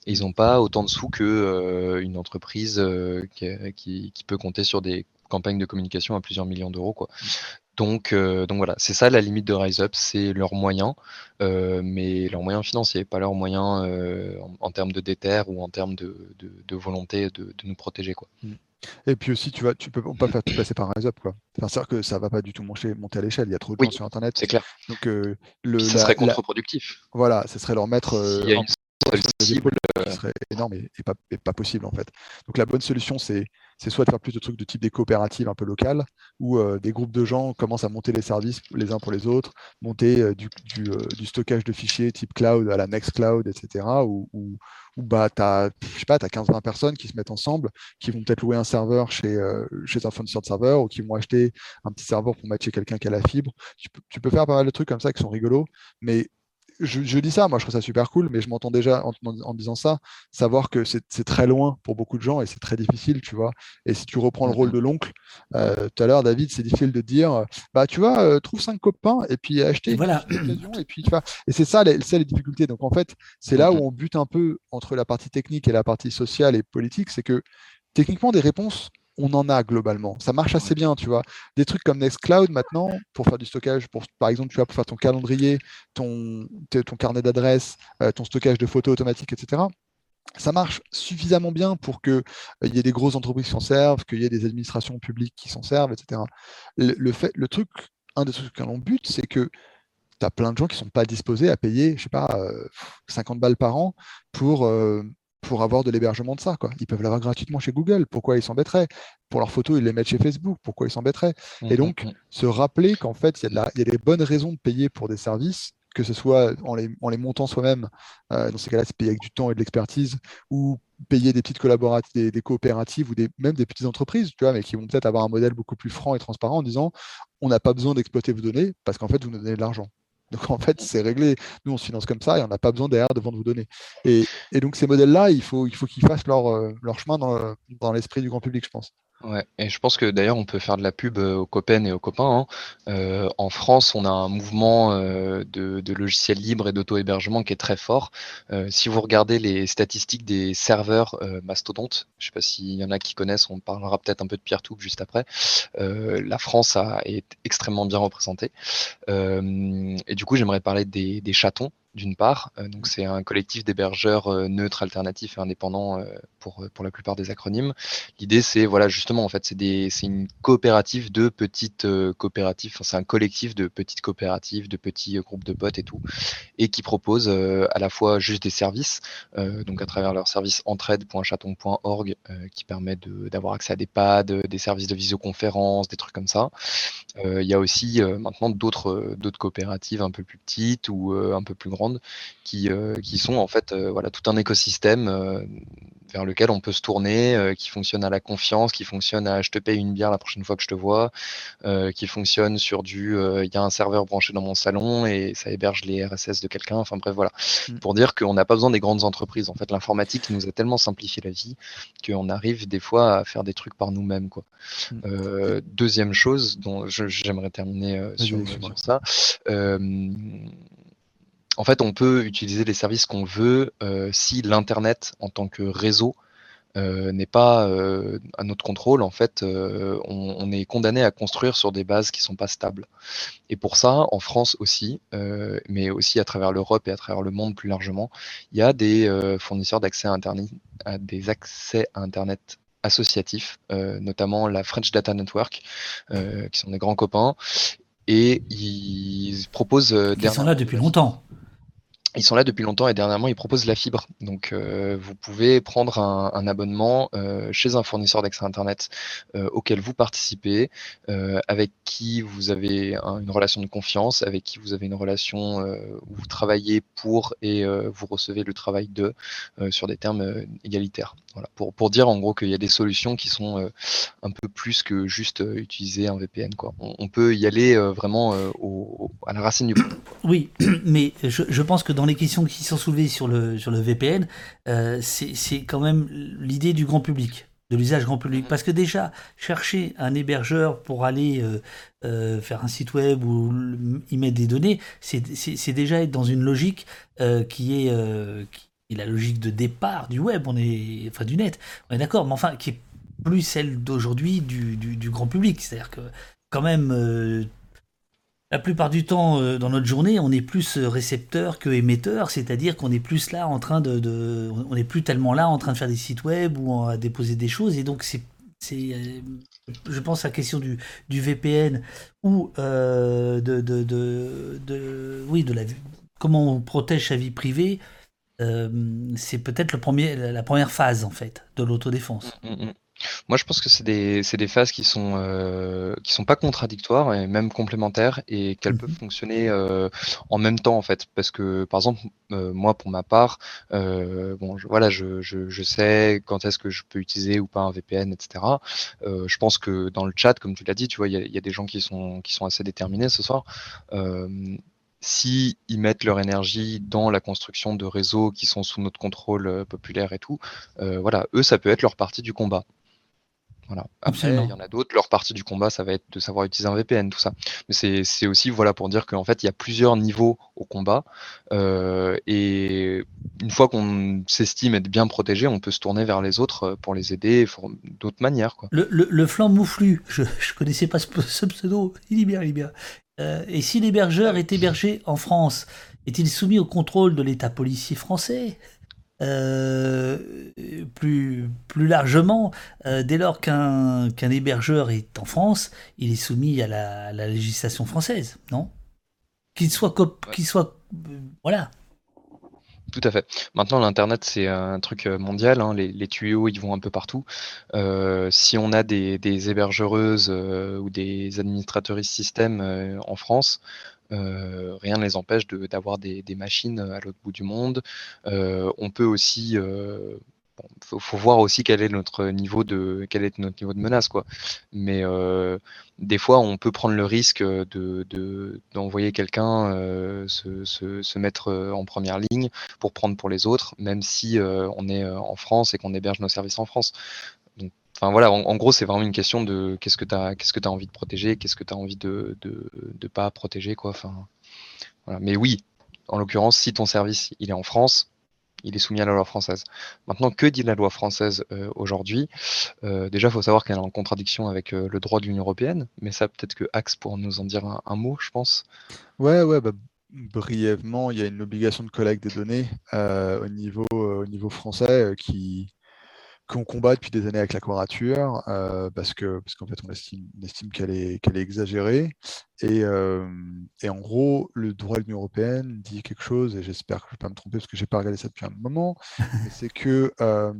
ils n'ont pas autant de sous qu'une euh, une entreprise euh, qui, peut compter sur des campagnes de communication à plusieurs millions d'euros. Quoi. Donc, euh, donc voilà, c'est ça la limite de Rise Up, c'est leurs moyens, mais leurs moyens financiers, pas leurs moyens en, termes de déter ou en termes de, volonté de, nous protéger. Quoi. Mmh. Et puis aussi, tu vois, tu peux pas faire tout passer par Rise Up, quoi. Enfin, c'est que ça va pas du tout monter, monter à l'échelle. Il y a trop de gens sur Internet. C'est clair. Donc, le, ça serait contre-productif. Voilà, ce serait leur mettre serait énorme et, pas, pas, possible en fait. Donc la bonne solution, c'est soit de faire plus de trucs de type des coopératives un peu locales, où euh, des groupes de gens commencent à monter les services les uns pour les autres, monter euh, du, euh, du, stockage de fichiers type cloud à la Nextcloud, etc. Où, où, bah, tu as, as 15-20 personnes qui se mettent ensemble, qui vont peut-être louer un serveur chez, chez un fournisseur de serveur ou qui vont acheter un petit serveur pour matcher quelqu'un qui a la fibre. Tu peux, tu peux, faire pas mal de trucs comme ça qui sont rigolos, mais je, dis ça, moi je trouve ça super cool, mais je m'entends déjà en, disant ça, savoir que c'est très loin pour beaucoup de gens et c'est très difficile, tu vois. Et si tu reprends le rôle de l'oncle, euh, tout à l'heure, David, c'est difficile de dire, bah tu vois, euh, trouve cinq copains et puis acheter voilà. et puis tu vois. Et c'est ça, les, ça les difficultés. Donc en fait, c'est là où on bute un peu entre la partie technique et la partie sociale et politique, c'est que techniquement des réponses on en a globalement. Ça marche assez bien, tu vois. Des trucs comme Nextcloud maintenant, pour faire du stockage, pour, par exemple, tu vois, pour faire ton calendrier, ton, ton carnet d'adresses, euh, ton stockage de photos automatiques, etc. Ça marche suffisamment bien pour qu'il euh, y ait des grosses entreprises qui s'en servent, qu'il y ait des administrations publiques qui s'en servent, etc. Le, fait, le truc, un des trucs qu'on but, c'est que tu as plein de gens qui ne sont pas disposés à payer, je sais pas, 50 euh, balles par an pour, pour avoir de l'hébergement de ça. Quoi. Ils peuvent l'avoir gratuitement chez Google. Pourquoi ils s'embêteraient? Pour leurs photos, ils les mettent chez Facebook. Pourquoi ils s'embêteraient? Et mmh, donc, mmh, mmh. se rappeler qu'en fait, il y, a des bonnes raisons de payer pour des services, que ce soit en les, en les montant soi-même, euh, dans ces cas-là, c'est payer avec du temps et de l'expertise, ou payer des petites collaboratives, des, coopératives ou des, même des petites entreprises, tu vois, mais qui vont peut-être avoir un modèle beaucoup plus franc et transparent en disant on n'a pas besoin d'exploiter vos données parce qu'en fait, vous nous donnez de l'argent. Donc en fait, c'est réglé. Nous, on se finance comme ça et on n'a pas besoin derrière de vos données. Et, donc ces modèles-là, il faut, il faut qu'ils fassent leur, euh, leur chemin dans l'esprit du grand public, je pense. Ouais, et je pense que d'ailleurs on peut faire de la pub euh, aux copains et aux copains. Hein. Euh, en France, on a un mouvement euh, de, logiciels libres et d'auto-hébergement qui est très fort. si vous regardez les statistiques des serveurs mastodontes, je sais pas s'il y en a qui connaissent, on parlera peut-être un peu de PeerTube juste après. la France est extrêmement bien représentée. et du coup, j'aimerais parler des chatons d'une part. Euh, donc c'est un collectif d'hébergeurs euh, neutres, alternatifs et indépendants euh, pour, pour la plupart des acronymes. L'idée c'est voilà justement en fait c'est une coopérative de petites coopératives, enfin, c'est un collectif de petites coopératives, de petits groupes de potes et tout, et qui propose à la fois juste des services, donc à travers leur service entraide.chaton.org qui permet d'avoir accès à des pads, des services de visioconférence, des trucs comme ça. Il y a aussi maintenant d'autres d'autres coopératives un peu plus petites ou un peu plus grandes qui, euh, qui sont en fait euh, voilà, tout un écosystème euh, vers lequel on peut se tourner, qui fonctionne à la confiance, qui fonctionne à je te paye une bière la prochaine fois que je te vois, qui fonctionne sur du il y a un serveur branché dans mon salon et ça héberge les RSS de quelqu'un. Enfin bref, voilà. Mmh. Pour dire qu'on n'a pas besoin des grandes entreprises. En fait, l'informatique nous a tellement simplifié la vie qu'on arrive des fois à faire des trucs par nous-mêmes. Quoi. Mmh. deuxième chose dont j'aimerais terminer sur, sur, ça en fait, on peut utiliser les services qu'on veut euh, si l'Internet en tant que réseau n'est pas à notre contrôle, en fait, on, est condamné à construire sur des bases qui ne sont pas stables. Et pour ça, en France aussi, mais aussi à travers l'Europe et à travers le monde plus largement, il y a des fournisseurs d'accès à Internet, à des accès à Internet associatifs, notamment la French Data Network, qui sont des grands copains, et ils proposent. Ils sont là depuis longtemps ils sont là depuis longtemps et dernièrement ils proposent la fibre. Donc euh, vous pouvez prendre un, abonnement euh, chez un fournisseur d'accès Internet euh, auquel vous participez, avec qui vous avez une relation de confiance, avec qui vous avez une relation où vous travaillez pour et vous recevez le travail de sur des termes égalitaires. Pour, pour dire en gros qu'il y a des solutions qui sont un peu plus que juste utiliser un VPN. Quoi. On, peut y aller vraiment au, à la racine du problème. Oui, mais je, pense que dans les questions qui sont soulevées sur le, sur le VPN, euh, c'est quand même l'idée du grand public, de l'usage grand public. Parce que déjà, chercher un hébergeur pour aller euh, euh, faire un site web ou y mettre des données, c'est déjà être dans une logique qui est, est, la logique de départ du web, on est, enfin du net, on est d'accord, mais enfin qui est plus celle d'aujourd'hui du, du, grand public. C'est-à-dire que quand même la plupart du temps, euh, dans notre journée, on est plus euh, récepteur que émetteur, c'est-à-dire qu'on est plus là en train de, on n'est plus tellement là en train de faire des sites web ou à déposer des choses, et donc c'est, euh, je pense à la question du, du VPN ou de, de, de, oui, de la, comment on protège sa vie privée. C'est peut-être le premier, la première phase en fait de l'autodéfense. Mmh, mmh, mmh. Moi, je pense que c'est des, des phases qui sont, euh, qui sont pas contradictoires et même complémentaires et qu'elles peuvent mmh fonctionner euh, en même temps en fait. Parce que par exemple, euh, moi pour ma part, bon, je, voilà, je, je, je sais quand est-ce que je peux utiliser ou pas un VPN, etc. je pense que dans le chat, comme tu l'as dit, tu vois, il y a, y a des gens qui sont, qui sont assez déterminés ce soir. Si ils mettent leur énergie dans la construction de réseaux qui sont sous notre contrôle populaire et tout, voilà, eux, ça peut être leur partie du combat. Voilà. Après, il y en a d'autres, leur partie du combat, ça va être de savoir utiliser un VPN, tout ça. Mais c'est aussi voilà, pour dire qu'en fait, il y a plusieurs niveaux au combat. Euh, et une fois qu'on s'estime être bien protégé, on peut se tourner vers les autres euh, pour les aider d'autres manières. Quoi. Le, le, flanc mouflu, je ne connaissais pas ce, pseudo, il est bien, il est bien. Euh, et si l'hébergeur est hébergé en France, est-il soumis au contrôle de l'État policier français euh, plus, plus largement, euh, dès lors qu'un qu'un hébergeur est en France, il est soumis à la, législation française, non? Qu'il soit, qu'il soit, voilà. Tout à fait. Maintenant, l'Internet, c'est un truc mondial. Hein. Les, tuyaux, ils vont un peu partout. si on a des, hébergereuses ou des administrateurs système en France, euh, rien ne les empêche d'avoir des, machines à l'autre bout du monde. Euh, on peut aussi euh, faut, voir aussi quel est notre niveau de quel est notre niveau de menace quoi. Mais des fois on peut prendre le risque de d'envoyer quelqu'un se, se, mettre en première ligne pour prendre pour les autres, même si on est en France et qu'on héberge nos services en France. Enfin voilà, en, gros, c'est vraiment une question de qu'est-ce que tu as, qu'est-ce que as envie de protéger, qu'est-ce que tu as envie de ne pas protéger. Quoi. Enfin. Mais oui, en l'occurrence, si ton service il est en France, il est soumis à la loi française. Maintenant, que dit la loi française euh, aujourd'hui? Euh, Déjà, il faut savoir qu'elle est en contradiction avec euh, le droit de l'Union européenne, mais ça, peut-être que Axe pour nous en dire un, mot, je pense. Ouais, ouais, bah, brièvement, il y a une obligation de collecte des données au, niveau, au niveau français qui, qu'on combat depuis des années avec la quadrature, euh, parce que parce qu'en fait on estime, estime qu'elle est, qu'elle est exagérée. Et, euh, et, en gros, le droit de l'Union européenne dit quelque chose, et j'espère que je ne vais pas me tromper parce que je n'ai pas regardé ça depuis un moment, c'est que euh,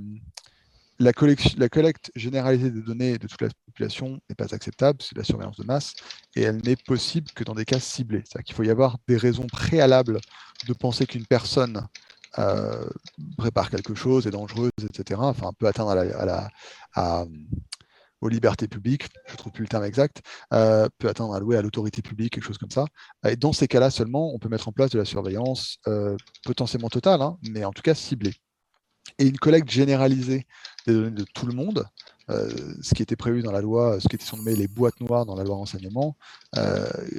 la, la, collecte généralisée des données de toute la population n'est pas acceptable, c'est la surveillance de masse, et elle n'est possible que dans des cas ciblés. C'est-à-dire qu'il faut y avoir des raisons préalables de penser qu'une personne euh, prépare quelque chose, est dangereuse, etc. Enfin, peut atteindre à la, à aux libertés publiques, je ne trouve plus le terme exact, euh, peut atteindre à louer à l'autorité publique, quelque chose comme ça. Et dans ces cas-là seulement, on peut mettre en place de la surveillance euh, potentiellement totale, hein, mais en tout cas ciblée. Et une collecte généralisée des données de tout le monde, ce qui était prévu dans la loi, ce qui était surnommé les boîtes noires dans la loi renseignement,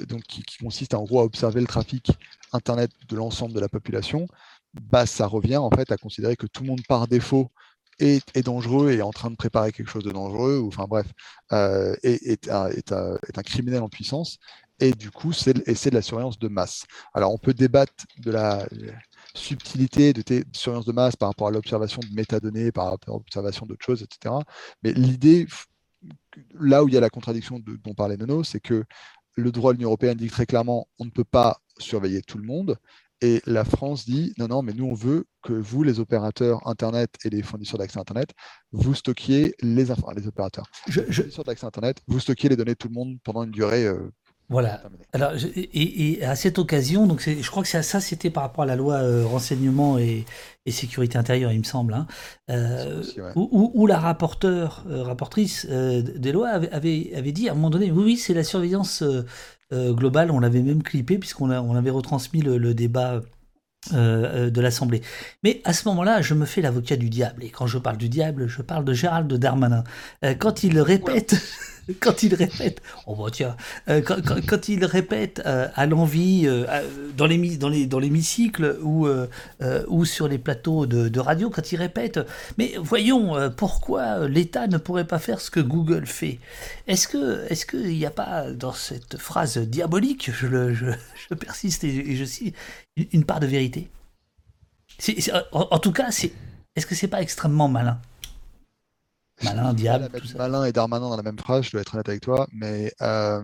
donc qui, consiste en gros à observer le trafic Internet de l'ensemble de la population, bah, ça revient en fait à considérer que tout le monde par défaut est, dangereux et est en train de préparer quelque chose de dangereux, ou enfin bref, euh, est, un criminel en puissance, et du coup, c'est de la surveillance de masse. Alors, on peut débattre de la subtilité de surveillance de masse par rapport à l'observation de métadonnées, par rapport à l'observation d'autres choses, etc. Mais l'idée, là où il y a la contradiction dont parlait Nono, c'est que le droit de l'Union européenne dit très clairement on ne peut pas surveiller tout le monde. Et la France dit non, non, mais nous, on veut que vous, les opérateurs Internet et les fournisseurs d'accès Internet, vous stockiez les, enfin, les opérateurs, je, les fournisseurs d'accès Internet, vous stockiez les données de tout le monde pendant une durée euh, voilà. Alors, et, à cette occasion, donc je crois que ça, c'était par rapport à la loi euh, renseignement et, sécurité intérieure, il me semble, hein, euh, où, la rapporteure, rapportrice des lois avait, avait, dit à un moment donné, oui, oui, c'est la surveillance globale, on l'avait même clippé puisqu'on on avait retransmis le, débat. de l'Assemblée. Mais à ce moment-là, je me fais l'avocat du diable. Et quand je parle du diable, je parle de Gérald Darmanin. quand il répète, quand il répète, oh euh, quand, il répète euh, à l'envie euh, dans dans l'hémicycle ou ou sur les plateaux de, radio, quand il répète, mais voyons pourquoi l'État ne pourrait pas faire ce que Google fait? Est-ce que est-ce qu'il n'y a pas dans cette phrase diabolique, je le je, persiste et, je cite, une, part de vérité? en, tout cas, est-ce que c'est pas extrêmement malin? Malin, diable. Malin et Darmanin dans la même phrase, je dois être honnête avec toi, mais euh,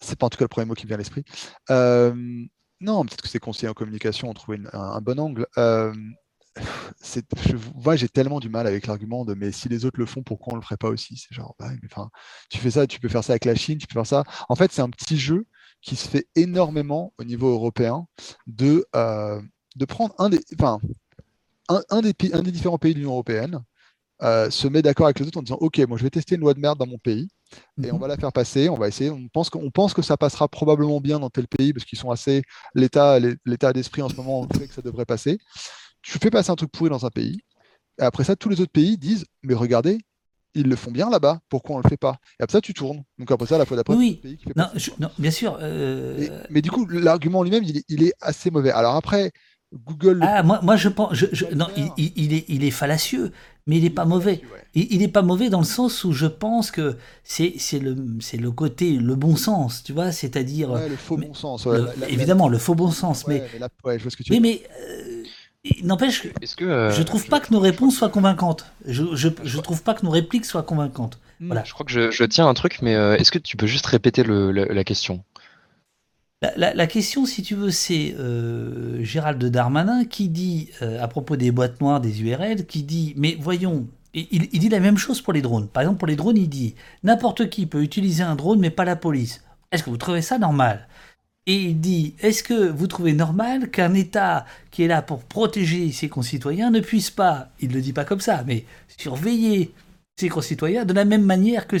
c'est pas en tout cas le premier mot qui me vient à l'esprit. Euh, non, peut-être que c'est conseillers en communication ont trouvé un, bon angle. Euh, je vois, j'ai tellement du mal avec l'argument de mais si les autres le font, pourquoi on le ferait pas aussi? C'est genre, bah, mais, enfin, tu fais ça, tu peux faire ça avec la Chine, tu peux faire ça. En fait, c'est un petit jeu qui se fait énormément au niveau européen de, euh, de prendre un des, enfin, un, des, un des différents pays de l'Union européenne euh, se met d'accord avec les autres en disant Ok, moi je vais tester une loi de merde dans mon pays et on mhm. va la faire passer. On va essayer. On pense, qu'on pense que ça passera probablement bien dans tel pays parce qu'ils sont assez. L'état, d'esprit en ce moment fait que ça devrait passer. Tu fais passer un truc pourri dans un pays. Et après ça, tous les autres pays disent Mais regardez, ils le font bien là-bas, pourquoi on ne le fait pas? Et après ça, tu tournes. Donc après ça, la fois d'après, oui, pays qui fait non, non, bien sûr. Euh, mais du coup, l'argument lui-même, il, il, est assez mauvais. Alors après, Google. Ah, moi, moi je pense. Je, non, il, il, est, il est fallacieux, mais il n'est pas mauvais. Il n'est pas mauvais dans le sens où je pense que c'est le, le côté, le bon sens, tu vois, c'est-à-dire. Ouais, le faux bon sens. évidemment, le faux bon sens. mais, mais, je vois ce que tu veux mais, euh, n'empêche que, euh, je trouve pas que nos réponses soient convaincantes. Je, je, je, trouve pas que nos répliques soient convaincantes. Hmm. Voilà. Je crois que je, tiens un truc, mais euh, est-ce que tu peux juste répéter le, la question? La, question, si tu veux, c'est euh, Gérald Darmanin qui dit, euh, à propos des boîtes noires, des URL, qui dit, mais voyons, il, il, dit la même chose pour les drones. Par exemple, pour les drones, il dit, n'importe qui peut utiliser un drone, mais pas la police. Est-ce que vous trouvez ça normal? Et il dit, est-ce que vous trouvez normal qu'un État qui est là pour protéger ses concitoyens ne puisse pas, il ne le dit pas comme ça, mais surveiller ses concitoyens, de la même manière que,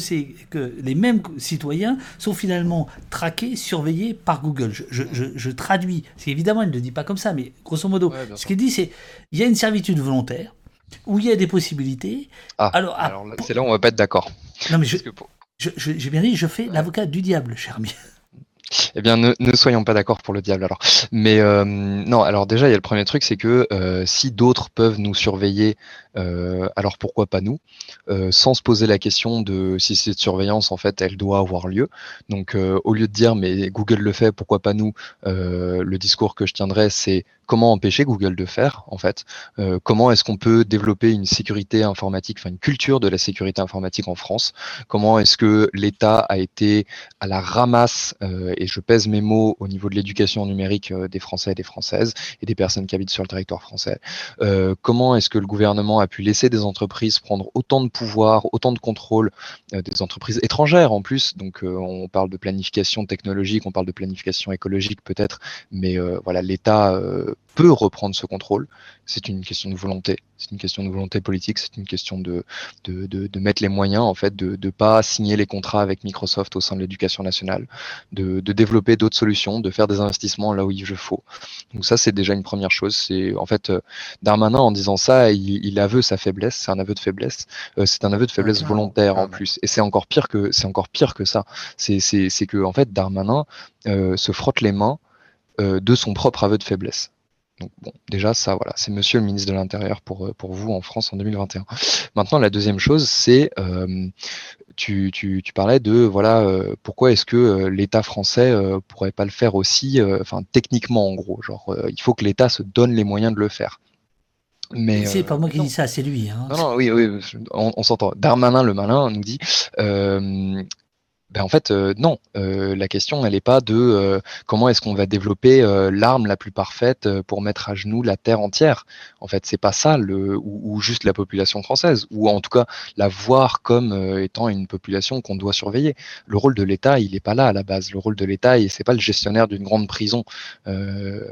que les mêmes citoyens sont finalement traqués, surveillés par Google. Je, traduis, c'est évidemment, il ne le dit pas comme ça, mais grosso modo, ce qu'il dit, c'est il y a une servitude volontaire, où il y a des possibilités. Ah, alors, ah, alors c'est là où on va pas être d'accord. Non, mais j'ai bien dit, je fais l'avocat du diable, cher ami. Eh bien, ne, soyons pas d'accord pour le diable alors. Mais euh, non, alors déjà, il y a le premier truc, c'est que euh, si d'autres peuvent nous surveiller, euh, alors pourquoi pas nous? Sans se poser la question de si cette surveillance, en fait, elle doit avoir lieu. Donc, au lieu de dire, mais Google le fait, pourquoi pas nous? Le discours que je tiendrai, c'est comment empêcher Google de faire, en fait? Comment est-ce qu'on peut développer une sécurité informatique, enfin une culture de la sécurité informatique en France? Comment est-ce que l'État a été à la ramasse et je pèse mes mots au niveau de l'éducation numérique euh, des Français et des Françaises et des personnes qui habitent sur le territoire français. Euh, comment est-ce que le gouvernement a pu laisser des entreprises prendre autant de pouvoir, autant de contrôle, euh, des entreprises étrangères en plus. Donc on parle de planification technologique, on parle de planification écologique peut-être, mais voilà, l'État peut reprendre ce contrôle. C'est une question de volonté. C'est une question de volonté politique. C'est une question de, de, de, mettre les moyens, en fait, de ne pas signer les contrats avec Microsoft au sein de l'éducation nationale, de, développer d'autres solutions, de faire des investissements là où il faut. Donc ça, c'est déjà une première chose. C'est en fait euh, Darmanin en disant ça, il, il aveu sa faiblesse. C'est un aveu de faiblesse. Euh, c'est un aveu de faiblesse volontaire en plus. Et c'est encore pire que c'est encore pire que ça. C'est que en fait Darmanin euh, se frotte les mains de son propre aveu de faiblesse. Donc bon, déjà ça, voilà, c'est Monsieur le ministre de l'Intérieur pour, pour vous en France en 2021. Maintenant, la deuxième chose, c'est tu, tu, tu, parlais de voilà pourquoi est-ce que l'État français pourrait pas le faire aussi, enfin techniquement en gros, genre il faut que l'État se donne les moyens de le faire. Mais c'est pas moi qui dis ça, c'est lui. Hein. Non, non, oui, oui, on, on s'entend. Darmanin le malin nous dit euh, ben en fait, euh, non. Euh, la question, elle n'est pas de euh, comment est-ce qu'on va développer l'arme la plus parfaite pour mettre à genoux la terre entière. En fait, c'est pas ça, le, ou, juste la population française, ou en tout cas la voir comme étant une population qu'on doit surveiller. Le rôle de l'État, il n'est pas là à la base. Le rôle de l'État, c'est pas le gestionnaire d'une grande prison. le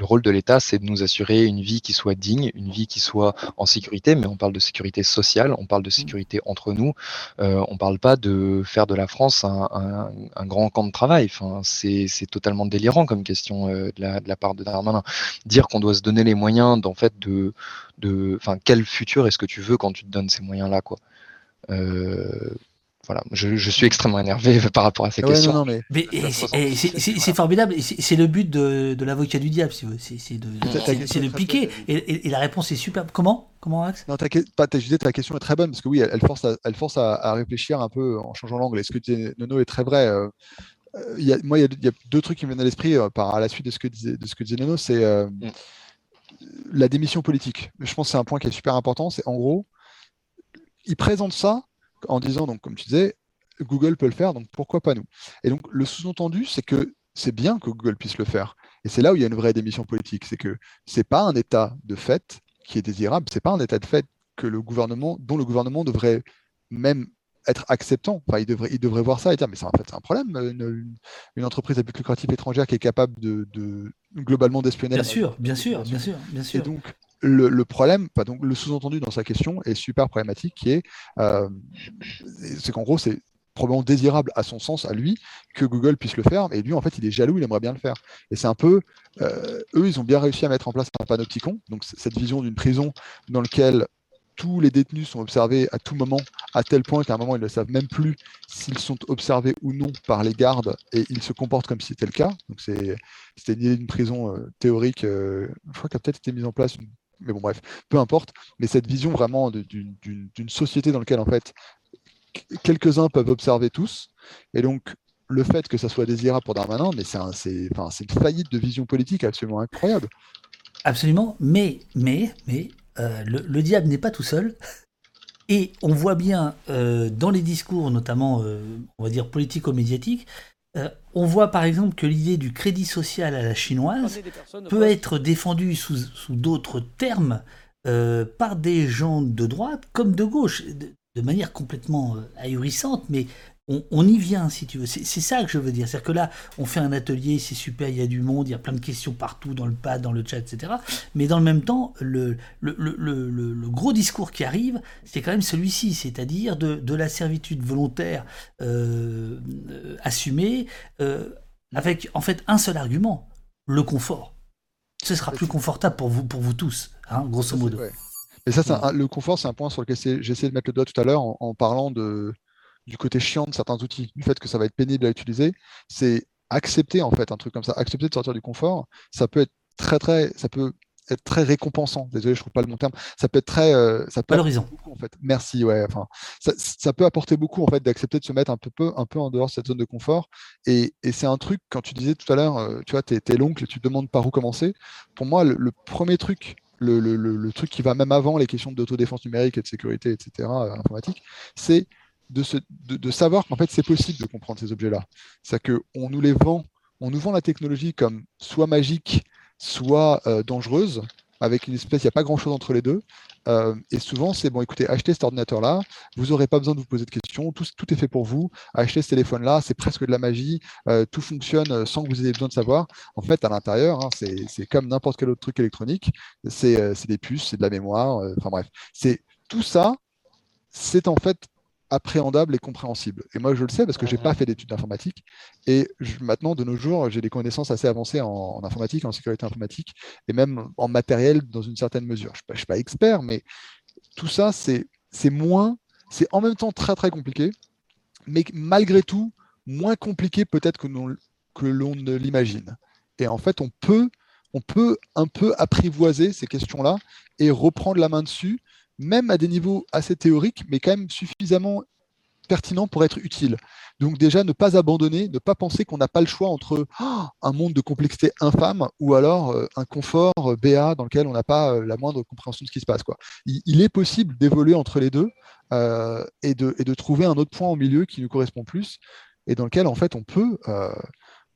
rôle de l'État, c'est de nous assurer une vie qui soit digne, une vie qui soit en sécurité, mais on parle de sécurité sociale, on parle de sécurité entre nous, on parle pas de faire de la France un, grand camp de travail. C'est totalement délirant comme question euh, de, la, part de Darmanin. Dire qu'on doit se donner les moyens d'en fait de, de, quel futur est-ce que tu veux quand tu te donnes ces moyens-là, quoi. Euh, voilà, je, suis extrêmement énervé par rapport à ces questions. mais, c'est formidable, c'est le but de, l'avocat du diable, si c'est de, piquer, et, la réponse est superbe. Comment? Comment Max Non, ta, ta question est très bonne, parce que oui, elle, force, à, elle force à, réfléchir un peu en changeant l'angle. Et ce que tu Nono est très vrai. Euh, euh, moi, il y, a deux trucs qui me viennent à l'esprit euh, par à la suite de ce que disait, de ce que disait Nono, c'est mm. la démission politique. Je pense que c'est un point qui est super important. C'est en gros, il présente ça en disant, donc, comme tu disais, Google peut le faire, donc pourquoi pas nous? Et donc, le sous-entendu, c'est que c'est bien que Google puisse le faire. Et c'est là où il y a une vraie démission politique. C'est que ce n'est pas un état de fait qui est désirable, ce n'est pas un état de fait que le gouvernement, dont le gouvernement devrait même être acceptant. Enfin, il devrait, il devrait voir ça et dire, mais c'est en fait, c'est un problème, une, entreprise à but lucratif étrangère qui est capable de, globalement d'espionner. Bien sûr, bien sûr, bien sûr, bien sûr. Et donc, le, problème, donc le sous-entendu dans sa question est super problématique, qui est, euh, c'est qu'en gros, c'est probablement désirable à son sens, à lui, que Google puisse le faire, et lui, en fait, il est jaloux, il aimerait bien le faire. Et c'est un peu, euh, eux, ils ont bien réussi à mettre en place un panopticon, donc cette vision d'une prison dans laquelle tous les détenus sont observés à tout moment, à tel point qu'à un moment, ils ne savent même plus s'ils sont observés ou non par les gardes, et ils se comportent comme si c'était le cas. Donc c'était une idée d'une prison euh, théorique, je crois qu'elle a peut-être été mise en place mais bon, bref, peu importe. Mais cette vision vraiment d'une société dans laquelle, en fait, quelques-uns peuvent observer tous. Et donc, le fait que ça soit désirable pour Darmanin, mais c'est une faillite de vision politique absolument incroyable. Absolument, mais, mais, mais, euh, le, diable n'est pas tout seul. Et on voit bien euh, dans les discours, notamment, euh, on va dire politico-médiatiques, euh, on voit par exemple que l'idée du crédit social à la chinoise peut être défendue sous, d'autres termes euh, par des gens de droite comme de gauche, de, manière complètement euh, ahurissante, mais on, y vient, si tu veux. C'est ça que je veux dire. C'est-à-dire que là, on fait un atelier, c'est super, il y a du monde, il y a plein de questions partout dans le pad, dans le chat, etc. Mais dans le même temps, le, le, gros discours qui arrive, c'est quand même celui-ci, c'est-à-dire de, la servitude volontaire euh, assumée, euh, avec en fait un seul argument, le confort. Ce sera plus confortable pour vous, pour vous tous, hein, grosso modo. Et ça, le confort, c'est un point sur lequel j'ai essayé de mettre le doigt tout à l'heure en parlant de, du côté chiant de certains outils, du fait que ça va être pénible à utiliser, c'est accepter en fait un truc comme ça, accepter de sortir du confort, ça peut être très très, ça peut être très récompensant. Désolé, je trouve pas le bon terme. Ça peut être très, euh, ça peut valorisant. en fait. Merci, ouais. Enfin, ça, peut apporter beaucoup en fait d'accepter de se mettre un peu, un peu en dehors de cette zone de confort. Et, c'est un truc quand tu disais tout à l'heure, euh, tu vois, t'es, es l'oncle et tu te demandes par où commencer. Pour moi, le, premier truc. Le, le, truc qui va même avant les questions d'autodéfense numérique et de sécurité, etc., euh, informatique, c'est de, savoir qu'en fait c'est possible de comprendre ces objets-là. C'est qu'on nous les vend, on nous vend la technologie comme soit magique, soit euh, dangereuse, avec une espèce, il n'y a pas grand-chose entre les deux. Euh, et souvent, c'est bon, écoutez, achetez cet ordinateur-là, vous n'aurez pas besoin de vous poser de questions, tout, est fait pour vous. Achetez ce téléphone-là, c'est presque de la magie, euh, tout fonctionne sans que vous ayez besoin de savoir. En fait, à l'intérieur, hein, c'est comme n'importe quel autre truc électronique, c'est des puces, c'est de la mémoire, enfin bref. Tout ça, c'est en fait appréhendable et compréhensible. Et moi, je le sais parce que je n'ai pas fait d'études d'informatique. Et maintenant, de nos jours, j'ai des connaissances assez avancées en, informatique, en sécurité informatique, et même en matériel dans une certaine mesure. Je ne suis, pas expert, mais tout ça, c'est moins, c'est en même temps très, très compliqué, mais malgré tout, moins compliqué peut-être que l'on ne l'imagine. Et en fait, on peut on peut un peu apprivoiser ces questions-là et reprendre la main dessus, même à des niveaux assez théoriques, mais quand même suffisamment pertinent pour être utile. Donc déjà, ne pas abandonner, ne pas penser qu'on n'a pas le choix entre oh, un monde de complexité infâme ou alors euh, un confort euh, BA dans lequel on n'a pas euh, la moindre compréhension de ce qui se passe. Il, est possible d'évoluer entre les deux et, de, et, de, trouver un autre point au milieu qui nous correspond plus et dans lequel en fait on peut,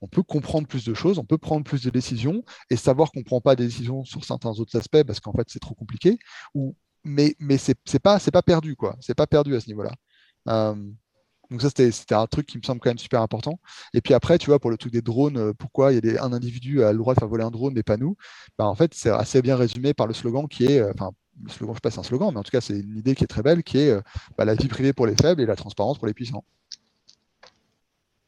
on peut comprendre plus de choses, on peut prendre plus de décisions et savoir qu'on ne prend pas des décisions sur certains autres aspects parce qu'en fait c'est trop compliqué. Ou, mais mais c'est pas, perdu, quoi. C'est pas perdu à ce niveau-là. Euh, donc ça, c'était un truc qui me semble quand même super important. Et puis après, tu vois, pour le truc des drones, euh, pourquoi il y a un individu a le droit de faire voler un drone, mais pas nous? Bah, En fait, c'est assez bien résumé par le slogan qui est, euh, enfin, le slogan, je sais pas c'est un slogan, mais en tout cas, c'est une idée qui est très belle, qui est bah, la vie privée pour les faibles et la transparence pour les puissants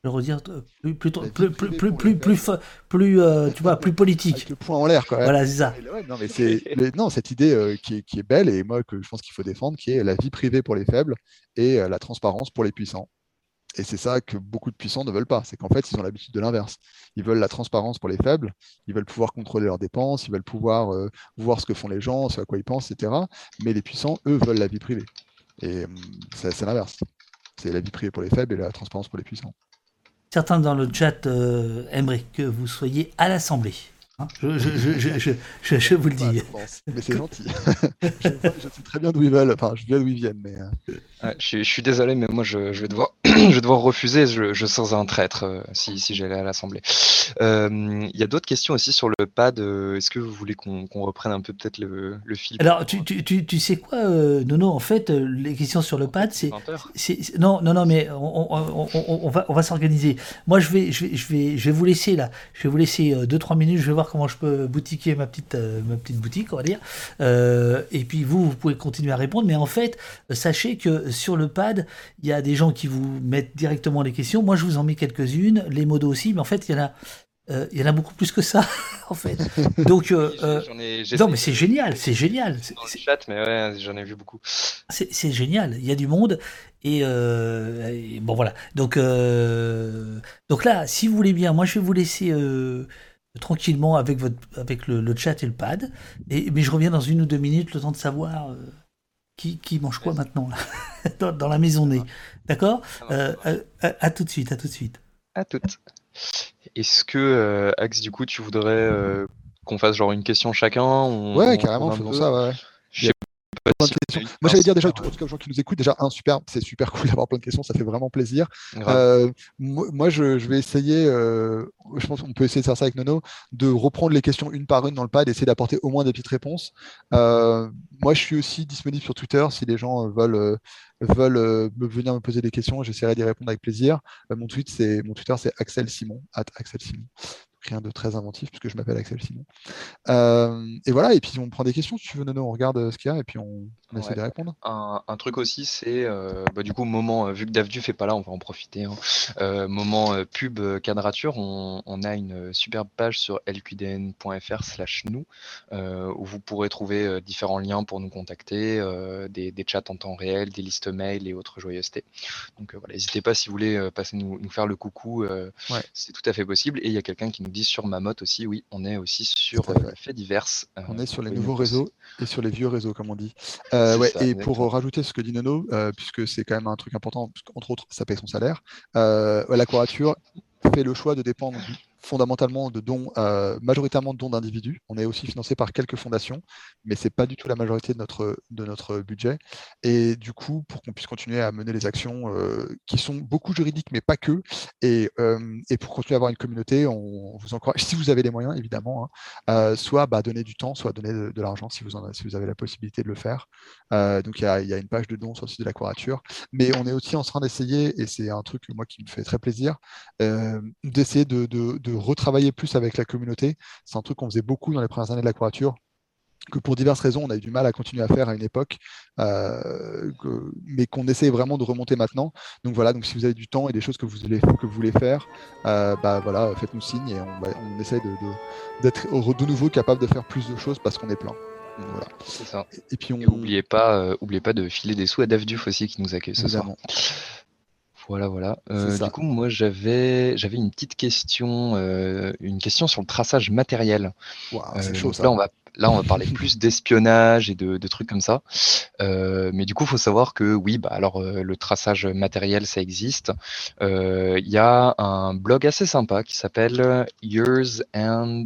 je redire plus plutôt plus plus plus plus plus, plus euh, tu vois plus politique. Avec le point en l'air quoi. Voilà c'est ça. Non mais c'est non cette idée euh, qui, est, qui, est, belle et moi que je pense qu'il faut défendre qui est la vie privée pour les faibles et euh, la transparence pour les puissants. Et c'est ça que beaucoup de puissants ne veulent pas. C'est qu'en fait ils ont l'habitude de l'inverse. Ils veulent la transparence pour les faibles. Ils veulent pouvoir contrôler leurs dépenses. Ils veulent pouvoir voir ce que font les gens ce à quoi ils pensent etc mais les puissants eux veulent la vie privée. Et hum, c'est l'inverse. C'est la vie privée pour les faibles et la transparence pour les puissants Certains dans le chat euh, aimeraient que vous soyez à l'Assemblée. Hein, je, je, je, vous le dis. Mais c'est gentil. je, sais très bien d'où ils veulent. Enfin, je viens d'où ils viennent. Mais... Euh. je, suis désolé, mais moi, je, vais, devoir, je vais devoir refuser. Je, sens un traître euh, si, si j'allais à l'Assemblée. Il y a d'autres questions aussi sur le pad. Est-ce que vous voulez qu'on reprenne un peu peut-être le, le, fil Alors, tu, tu, tu, sais quoi, Nono En fait, les questions sur le pad, c'est. Non, non, non, mais on, on, on, va, on va s'organiser. Moi, je vais, je, vais, je, vais, je vais vous laisser là. Je vais vous laisser 2-3 minutes. Je vais voir comment je peux boutiquer ma petite, euh, ma petite boutique, on va dire. Euh, et puis vous, vous pouvez continuer à répondre. Mais en fait, sachez que sur le pad, il y a des gens qui vous mettent directement les questions. Moi, je vous en mets quelques-unes, les modos aussi. Mais en fait, il y en a. Euh, il y en a beaucoup plus que ça, en fait. Donc, non, mais c'est génial, c'est génial. Dans le chat, mais ouais, j'en ai vu beaucoup. C'est génial. Il y a du monde et, bon voilà. Donc, donc là, si vous voulez bien, moi je vais vous laisser tranquillement avec, votre, avec le, chat et le pad. Et, mais je reviens dans une ou deux minutes, le temps de savoir euh, qui, qui, mange quoi maintenant là, dans, la maison née. D'accord euh, à, tout de suite, à tout de suite. À toutes. Est-ce que, euh, Axe, du coup, tu voudrais qu'on fasse genre une question chacun Ouais, carrément, faisons ça, ouais. Moi, j'allais dire déjà, en tout cas, aux gens qui nous écoutent, déjà, un, super, c'est super cool d'avoir plein de questions, ça fait vraiment plaisir. Euh, moi, je, vais essayer, euh, je pense qu'on peut essayer de faire ça avec Nono, de reprendre les questions une par une dans le pad, d'essayer d'apporter au moins des petites réponses. Euh, moi, je suis aussi disponible sur Twitter si les gens veulent, veulent me venir me poser des questions, j'essaierai d'y répondre avec plaisir. mon, tweet, c'est, mon Twitter, c'est Axel Simon, at Axel Simon rien de très inventif puisque je m'appelle Axel Simon. Euh, et voilà, et puis on prend des questions si tu veux, Nono, on regarde euh, ce qu'il y a et puis on, essaie de répondre. Un, truc aussi, c'est euh, bah, du coup, moment, vu que Davdu fait pas là, on va en profiter. Hein. moment pub quadrature, on, a une superbe page sur lqdn.fr slash nous où vous pourrez trouver différents liens pour nous contacter, des, chats en temps réel, des listes mail et autres joyeusetés. Donc voilà, n'hésitez pas si vous voulez passer nous, nous, faire le coucou, c'est tout à fait possible. Et il y a quelqu'un qui nous dit sur Mamotte aussi, oui, on est aussi sur fait. Euh, faits divers. Euh, on est sur les nouveaux réseaux et sur les vieux réseaux, comme on dit. Euh, et pour rajouter ce que dit Nono, puisque c'est quand même un truc important, entre autres, ça paye son salaire, la courature fait le choix de dépendre fondamentalement de dons, euh, majoritairement de dons d'individus. On est aussi financé par quelques fondations, mais ce n'est pas du tout la majorité de notre, de notre budget. Et du coup, pour qu'on puisse continuer à mener les actions euh, qui sont beaucoup juridiques, mais pas que, et, euh, et, pour continuer à avoir une communauté, on vous encourage, si vous avez les moyens, évidemment, hein, soit bah, donner du temps, soit donner de, l'argent si vous, si vous avez la possibilité de le faire. donc il y a, une page de dons sur le site de la mais on est aussi en train d'essayer, et c'est un truc moi qui me fait très plaisir, d'essayer de, de, de retravailler plus avec la communauté. C'est un truc qu'on faisait beaucoup dans les premières années de la courature que pour diverses raisons, on a eu du mal à continuer à faire à une époque, euh, mais qu'on essaie vraiment de remonter maintenant. Donc voilà, donc si vous avez du temps et des choses que vous voulez, que vous voulez faire, euh, bah voilà, faites-nous signe et on, bah, on essaie d'être de, de, nouveau capable de faire plus de choses parce qu'on est plein. voilà. C'est ça. Et, puis on... n'oubliez pas, euh, oubliez pas de filer des sous à Dave Duf aussi qui nous accueille ce soir. Voilà, voilà. du coup, moi, j'avais j'avais une petite question, une question sur le traçage matériel. chaud ça. Là, on va Là, on va parler plus d'espionnage et de, trucs comme ça. Euh, mais du coup, il faut savoir que oui, bah, alors euh, le traçage matériel, ça existe. Euh, il y a un blog assez sympa qui s'appelle Yours and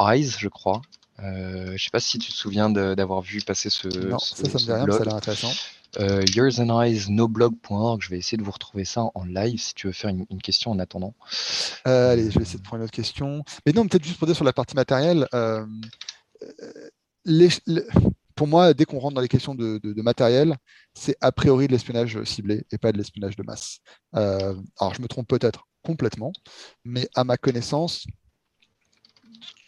Eyes, je crois. je sais pas si tu te souviens d'avoir vu passer ce. Non, ça, ça me dit rien, ça a l'air intéressant. Euh, Yours and Eyes, noblog.org. Je vais essayer de vous retrouver ça en live si tu veux faire une, question en attendant. allez, je vais essayer de prendre une autre question. Mais non, peut-être juste pour dire sur la partie matérielle pour moi, dès qu'on rentre dans les questions de, matériel, c'est a priori de l'espionnage ciblé et pas de l'espionnage de masse. Euh, alors, je me trompe peut-être complètement, mais à ma connaissance,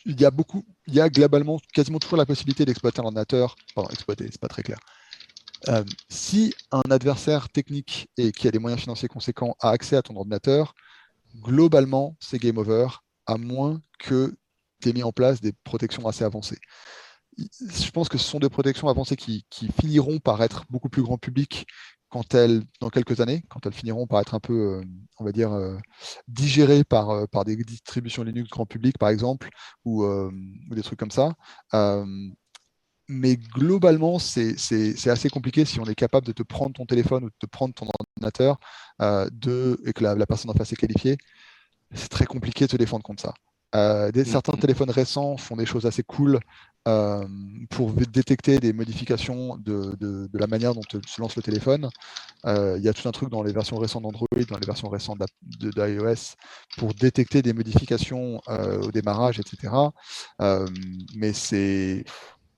il y a beaucoup, il y a globalement quasiment toujours la possibilité d'exploiter un ordinateur. Pardon, exploiter, c'est pas très clair. Euh, si un adversaire technique et qui a des moyens financiers conséquents a accès à ton ordinateur, globalement, c'est game over, à moins que mis en place des protections assez avancées. Je pense que ce sont des protections avancées qui, finiront par être beaucoup plus grand public quand elles, dans quelques années, quand elles finiront par être un peu, euh, on va dire, euh, digérées par, par des distributions Linux grand public, par exemple, ou, des trucs comme ça. Mais globalement, c'est assez compliqué si on est capable de te prendre ton téléphone ou de te prendre ton ordinateur de, et que la, la personne en face est qualifiée. C'est très compliqué de se défendre contre ça. Euh, des, certains téléphones récents font des choses assez cool euh, pour détecter des modifications de, la manière dont se lance le téléphone. Euh, il y a tout un truc dans les versions récentes d'Android, dans les versions récentes d'iOS, pour détecter des modifications au démarrage, etc. mais c'est,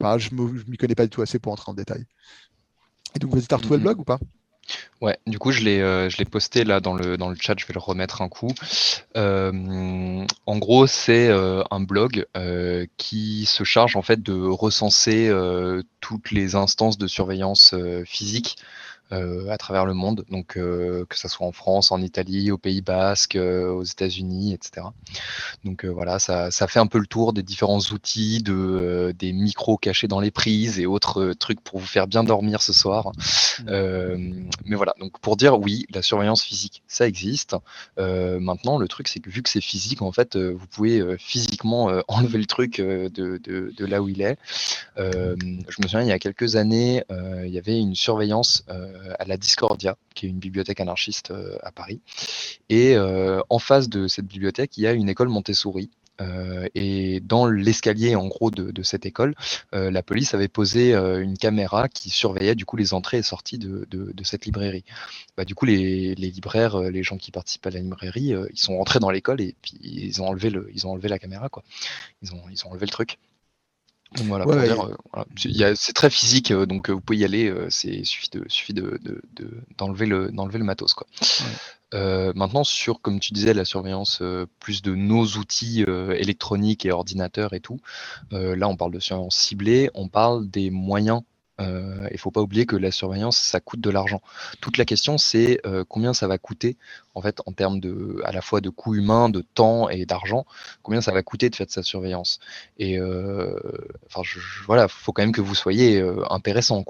je ne m'y connais pas du tout assez pour entrer en détail. Et donc, vous avez retrouvé le blog ou pas? Ouais, du coup, je l'ai euh, posté là dans le, dans le chat, je vais le remettre un coup. Euh, en gros, c'est euh, un blog qui se charge en fait de recenser toutes les instances de surveillance physique à travers le monde, donc euh, que ce soit en France, en Italie, au Pays Basque, euh, aux États-Unis, etc. Donc voilà, ça, ça, fait un peu le tour des différents outils, de, des micros cachés dans les prises et autres trucs pour vous faire bien dormir ce soir. Mmh. mais voilà, donc pour dire oui, la surveillance physique, ça existe. maintenant, le truc, c'est que vu que c'est physique, en fait, vous pouvez physiquement enlever le truc de, de, de, là où il est. je me souviens, il y a quelques années, il y avait une surveillance euh, à la Discordia, qui est une bibliothèque anarchiste euh, à Paris. Et euh, en face de cette bibliothèque, il y a une école Montessori, et dans l'escalier en gros de, cette école, la police avait posé une caméra qui surveillait du coup les entrées et sorties de, cette librairie. Bah, du coup, les, libraires, les gens qui participent à la librairie, ils sont rentrés dans l'école et puis ils ont enlevé le, ils ont enlevé la caméra quoi. Ils ont, ils ont enlevé le truc. Voilà, euh, c'est très physique, euh, donc euh, vous pouvez y aller. c'est suffit de suffit de, d'enlever le d'enlever le matos quoi. maintenant sur comme tu disais la surveillance plus de nos outils électroniques et ordinateurs et tout. là on parle de surveillance ciblée, on parle des moyens il ne faut pas oublier que la surveillance, ça coûte de l'argent. Toute la question, c'est combien ça va coûter, en fait, en termes de, à la fois de coûts humains, de temps et d'argent, combien ça va coûter de faire de sa surveillance. Et enfin, voilà, faut quand même que vous soyez intéressant.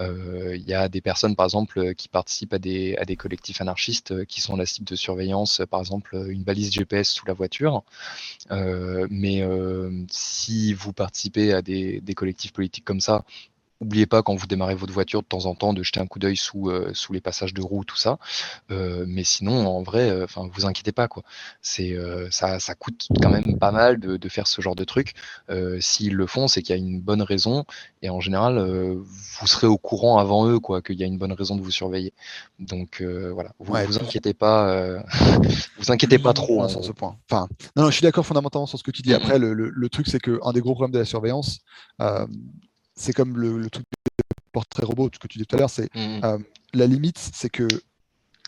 Il y a des personnes, par exemple, qui participent à des, à des collectifs anarchistes qui sont la cible de surveillance, par exemple, une balise GPS sous la voiture. mais si vous participez à des, des collectifs politiques comme ça, N'oubliez pas quand vous démarrez votre voiture de temps en temps de jeter un coup d'œil sous, euh, sous les passages de roues, tout ça. Euh, mais sinon, en vrai, euh, enfin, vous inquiétez pas quoi. C'est ça, ça coûte quand même pas mal de, de faire ce genre de truc. S'ils le font, c'est qu'il y a une bonne raison et en général, vous serez au courant avant eux quoi, qu'il y a une bonne raison de vous surveiller. Donc voilà, vous vous inquiétez pas, vous inquiétez pas trop hein. sur ce point. Enfin, non, non, je suis d'accord fondamentalement sur ce que tu dis. Après, le, le, le truc c'est que un des gros problèmes de la surveillance c'est comme le, truc des portraits robots, ce que tu disais tout à l'heure, c'est mmh. euh, la limite, c'est que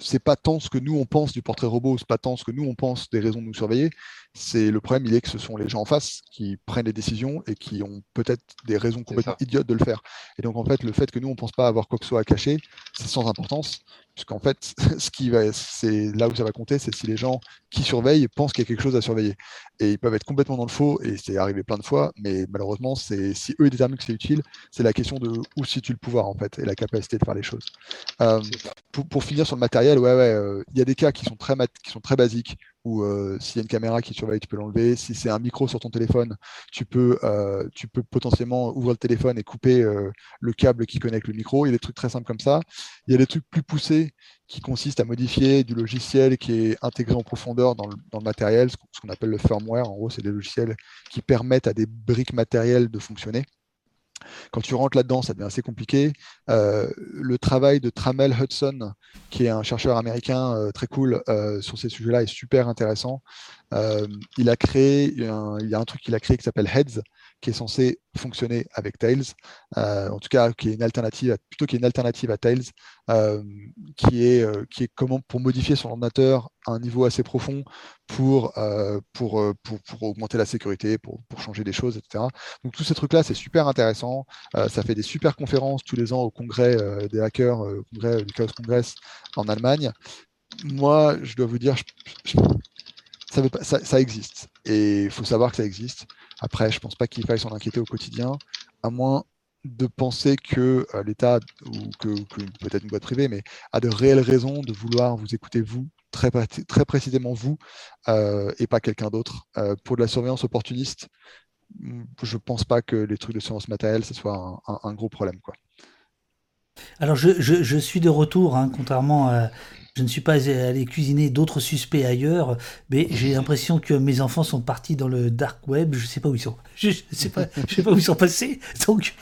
c'est pas tant ce que nous on pense du portrait robot, c'est pas tant ce que nous on pense des raisons de nous surveiller. C'est le problème, il est que ce sont les gens en face qui prennent les décisions et qui ont peut-être des raisons complètement idiotes de le faire. Et donc en fait, le fait que nous on pense pas avoir quoi que ce soit à cacher, c'est sans importance. Puisqu'en fait, ce qui va, c'est là où ça va compter, c'est si les gens qui surveillent pensent qu'il y a quelque chose à surveiller. Et ils peuvent être complètement dans le faux, et c'est arrivé plein de fois, mais malheureusement, c'est si eux déterminent que c'est utile, c'est la question de où situe le pouvoir, en fait, et la capacité de faire les choses. Euh, pour, finir sur le matériel, ouais, ouais, euh, il y a des cas qui sont très, qui sont très basiques, où euh, s'il y a une caméra qui surveille, tu peux l'enlever. Si c'est un micro sur ton téléphone, tu peux, euh, potentiellement ouvrir le téléphone et couper euh, le câble qui connecte le micro. Il y a des trucs très simples comme ça. Il y a des trucs plus poussés qui consistent à modifier du logiciel qui est intégré en profondeur dans le matériel, ce qu'on appelle le firmware. En gros, c'est des logiciels qui permettent à des briques matérielles de fonctionner. Quand tu rentres là-dedans, ça devient assez compliqué. Euh, le travail de Tramel Hudson, qui est un chercheur américain euh, très cool euh, sur ces sujets-là, est super intéressant. il a créé, il y a un truc qu'il a créé qui s'appelle Heads, qui est censé fonctionner avec Tails, en tout cas qui est une alternative, plutôt qui est une alternative à Tails, qui est qui est comment pour modifier son ordinateur à un niveau assez profond pour pour, pour, augmenter la sécurité, pour, pour changer des choses, etc. Donc tous ces trucs-là, c'est super intéressant. ça fait des super conférences tous les ans au congrès des hackers, au congrès du Chaos Congress en Allemagne. Moi, je dois vous dire, ça, ça, existe. Et il faut savoir que ça existe. Après, je ne pense pas qu'il faille s'en inquiéter au quotidien, à moins de penser que euh, l'État, ou que, peut-être une boîte privée, mais a de réelles raisons de vouloir vous écouter vous, très, précisément vous, euh, et pas quelqu'un d'autre. Euh, pour de la surveillance opportuniste, je ne pense pas que les trucs de surveillance matérielle, ce soit un, gros problème. Quoi. Alors je, suis de retour, hein, contrairement à, je ne suis pas allé cuisiner d'autres suspects ailleurs, mais j'ai l'impression que mes enfants sont partis dans le dark web. Je ne sais pas où ils sont. Je ne sais pas, je sais pas où ils sont passés. Donc,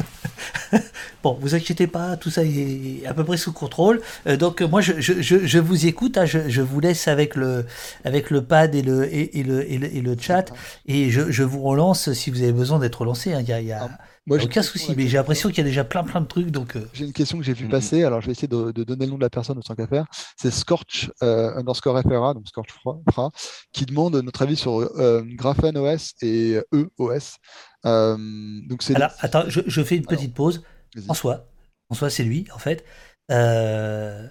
bon, vous inquiétez pas, tout ça est à peu près sous contrôle. Euh, donc, moi, je, je, je, vous écoute. Hein, je, vous laisse avec le, avec le pad et le, et, le, et le, et le chat. Et je, vous relance si vous avez besoin d'être relancé. Hein. Il y a, y a... Moi, aucun souci, mais j'ai l'impression qu'il y a déjà plein plein de trucs. Donc, euh. J'ai une question que j'ai vu mm-hmm. passer, alors je vais essayer de, donner le nom de la personne au tant qu'à faire. C'est Scorch euh, underscore FRA, donc Scorch FRA, qui demande notre avis sur euh, Graphene OS et EOS. Euh, donc alors, attends, je, fais une petite pause. François, François, c'est lui, en fait. Euh,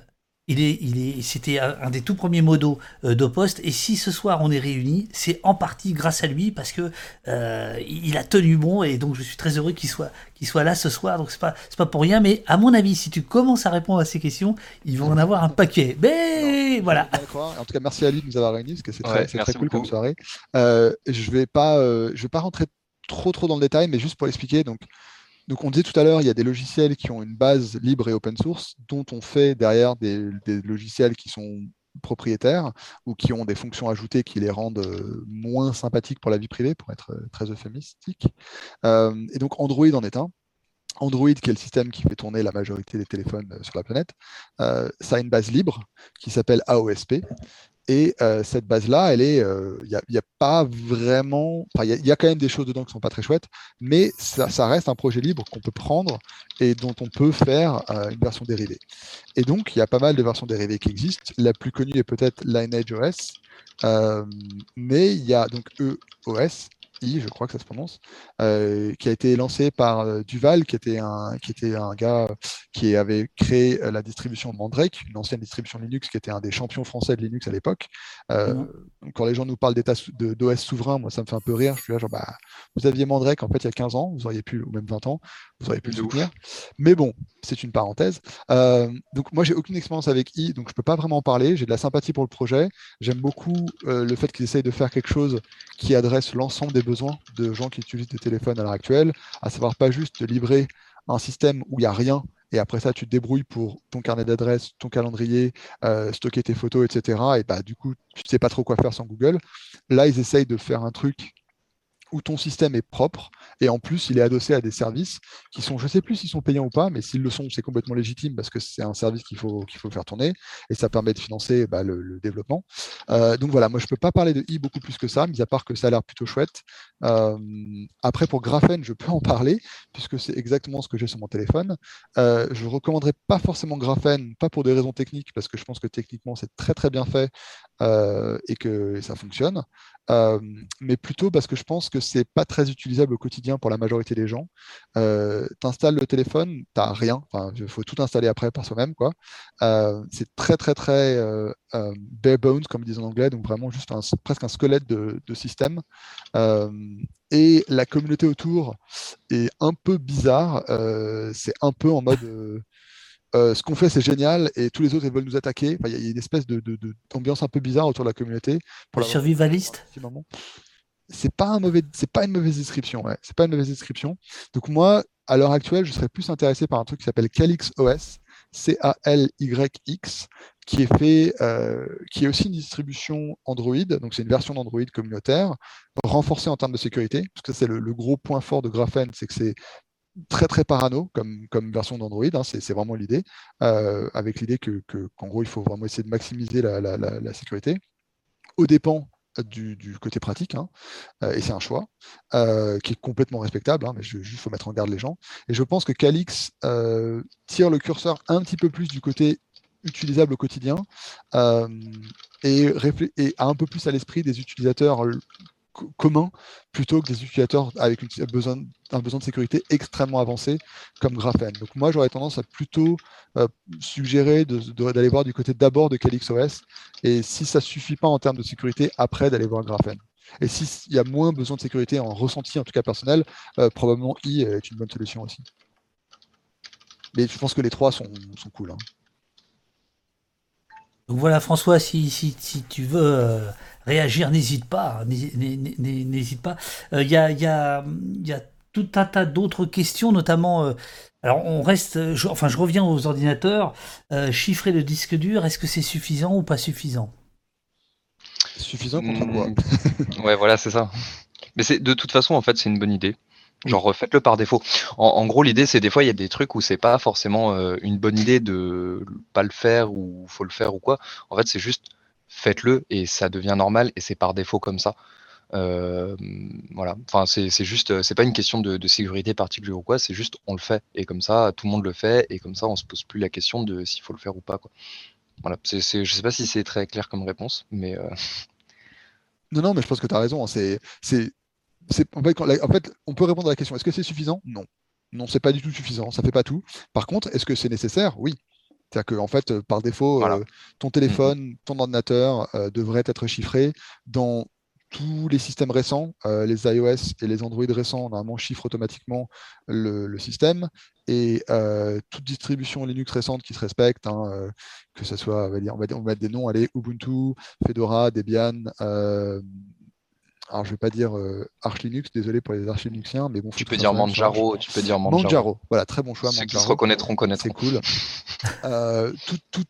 il est, il est, c'était un des tout premiers modos euh, d'Opost. Et si ce soir on est réunis, c'est en partie grâce à lui parce que euh, il a tenu bon et donc je suis très heureux qu'il soit, qu'il soit là ce soir. Donc c'est pas, c'est pas pour rien. Mais à mon avis, si tu commences à répondre à ces questions, ils vont en avoir un paquet. Mais voilà. En tout cas, merci à lui de nous avoir réunis parce que c'est très, c'est très cool comme soirée. Euh, je vais pas, je vais pas rentrer trop trop dans le détail, mais juste pour expliquer. Donc donc on disait tout à l'heure, il y a des logiciels qui ont une base libre et open source, dont on fait derrière des, logiciels qui sont propriétaires ou qui ont des fonctions ajoutées qui les rendent euh, moins sympathiques pour la vie privée, pour être euh, très euphémistique. Euh, et donc Android en est un. Android, qui est le système qui fait tourner la majorité des téléphones sur la planète, ça a une base libre qui s'appelle AOSP et euh, cette base-là, elle est, il euh, a, pas vraiment, il y, a quand même des choses dedans qui sont pas très chouettes, mais ça, reste un projet libre qu'on peut prendre et dont on peut faire euh, une version dérivée. Et donc, il y a pas mal de versions dérivées qui existent. La plus connue est peut-être Lineage OS, mais il y a donc EOS je crois que ça se prononce, euh, qui a été lancé par euh, Duval, qui était un, qui était un gars qui avait créé euh, la distribution de Mandrake, une ancienne distribution Linux, qui était un des champions français de Linux à l'époque. Quand les gens nous parlent d'OS souverain, moi ça me fait un peu rire. Je suis là, genre, bah, vous aviez Mandrake en fait il y a 15 ans, vous auriez pu, ou même 20 ans, vous auriez pu le soutenir. Mais bon, c'est une parenthèse. donc moi j'ai aucune expérience avec i, donc je peux pas vraiment en parler. J'ai de la sympathie pour le projet. J'aime beaucoup le fait qu'ils essayent de faire quelque chose qui adresse l'ensemble des besoin de gens qui utilisent des téléphones à l'heure actuelle, à savoir pas juste livrer un système où il n'y a rien et après ça, tu te débrouilles pour ton carnet d'adresses, ton calendrier, euh, stocker tes photos, etc. Et bah, du coup, tu ne sais pas trop quoi faire sans Google. Là, ils essayent de faire un truc où ton système est propre et en plus il est adossé à des services qui sont, je ne sais plus s'ils sont payants ou pas, mais s'ils le sont, c'est complètement légitime parce que c'est un service qu'il faut, qu'il faut faire tourner et ça permet de financer bah, le, développement. Euh, donc voilà, moi je ne peux pas parler de i beaucoup plus que ça, mis à part que ça a l'air plutôt chouette. Euh, après pour Graphene, je peux en parler puisque c'est exactement ce que j'ai sur mon téléphone. Euh, je ne recommanderais pas forcément Graphene, pas pour des raisons techniques parce que je pense que techniquement c'est très très bien fait et que ça fonctionne. Euh, mais plutôt parce que je pense que c'est pas très utilisable au quotidien pour la majorité des gens. Euh, tu installes le téléphone, tu n'as rien, il faut tout installer après par soi-même. quoi. Euh, c'est très très très bare bones, comme ils disent en anglais, donc vraiment juste presque un squelette de système. et la communauté autour est un peu bizarre, c'est un peu en mode euh, ce qu'on fait, c'est génial, et tous les autres, ils veulent nous attaquer. Il y, a une espèce d'ambiance de, un peu bizarre autour de la communauté. Pour survivaliste C'est pas, un mauvais, pas une mauvaise description. Ouais. C'est pas une mauvaise description. Donc moi, à l'heure actuelle, je serais plus intéressé par un truc qui s'appelle Calyx OS, C-A-L-Y-X, qui est fait, euh, qui est aussi une distribution Android, donc c'est une version d'Android communautaire, renforcée en termes de sécurité, parce que c'est le, le, gros point fort de Graphene, c'est que c'est très très parano comme, version d'Android, hein, c'est vraiment l'idée, euh, avec l'idée que, qu'en gros il faut vraiment essayer de maximiser la, sécurité, au dépend du, côté pratique, hein, euh, et c'est un choix euh, qui est complètement respectable, hein, mais il juste faut mettre en garde les gens. Et je pense que Calix tire le curseur un petit peu plus du côté utilisable au quotidien et, a un peu plus à l'esprit des utilisateurs commun plutôt que des utilisateurs avec un, besoin, de sécurité extrêmement avancé comme Graphene. Donc moi j'aurais tendance à plutôt euh, suggérer d'aller voir du côté d'abord de CalyxOS et si ça suffit pas en termes de sécurité, après d'aller voir Graphene. Et s'il y a moins besoin de sécurité en ressenti, en tout cas personnel, euh, probablement I est une bonne solution aussi. Mais je pense que les trois sont, sont cool. Hein. Donc voilà François, si tu veux euh, réagir, n'hésite pas, n'hésite pas. Il euh, y, a, y, a, y, a, tout un tas d'autres questions, notamment. Euh, alors on reste, enfin je reviens aux ordinateurs. chiffrer le disque dur, est-ce que c'est suffisant ou pas suffisant? Suffisant contre quoi? Mmh, Ouais, voilà, c'est ça. Mais c'est de toute façon, en fait, c'est une bonne idée. Genre refaites-le par défaut. En, gros, l'idée c'est des fois il y a des trucs où c'est pas forcément euh, une bonne idée de pas le faire ou faut le faire ou quoi. En fait, c'est juste faites-le et ça devient normal et c'est par défaut comme ça. Euh, voilà. Enfin, c'est juste, c'est pas une question de, sécurité particulière ou quoi. C'est juste on le fait et comme ça tout le monde le fait et comme ça on se pose plus la question de s'il faut le faire ou pas quoi. Voilà. C'est, je sais pas si c'est très clair comme réponse, mais. Euh, non, non, mais je pense que tu as raison. Hein. C'est, en fait, on peut répondre à la question est-ce que c'est suffisant? Non. Non, c'est pas du tout suffisant, ça fait pas tout. Par contre, est-ce que c'est nécessaire? Oui. C'est-à-dire que en fait, par défaut, euh, ton téléphone, ton ordinateur euh, devrait être chiffré. Dans tous les systèmes récents, euh, les iOS et les Android récents, normalement chiffrent automatiquement le, système. Et toute distribution Linux récente qui se respecte, hein, que ce soit, on va, dire, on va, mettre des noms, allez, Ubuntu, Fedora, Debian, alors je vais pas dire euh, Arch Linux, désolé pour les Arch Linuxiens, mais bon. Tu peux dire Manjaro, tu peux dire Manjaro. Manjaro, voilà, très bon choix. Ceux qui se reconnaîtront connaîtront. C'est cool. Euh,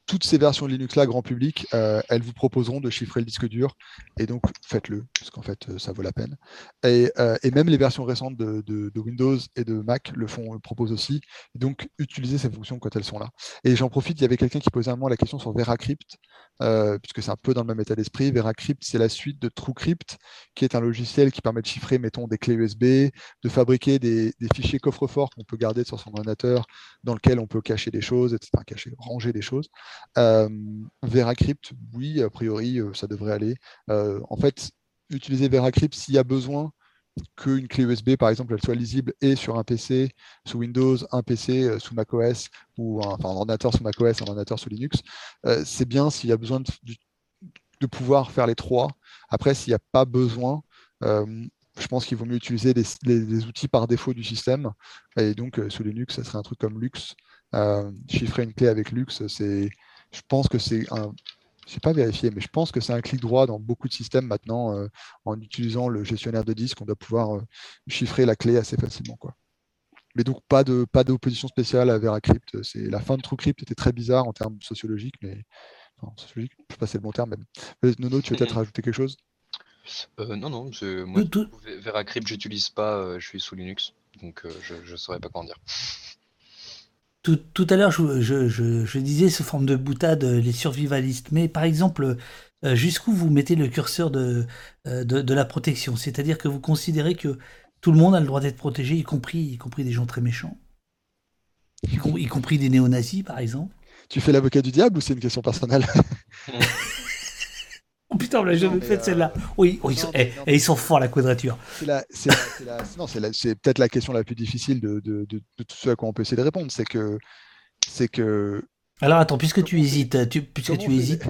toutes ces versions Linux là, grand public, euh, elles vous proposeront de chiffrer le disque dur, et donc faites-le, parce qu'en fait, ça vaut la peine. Et, même les versions récentes de, Windows et de Mac le font, le proposent aussi. donc utilisez ces fonctions quand elles sont là. Et j'en profite, il y avait quelqu'un qui posait un moment la question sur VeraCrypt, puisque c'est un peu dans le même état d'esprit. VeraCrypt, c'est la suite de TrueCrypt, qui est un logiciel qui permet de chiffrer, mettons, des clés USB, de fabriquer des, fichiers coffre-fort qu'on peut garder sur son ordinateur, dans lequel on peut cacher des choses, etc., ranger des choses. Euh, VeraCrypt, oui, a priori, euh, ça devrait aller. Euh, en fait, utiliser VeraCrypt s'il y a besoin qu'une clé USB, par exemple, elle soit lisible et sur un PC sous Windows, un PC sous macOS, ou un, enfin, un ordinateur sous macOS, un ordinateur sous Linux. c'est bien s'il y a besoin de, pouvoir faire les trois. Après, s'il n'y a pas besoin, euh, je pense qu'il vaut mieux utiliser les, outils par défaut du système. Et donc, euh, sous Linux, ça serait un truc comme Lux. Euh, chiffrer une clé avec Lux, je pense que c'est un, je sais pas vérifié, mais je pense que c'est un clic droit dans beaucoup de systèmes maintenant. en utilisant le gestionnaire de disque, on doit pouvoir chiffrer la clé assez facilement. Mais donc, pas pas d'opposition spéciale à VeraCrypt. La fin de TrueCrypt était très bizarre en termes sociologiques, mais enfin, sociologique, je sais pas si c'est le bon terme. Mais... Nono, tu veux peut-être rajouter quelque chose? Euh, non, non, moi, VeraCrypt, j'utilise pas, euh, je suis sous Linux, donc euh, je ne saurais pas quoi en dire. Tout, tout à l'heure, je, je, je, disais sous forme de boutade les survivalistes, mais par exemple, jusqu'où vous mettez le curseur de, de, de la protection? C'est-à-dire que vous considérez que tout le monde a le droit d'être protégé, y compris, y compris des gens très méchants? Y, y compris des néo-nazis, par exemple? Tu fais l'avocat du diable ou c'est une question personnelle? Putain, on l'a jamais fait celle-là. Oui, et, ils sont forts la quadrature. C'est peut-être la question la plus difficile de, de, de, tout ce à quoi on peut essayer de répondre. C'est que. C'est que. Alors attends, puisque tu hésites, tu, puisque tu hésites.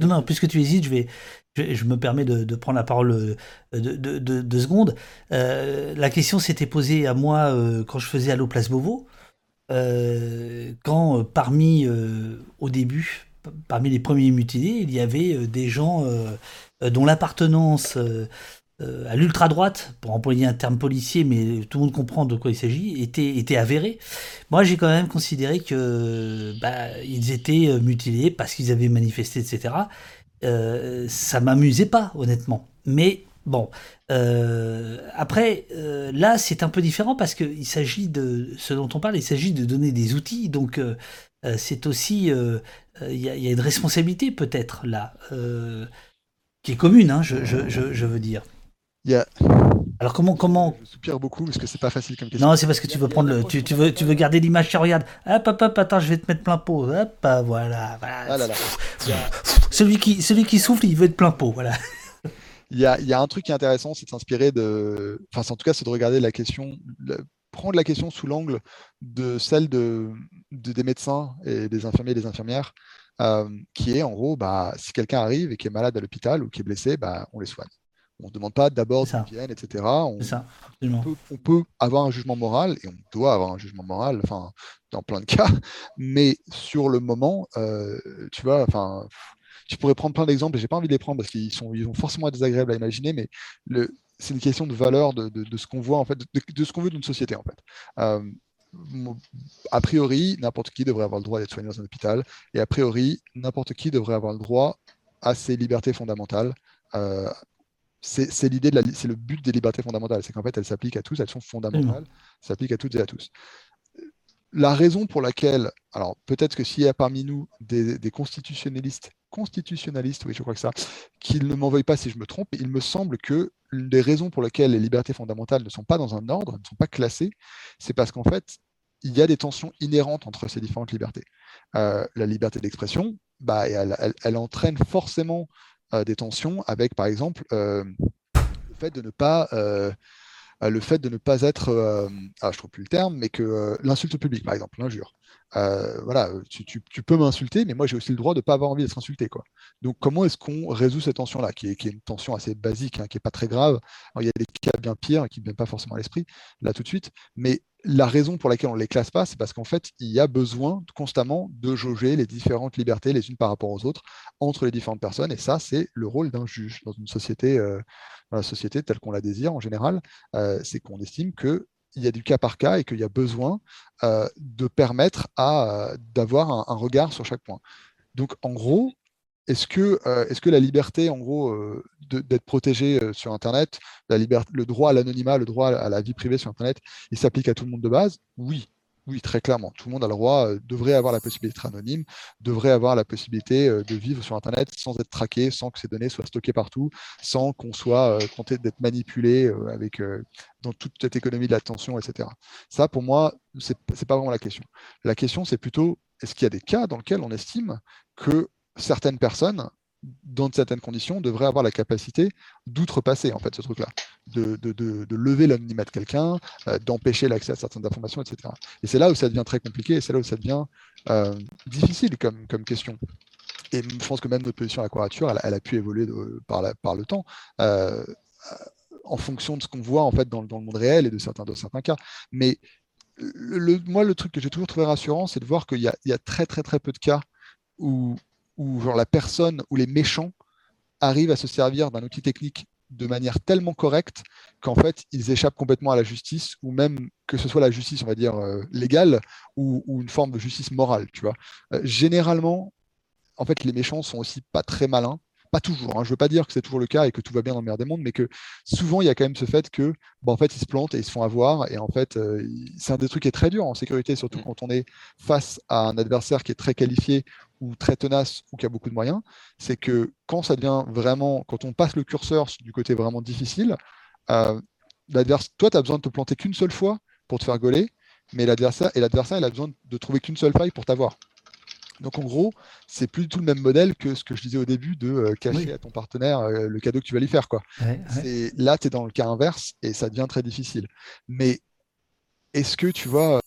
Non, non, puisque tu hésites, je vais, je, me permets de, prendre la parole euh, de, deux secondes. Euh, la question s'était posée à moi euh, quand je faisais Allo Place Beauvau. Quand parmi, au début, parmi les premiers mutilés, il y avait des gens dont l'appartenance à l'ultra-droite, pour employer un terme policier, mais tout le monde comprend de quoi il s'agit, était, était avérée. Moi, j'ai quand même considéré que bah, ils étaient mutilés parce qu'ils avaient manifesté, etc. Euh, ça m'amusait pas, honnêtement. Mais bon, euh, après, euh, là, c'est un peu différent parce qu'il s'agit de ce dont on parle, il s'agit de donner des outils. Donc, c'est aussi, il y, a une responsabilité peut-être là, qui est commune, hein, je, veux dire. Alors comment comment Je soupire beaucoup parce que c'est pas facile comme question. Non, c'est parce que tu veux prendre le tu, tu veux tu veux garder l'image tu regarde. Hop hop hop attends, je vais te mettre plein pot. Hop voilà. voilà. Ah là là. Celui qui celui qui souffle, il veut être plein pot, voilà. Il y a, il y a un truc qui est intéressant, c'est de s'inspirer de enfin en tout cas, c'est de regarder la question prendre la question sous l'angle de celle de, des médecins et des infirmiers et des infirmières euh, qui est en gros bah si quelqu'un arrive et qui est malade à l'hôpital ou qui est blessé, bah on les soigne. On ne demande pas d'abord d'où viennent, etc. On, ça, on, peut, avoir un jugement moral, et on doit avoir un jugement moral, enfin, dans plein de cas, mais sur le moment, euh, tu vois, enfin, tu pourrais prendre plein d'exemples, et j'ai pas envie de les prendre parce qu'ils sont, forcément désagréables à imaginer, mais c'est une question de valeur de, ce qu'on voit, en fait, de, ce qu'on veut d'une société, en fait. Euh, a priori, n'importe qui devrait avoir le droit d'être soigné dans un hôpital, et a priori, n'importe qui devrait avoir le droit à ses libertés fondamentales, euh, c'est l'idée, c'est le but des libertés fondamentales, c'est qu'en fait, elles s'appliquent à tous, elles sont fondamentales, s'appliquent à toutes et à tous. La raison pour laquelle, alors peut-être que s'il y a parmi nous des, constitutionnalistes, constitutionnalistes, oui, je crois que ça, qu'ils ne m'en veuillent pas si je me trompe, il me semble que l'une des raisons pour lesquelles les libertés fondamentales ne sont pas dans un ordre, ne sont pas classées, c'est parce qu'en fait, il y a des tensions inhérentes entre ces différentes libertés. Euh, la liberté d'expression, bah, elle, entraîne forcément euh, des tensions avec, par exemple, euh, le fait de ne pas le fait de ne pas être, ah, je trouve plus le terme, mais que l'insulte publique, par exemple, l'injure. voilà, tu, peux m'insulter, mais moi j'ai aussi le droit de ne pas avoir envie d'être insulté. Quoi. Donc comment est-ce qu'on résout cette tension-là, qui est, une tension assez basique, hein, qui n'est pas très grave? il y a des cas bien pires qui ne viennent pas forcément à l'esprit, là tout de suite, mais la raison pour laquelle on ne les classe pas, c'est parce qu'en fait, il y a besoin constamment de jauger les différentes libertés les unes par rapport aux autres entre les différentes personnes. Et ça, c'est le rôle d'un juge dans une société, euh, dans la société telle qu'on la désire en général. Euh, c'est qu'on estime qu'il y a du cas par cas et qu'il y a besoin euh, de permettre d'avoir un, regard sur chaque point. Donc, en gros, est-ce que, euh, est que la liberté, en gros, euh, d'être protégé euh, sur Internet, le droit à l'anonymat, le droit à la vie privée sur Internet, il s'applique à tout le monde de base? Oui, oui, très clairement. Tout le monde a le droit, devrait avoir la possibilité d'être anonyme, devrait avoir la possibilité de vivre sur Internet sans être traqué, sans que ses données soient stockées partout, sans qu'on soit tenté d'être manipulé avec, dans toute cette économie de l'attention, etc. Ça, pour moi, ce n'est pas vraiment la question. La question, c'est plutôt, est-ce qu'il y a des cas dans lesquels on estime que certaines personnes, dans certaines conditions, devraient avoir la capacité d'outrepasser en fait ce truc-là, de, de, lever l'anonymat de quelqu'un, euh, d'empêcher l'accès à certaines informations, etc. Et c'est là où ça devient très compliqué, et c'est là où ça devient euh, difficile comme, comme question. Et je pense que même notre position à la quadrature, elle, a pu évoluer par, par, le temps. Euh, en fonction de ce qu'on voit en fait dans, le monde réel et de certains, de certains cas. Mais le, moi, le truc que j'ai toujours trouvé rassurant, c'est de voir qu'il y, y, a très très très peu de cas où, où genre, la personne ou les méchants arrivent à se servir d'un outil technique de manière tellement correcte qu'en fait, ils échappent complètement à la justice, ou même que ce soit la justice, on va dire, euh, légale, ou, une forme de justice morale, tu vois. Euh, généralement, en fait, les méchants sont aussi pas très malins, pas toujours, hein. je ne veux pas dire que c'est toujours le cas et que tout va bien dans le meilleur des mondes, mais que souvent il y a quand même ce fait que, bah, en fait, ils se plantent et ils se font avoir. Et en fait, euh, c'est un des trucs qui est très dur en sécurité, surtout mm. quand on est face à un adversaire qui est très qualifié ou très tenace ou qui a beaucoup de moyens. C'est que quand ça devient vraiment, quand on passe le curseur du côté vraiment difficile, euh, toi, tu as besoin de te planter qu'une seule fois pour te faire gauler, mais l'adversaire et l'adversaire, il a besoin de trouver qu'une seule faille pour t'avoir. Donc en gros, c'est plus du tout le même modèle que ce que je disais au début de cacher à ton partenaire le cadeau que tu vas lui faire. Quoi. Là, tu es dans le cas inverse et ça devient très difficile. Mais est-ce que tu vois,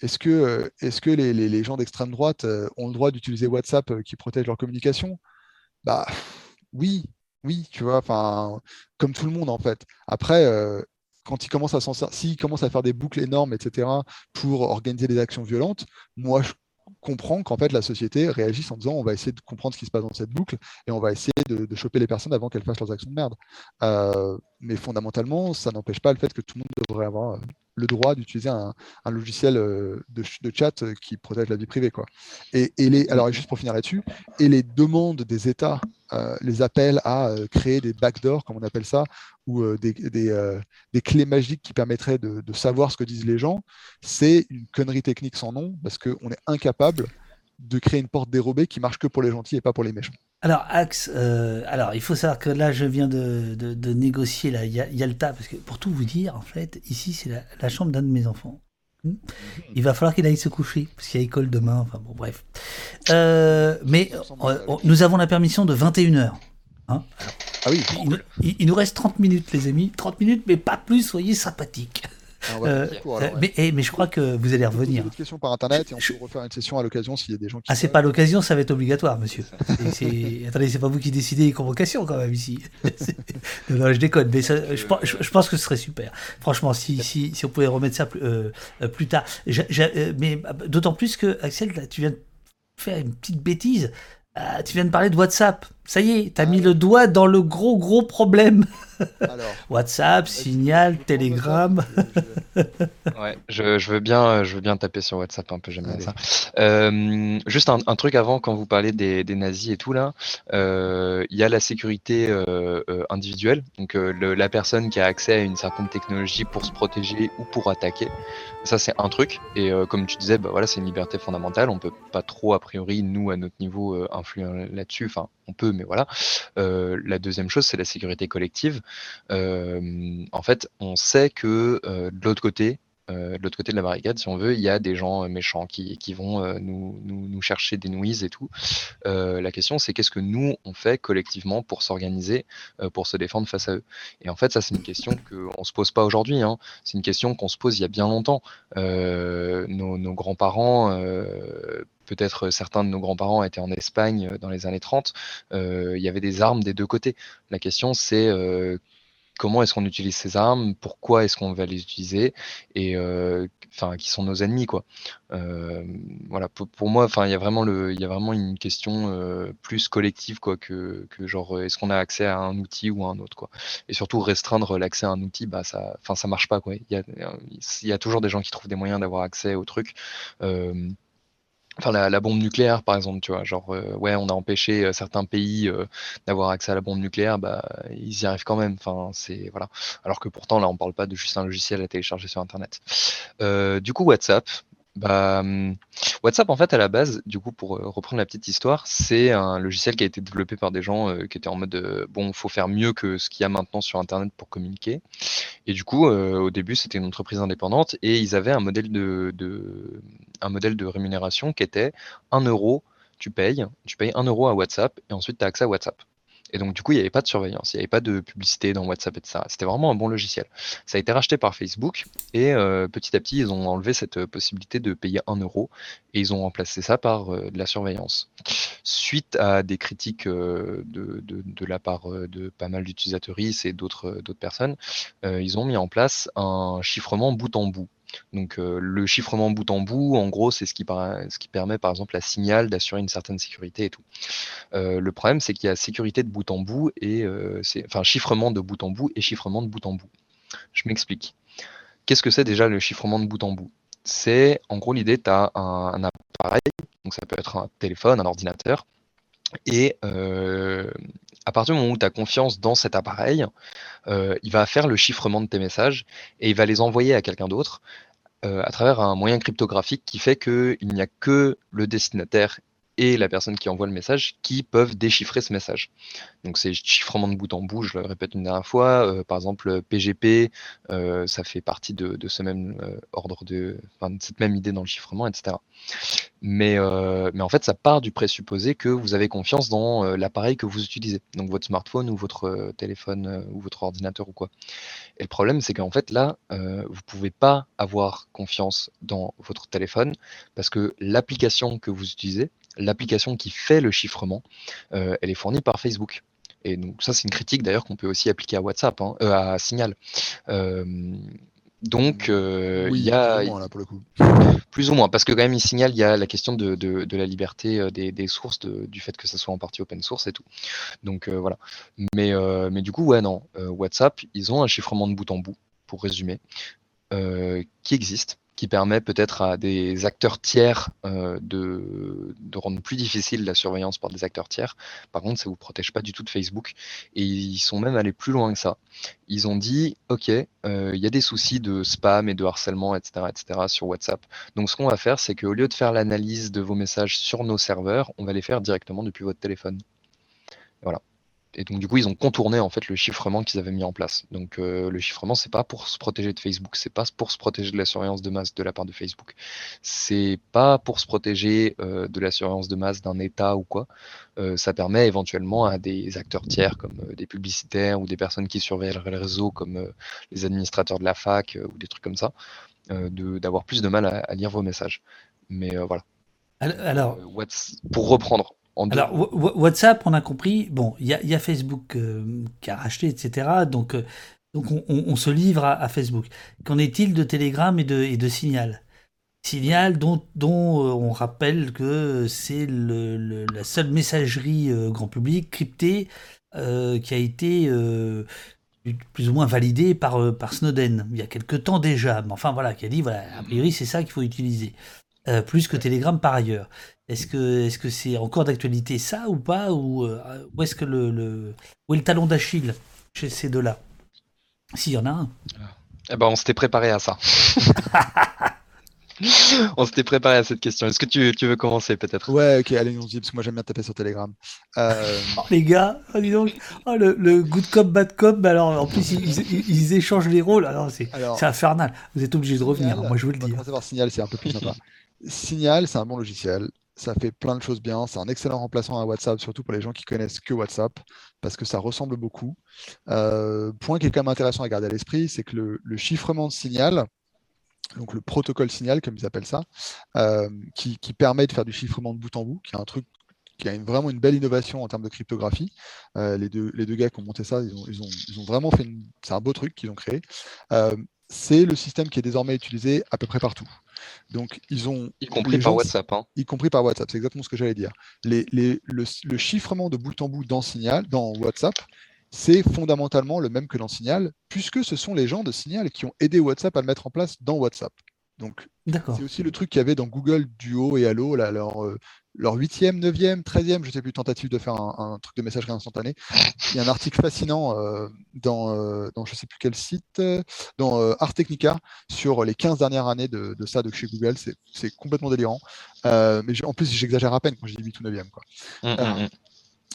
est-ce que, que les, gens d'extrême droite ont le droit d'utiliser WhatsApp qui protège leur communication? Bah oui, oui, tu vois, enfin, comme tout le monde en fait. Après, quand il commence à s'en s'il commence à faire des boucles énormes, etc., pour organiser des actions violentes, moi je comprends qu'en fait la société réagisse en disant on va essayer de comprendre ce qui se passe dans cette boucle et on va essayer de, choper les personnes avant qu'elles fassent leurs actions de merde. mais fondamentalement, ça n'empêche pas le fait que tout le monde devrait avoir le droit d'utiliser un, logiciel euh, de, chat euh, qui protège la vie privée. Et, les, juste pour finir là-dessus, et les demandes des États, euh, les appels à créer des backdoors, comme on appelle ça, ou des, clés magiques qui permettraient de, savoir ce que disent les gens, c'est une connerie technique sans nom, parce qu'on est incapable de créer une porte dérobée qui marche que pour les gentils et pas pour les méchants. Alors, Axe, euh, alors il faut savoir que là, je viens de, de, négocier la Yalta, parce que pour tout vous dire, en fait, ici, c'est la, chambre d'un de mes enfants. Hmm. Il va falloir qu'il aille se coucher, parce qu'il y a école demain, enfin bon, bref. Euh, mais euh, nous avons la permission de 21h. Hein ah oui, il, il, nous reste 30 minutes, les amis. 30 minutes, mais pas plus, soyez sympathiques. Ah euh, euh, mais, eh, mais, je crois que vous allez revenir. Des questions par internet et on peut refaire une session à l'occasion s'il y a des gens qui. Ah, c'est pas l'occasion, ça va être obligatoire, monsieur. Attendez, c'est pas vous qui décidez les convocations quand même ici. non, je déconne, mais je, pense que ce serait super. Franchement, si, si, si on pouvait remettre ça plus, euh, plus tard. mais d'autant plus que, Axel, tu viens de faire une petite bêtise. tu viens de parler de WhatsApp. Ça y est, t'as as mis le doigt dans le gros gros problème. WhatsApp, Signal, Telegram. ouais, je, veux bien, je veux bien taper sur WhatsApp un peu, j'aime bien ça. Euh, juste un, truc avant, quand vous parlez des, nazis et tout là, euh, il y a la sécurité euh, individuelle, donc la personne qui a accès à une certaine technologie pour se protéger ou pour attaquer. Ça c'est un truc. Et comme tu disais, bah, voilà, c'est une liberté fondamentale. On peut pas trop a priori nous à notre niveau influer là-dessus. Enfin, on peut, mais voilà. Euh, la deuxième chose, c'est la sécurité collective. Euh, en fait, on sait que euh, de l'autre côté, de la barricade, si on veut, il y a des gens méchants qui, vont nous, chercher des nuises et tout. la question, c'est qu'est-ce que nous, on fait collectivement pour s'organiser, pour se défendre face à eux? Et en fait, ça, c'est une question qu'on ne se pose pas aujourd'hui. Hein. C'est une question qu'on se pose il y a bien longtemps. nos grands-parents peut-être euh, certains de nos grands-parents étaient en Espagne euh, dans les années 30, euh, il y avait des armes des deux côtés. La question, c'est comment est-ce qu'on utilise ces armes, pourquoi est-ce qu'on va les utiliser, et qui sont nos ennemis quoi. voilà, pour, moi, il y a vraiment y a vraiment une question plus collective quoi que, que genre est-ce qu'on a accès à un outil ou à un autre quoi. Et surtout restreindre l'accès à un outil, bah ça, enfin ça marche pas. Il y a, il y a toujours des gens qui trouvent des moyens d'avoir accès au truc. Enfin, la, bombe nucléaire, par exemple, tu vois, genre, euh, ouais, on a empêché euh, certains pays euh, d'avoir accès à la bombe nucléaire, bah, ils y arrivent quand même. Enfin, c'est voilà. Alors que pourtant, là, on parle pas de juste un logiciel à télécharger sur Internet. du coup, WhatsApp, bah, mmh, WhatsApp, en fait, à la base, du coup, pour reprendre la petite histoire, c'est un logiciel qui a été développé par des gens qui étaient en mode bon, il faut faire mieux que ce qu'il y a maintenant sur Internet pour communiquer. Et du coup, au début, c'était une entreprise indépendante et ils avaient un modèle de, un modèle de rémunération qui était 1 euro, tu payes, tu payes 1 euro à WhatsApp et ensuite tu as accès à WhatsApp. Et donc, du coup, il n'y avait pas de surveillance, il n'y avait pas de publicité dans WhatsApp, etc. C'était vraiment un bon logiciel. Ça a été racheté par Facebook et euh, petit à petit, ils ont enlevé cette euh, possibilité de payer 1 euro et ils ont remplacé ça par euh, de la surveillance. Suite à des critiques de, de, la part de pas mal d'utilisateurs et d'autres personnes, ils ont mis en place un chiffrement bout en bout. Donc le chiffrement bout en bout, en gros, c'est ce qui, permet par exemple à Signal d'assurer une certaine sécurité et tout. le problème, c'est qu'il y a sécurité de bout en bout et c'est enfin chiffrement de bout en bout et chiffrement de bout en bout. Je m'explique. Qu'est-ce que c'est déjà le chiffrement de bout en bout? C'est en gros l'idée, tu as un, appareil, donc ça peut être un téléphone, un ordinateur, et à partir du moment où tu as confiance dans cet appareil, il va faire le chiffrement de tes messages et il va les envoyer à quelqu'un d'autre à travers un moyen cryptographique qui fait qu'il n'y a que le destinataire et la personne qui envoie le message qui peuvent déchiffrer ce message. Donc c'est chiffrement de bout en bout, je le répète une dernière fois. Euh, par exemple, PGP, euh, ça fait partie de, ce même euh, ordre de cette même idée dans le chiffrement, etc. Mais, mais en fait, ça part du présupposé que vous avez confiance dans l'appareil que vous utilisez, donc votre smartphone ou votre téléphone ou votre ordinateur ou quoi. Et le problème, c'est qu'en fait, là, vous ne pouvez pas avoir confiance dans votre téléphone parce que l'application que vous utilisez, l'application qui fait le chiffrement, elle est fournie par Facebook. Et donc ça, c'est une critique d'ailleurs qu'on peut aussi appliquer à WhatsApp, hein, euh, à Signal. donc, il y a plus ou, moins, là, pour le coup. plus ou moins, parce que quand même, il signale, il y a la question de, de, la liberté des, sources, du fait que ça soit en partie open source et tout. Donc voilà. Mais, mais du coup, ouais, non, WhatsApp, ils ont un chiffrement de bout en bout, pour résumer, qui existe qui permet peut-être à des acteurs tiers euh, de, rendre plus difficile la surveillance par des acteurs tiers. Par contre, ça ne vous protège pas du tout de Facebook. Et ils sont même allés plus loin que ça. Ils ont dit, OK, euh, il y a des soucis de spam et de harcèlement, etc., etc., sur WhatsApp. Donc ce qu'on va faire, c'est qu'au lieu de faire l'analyse de vos messages sur nos serveurs, on va les faire directement depuis votre téléphone. Voilà et donc du coup ils ont contourné en fait le chiffrement qu'ils avaient mis en place. Donc euh, le chiffrement c'est pas pour se protéger de Facebook, c'est pas pour se protéger de la surveillance de masse de la part de Facebook, c'est pas pour se protéger euh, de la surveillance de masse d'un État ou quoi. Euh, ça permet éventuellement à des acteurs tiers comme des publicitaires ou des personnes qui surveillent le réseau comme les administrateurs de la fac ou des trucs comme ça, d'avoir plus de mal à, lire vos messages. Mais voilà. Alors, pour reprendre, alors, WhatsApp, on a compris, bon, il y, a, Facebook euh, qui a racheté, etc. Donc, euh, donc on, se livre à, Facebook. Qu'en est-il de Telegram et de, et de Signal? Signal dont, dont euh, on rappelle que c'est la seule messagerie grand public cryptée qui a été plus ou moins validée par, par Snowden il y a quelque temps déjà. Mais enfin voilà, qui a dit, voilà, a priori c'est ça qu'il faut utiliser. plus que Telegram par ailleurs. Est-ce que est-ce que c'est encore d'actualité ça ou pas ou euh, où est-ce que le, le où est le talon d'Achille chez ces deux-là? S'il y en a un. Eh ben on s'était préparé à ça. on s'était préparé à cette question. Est-ce que tu, tu veux commencer peut-être? Ouais, ok, allez, on se dit, parce que moi j'aime bien taper sur Telegram. Euh, oh, les gars, oh, dis donc, oh, le, le, good cop, bad cop, bah, alors en plus ils, ils, échangent les rôles, alors c'est infernal. Vous êtes obligé de revenir, moi je vous le dis. On va commencer par Signal, c'est un peu plus sympa. Signal, c'est un bon logiciel ça fait plein de choses bien. C'est un excellent remplaçant à WhatsApp, surtout pour les gens qui connaissent que WhatsApp, parce que ça ressemble beaucoup. Euh, point qui est quand même intéressant à garder à l'esprit, c'est que le, chiffrement de signal, donc le protocole signal, comme ils appellent ça, euh, qui, permet de faire du chiffrement de bout en bout, qui est un truc qui a vraiment une belle innovation en termes de cryptographie. Euh, les, deux, gars qui ont monté ça, ils ont, vraiment fait. C'est un beau truc qu'ils ont créé. c'est le système qui est désormais utilisé à peu près partout. Donc, ils ont. Y compris par WhatsApp. Hein. Y compris par WhatsApp, c'est exactement ce que j'allais dire. Les, le, chiffrement de bout en bout dans Signal, dans WhatsApp, c'est fondamentalement le même que dans Signal, puisque ce sont les gens de Signal qui ont aidé WhatsApp à le mettre en place dans WhatsApp. Donc, c'est aussi le truc qu'il y avait dans Google Duo et Allo, là, leur, euh, leur 8e, 9e, 13e, je ne sais plus, tentative de faire un, truc de messagerie instantanée. Il y a un article fascinant euh, dans, euh, dans, je ne sais plus quel site, dans Art Technica, sur les 15 dernières années de, ça de chez Google. C'est complètement délirant. mais en plus, j'exagère à peine quand je dis 8 ou 9e. Quoi. Mmh, mmh, mmh.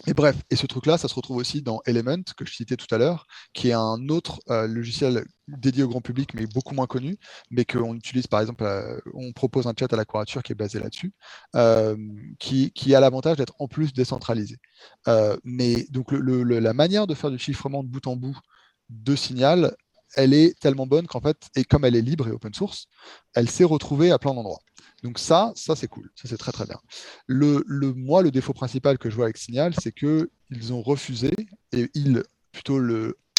Et bref, et ce truc-là, ça se retrouve aussi dans Element, que je citais tout à l'heure, qui est un autre euh, logiciel dédié au grand public, mais beaucoup moins connu, mais qu'on utilise par exemple, euh, on propose un chat à la quadrature qui est basé là-dessus, euh, qui, a l'avantage d'être en plus décentralisé. mais donc la manière de faire du chiffrement de bout en bout de signal, elle est tellement bonne qu'en fait, et comme elle est libre et open source, elle s'est retrouvée à plein d'endroits. Donc ça, ça c'est cool, ça c'est très très bien. Le, moi, le défaut principal que je vois avec Signal, c'est qu'ils ont refusé, et ils, plutôt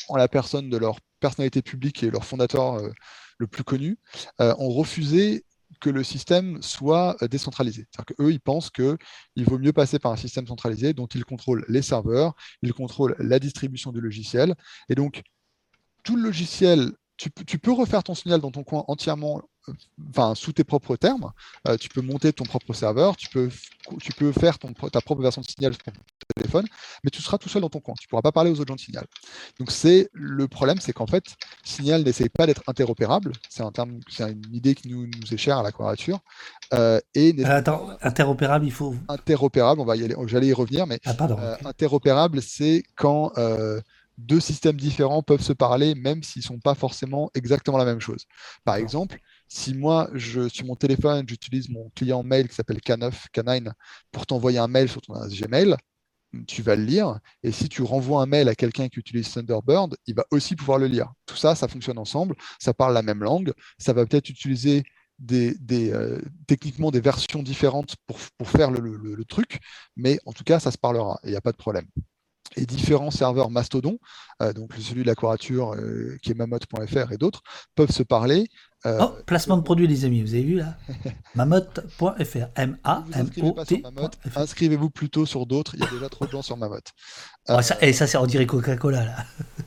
en la personne de leur personnalité publique et leur fondateur euh, le plus connu, euh, ont refusé que le système soit euh, décentralisé. C'est-à-dire qu'eux, ils pensent qu'il vaut mieux passer par un système centralisé dont ils contrôlent les serveurs, ils contrôlent la distribution du logiciel. Et donc, tout le logiciel, tu peux refaire ton signal dans ton coin entièrement enfin, sous tes propres termes. Euh, tu peux monter ton propre serveur, tu peux, tu peux faire ton, ta propre version de Signal sur ton téléphone, mais tu seras tout seul dans ton coin. Tu ne pourras pas parler aux autres gens de Signal. Donc, c'est le problème, c'est qu'en fait, Signal n'essaye pas d'être interopérable. C'est un terme, c'est une idée qui nous, nous est chère à la quadrature. Euh, et attends, interopérable, il faut. Interopérable, on va y aller. J'allais y revenir, mais ah, interopérable, c'est quand deux systèmes différents peuvent se parler, même s'ils ne sont pas forcément exactement la même chose. Par exemple, si moi, je, sur mon téléphone, j'utilise mon client mail qui s'appelle K9, K9 pour t'envoyer un mail sur ton Gmail, tu vas le lire. Et si tu renvoies un mail à quelqu'un qui utilise Thunderbird, il va aussi pouvoir le lire. Tout ça, ça fonctionne ensemble. Ça parle la même langue. Ça va peut-être utiliser des, euh, techniquement des versions différentes pour, faire le, truc, mais en tout cas, ça se parlera il n'y a pas de problème et différents serveurs Mastodon, euh, donc celui de la euh, qui est mammoth.fr et d'autres, peuvent se parler euh, oh, placement de produit, les amis, vous avez vu là Mamotte.fr. M-A-M-O-T. Inscrivez-vous plutôt sur d'autres, il y a déjà trop de gens sur Mamotte. et ça, eh, c'est on dirait Coca-Cola là.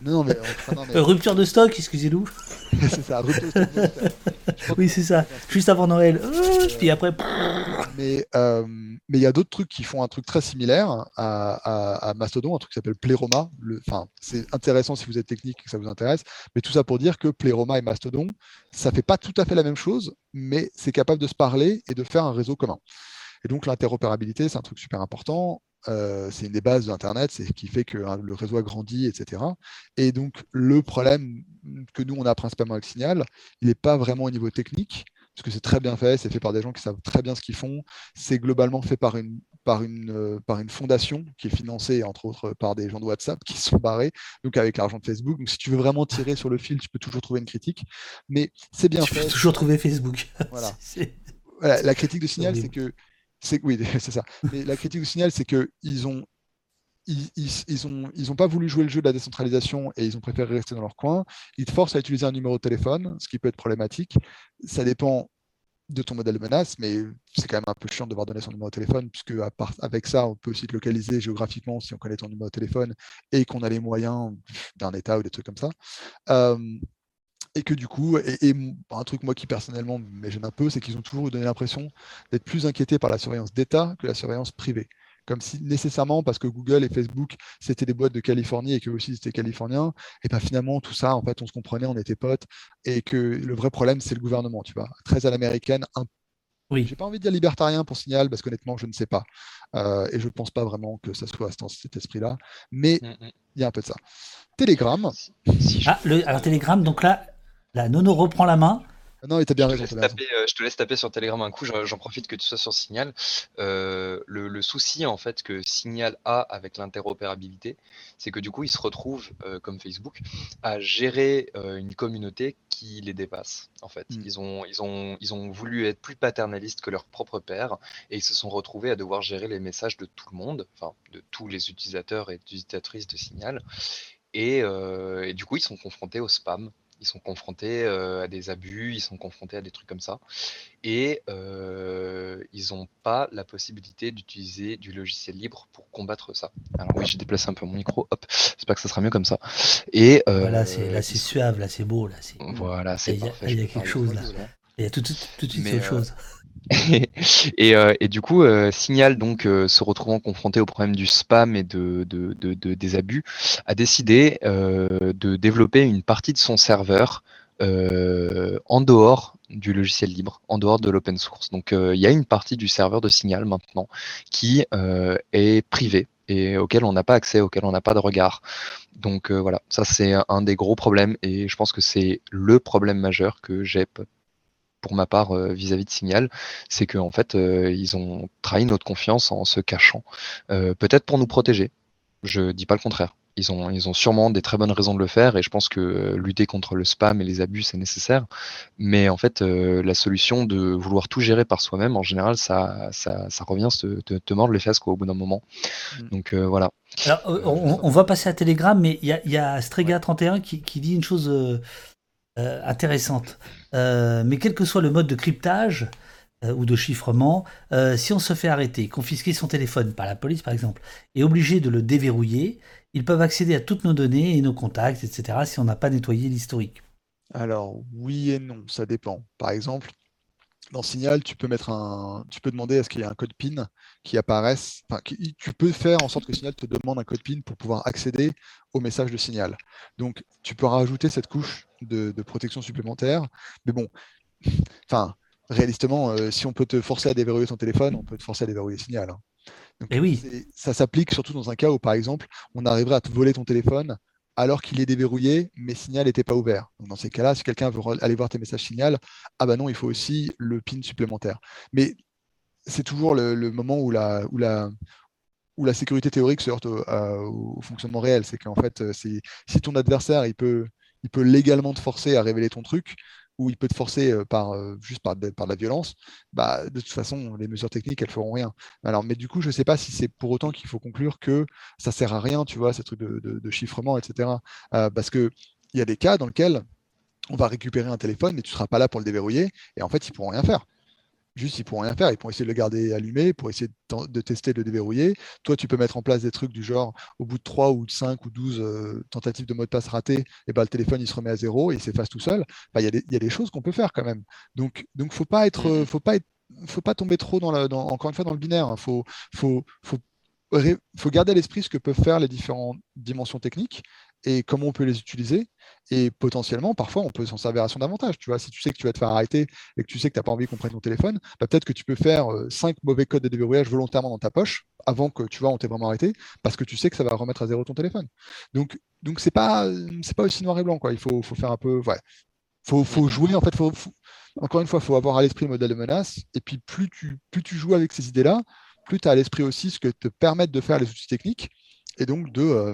Non, mais, rupture de stock, excusez-nous. c'est ça, rupture de stock. oui, c'est ça. Juste avant Noël. puis après. Mais mais il y a d'autres trucs qui font un truc très similaire à, Mastodon, un truc qui s'appelle Pleroma. Enfin, c'est intéressant si vous êtes technique et que ça vous intéresse. Mais tout ça pour dire que Pleroma et Mastodon, ça fait pas tout à fait la même chose, mais c'est capable de se parler et de faire un réseau commun. Et donc l'interopérabilité, c'est un truc super important. Euh, c'est une des bases d'Internet, c'est ce qui fait que hein, le réseau a grandi, etc. Et donc le problème que nous, on a principalement avec Signal, il n'est pas vraiment au niveau technique, parce que c'est très bien fait, c'est fait par des gens qui savent très bien ce qu'ils font. C'est globalement fait par une, par, une, euh, par une fondation qui est financée, entre autres, par des gens de WhatsApp qui sont barrés, donc avec l'argent de Facebook. Donc si tu veux vraiment tirer sur le fil, tu peux toujours trouver une critique. Mais c'est bien fait. Tu peux toujours trouver Facebook. Voilà. La critique de Signal, c'est que. Oui, c'est ça. Mais la critique de Signal, c'est qu'ils ont ils, n'ont ils ont pas voulu jouer le jeu de la décentralisation et ils ont préféré rester dans leur coin. Ils te forcent à utiliser un numéro de téléphone, ce qui peut être problématique. Ça dépend de ton modèle de menace, mais c'est quand même un peu chiant de devoir donner son numéro de téléphone, puisque avec ça, on peut aussi te localiser géographiquement si on connaît ton numéro de téléphone et qu'on a les moyens d'un État ou des trucs comme ça. Euh, et que du coup, et, un truc moi qui personnellement me gêne un peu, c'est qu'ils ont toujours donné l'impression d'être plus inquiétés par la surveillance d'État que la surveillance privée comme si nécessairement parce que Google et Facebook c'était des boîtes de Californie et que aussi c'était californien, et bien finalement tout ça en fait on se comprenait, on était potes et que le vrai problème c'est le gouvernement, tu vois, très à l'américaine. Un... Oui. J'ai pas envie de dire libertarien pour Signal parce qu'honnêtement je ne sais pas euh, et je ne pense pas vraiment que ça soit dans cet esprit-là, mais mm, mm. il y a un peu de ça. Telegram. ah, le... alors Telegram, donc là, la Nono reprend la main. Non, il t'a bien raison. Euh, je te laisse taper sur Telegram un coup, j'en profite que tu sois sur Signal. Euh, le, souci en fait que Signal a avec l'interopérabilité, c'est que du coup, ils se retrouvent, euh, comme Facebook, à gérer une communauté qui les dépasse. En fait, mm. ils, ont, ils, ont, ils ont voulu être plus paternalistes que leur propre père et ils se sont retrouvés à devoir gérer les messages de tout le monde, enfin de tous les utilisateurs et utilisatrices de Signal. et du coup, ils sont confrontés au spam ils sont confrontés à des abus, ils sont confrontés à des trucs comme ça. Et ils n'ont pas la possibilité d'utiliser du logiciel libre pour combattre ça. Alors oui, j'ai déplacé un peu mon micro, hop, j'espère que ça sera mieux comme ça. Et voilà, c'est là c'est suave, là c'est beau, là c'est. Voilà, c'est parfait. Il y a quelque chose là. Il y a tout, tout, tout de suite autre chose. Euh, et, du coup, euh, Signal, donc, euh, se retrouvant confronté au problème du spam et de, des abus, a décidé de développer une partie de son serveur en dehors du logiciel libre, en dehors de l'open source. Donc, il y a une partie du serveur de Signal maintenant qui est privée et auquel on n'a pas accès, auquel on n'a pas de regard. Donc voilà, ça c'est un des gros problèmes et je pense que c'est le problème majeur que j'ai pour ma part euh, vis-à-vis de Signal, c'est qu'en en fait euh, ils ont trahi notre confiance en se cachant, euh, peut-être pour nous protéger. Je dis pas le contraire. Ils ont, ils ont sûrement des très bonnes raisons de le faire et je pense que lutter contre le spam et les abus c'est nécessaire. Mais en fait, la solution de vouloir tout gérer par soi-même, en général, ça, ça, ça revient te, te, te, mordre les fesses quoi, au bout d'un moment. Mm. Donc voilà. Alors, on, va passer à Telegram, mais il y a, y a Strega31 qui, qui, dit une chose euh, intéressante. Euh, mais quel que soit le mode de cryptage euh, ou de chiffrement, si on se fait arrêter, confisquer son téléphone par la police par exemple, et obligé de le déverrouiller, ils peuvent accéder à toutes nos données et nos contacts, etc. si on n'a pas nettoyé l'historique. Alors, oui et non, ça dépend. Par exemple, dans Signal, tu peux mettre un, tu peux demander à ce qu'il y ait un code PIN qui apparaisse. Enfin, tu peux faire en sorte que Signal te demande un code PIN pour pouvoir accéder au message de Signal. Donc, tu peux rajouter cette couche de, protection supplémentaire. Mais bon, enfin, réalistement, euh, si on peut te forcer à déverrouiller ton téléphone, on peut te forcer à déverrouiller Signal. Hein. Et eh oui. Ça s'applique surtout dans un cas où, par exemple, on arriverait à te voler ton téléphone alors qu'il est déverrouillé, mais Signal n'était pas ouvert. dans ces cas-là, si quelqu'un veut aller voir tes messages Signal, ah bah non, il faut aussi le PIN supplémentaire. Mais c'est toujours le, moment où la, sécurité théorique se heurte au, fonctionnement réel. C'est qu'en fait, si ton adversaire il peut légalement te forcer à révéler ton truc, où il peut te forcer par, juste par, par la violence, bah, de toute façon, les mesures techniques, elles feront rien. Alors, mais du coup, je ne sais pas si c'est pour autant qu'il faut conclure que ça sert à rien, tu vois, ces trucs de, chiffrement, etc. parce qu'il y a des cas dans lesquels on va récupérer un téléphone, mais tu ne seras pas là pour le déverrouiller, et en fait, ils ne pourront rien faire. Juste, ils pourront rien faire. Ils pourront essayer de le garder allumé pour essayer de, tester, de le déverrouiller. Toi, tu peux mettre en place des trucs du genre, au bout de 3 ou de 5 ou 12 euh, tentatives de mot de passe ratées, et ben, le téléphone, il se remet à zéro et il s'efface tout seul. Il y, a des choses qu'on peut faire quand même. Donc, donc faut pas être, mmh. faut pas être, faut pas tomber trop dans, la, encore une fois dans le binaire. Il hein. faut, faut, faut, faut garder à l'esprit ce que peuvent faire les différentes dimensions techniques et comment on peut les utiliser. Et potentiellement, parfois, on peut s'en servir à son avantage. Tu vois, si tu sais que tu vas te faire arrêter et que tu sais que tu n'as pas envie qu'on prenne ton téléphone, bah, peut-être que tu peux faire euh, cinq mauvais codes de déverrouillage volontairement dans ta poche avant que tu vois on t'ait vraiment arrêté, parce que tu sais que ça va remettre à zéro ton téléphone. Donc, donc c'est pas, c'est pas aussi noir et blanc. Quoi. Il faut, faut faire un peu, ouais, faut, faut jouer. En fait, faut, encore une fois, il faut avoir à l'esprit le modèle de menace. Et puis, plus tu, plus tu joues avec ces idées-là, plus tu as à l'esprit aussi ce que te permettent de faire les outils techniques et donc de, euh,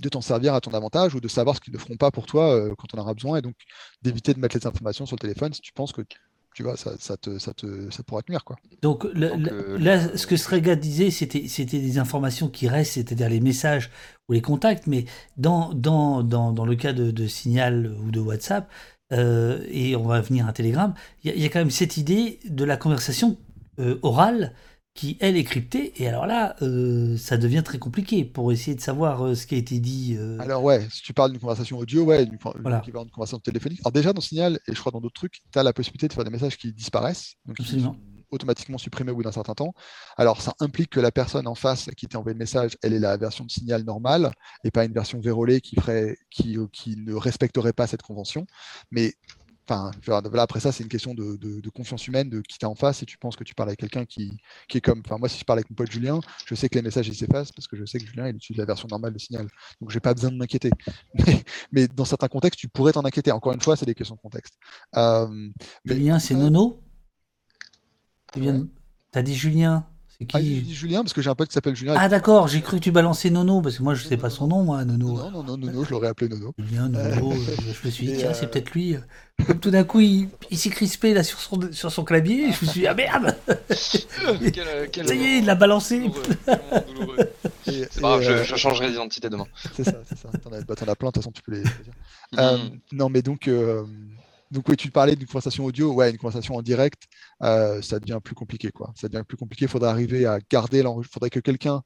de t'en servir à ton avantage ou de savoir ce qu'ils ne feront pas pour toi euh, quand on aura besoin et donc d'éviter de mettre les informations sur le téléphone si tu penses que tu vois, ça, ça, te, ça, te, ça pourra tenir. Quoi. Donc, euh, là, ce que Strega disait, c'était, c'était des informations qui restent, c'est-à-dire les messages ou les contacts, mais dans, dans, dans, dans le cas de, de, Signal ou de WhatsApp, et on va venir à Telegram, il y, a quand même cette idée de la conversation orale qui, elle, est cryptée. Et alors là, euh, ça devient très compliqué pour essayer de savoir euh, ce qui a été dit. Euh. Alors ouais, si tu parles d'une conversation audio, ouais, d'une conversation téléphonique. Alors déjà, dans Signal, et je crois dans d'autres trucs, tu as la possibilité de faire des messages qui disparaissent. Donc Absolument. automatiquement supprimés au bout d'un certain temps. Alors ça implique que la personne en face qui t'a envoyé le message, elle est la version de Signal normale et pas une version vérolée qui, ferait, qui, qui ne respecterait pas cette convention. Mais Enfin, après ça, c'est une question de, confiance humaine, de qui t'as en face. Et tu penses que tu parles avec quelqu'un qui, est comme. Enfin, moi, si je parle avec mon pote Julien, je sais que les messages ils s'effacent parce que je sais que Julien il utilise la version normale de signal. Donc, j'ai pas besoin de m'inquiéter. Mais, dans certains contextes, tu pourrais t'en inquiéter. Encore une fois, c'est des questions de contexte. Euh, Julien, c'est Nono? Tu as dit Julien? Ah, Julien parce que j'ai un pote qui s'appelle Julien. Ah d'accord, j'ai cru que tu balançais Nono parce que moi je sais pas son nom moi Nono. Non non non Nono, je l'aurais appelé Nono. Julien Nono, euh, je me suis dit tiens c'est euh, peut-être lui. Comme tout d'un coup il, s'est crispé là sur son sur son clavier et je me suis dit ah merde. Ça y est il l'a balancé. C'est pas grave, je, euh, je, changerai d'identité demain. C'est ça c'est ça. T'en as, bah, as, plein de toute façon tu peux les. Mm. non mais donc donc oui, tu parlais d'une conversation audio, ouais, une conversation en direct, euh, ça devient plus compliqué, quoi. Ça devient plus compliqué. Il faudrait arriver à garder faudrait que quelqu'un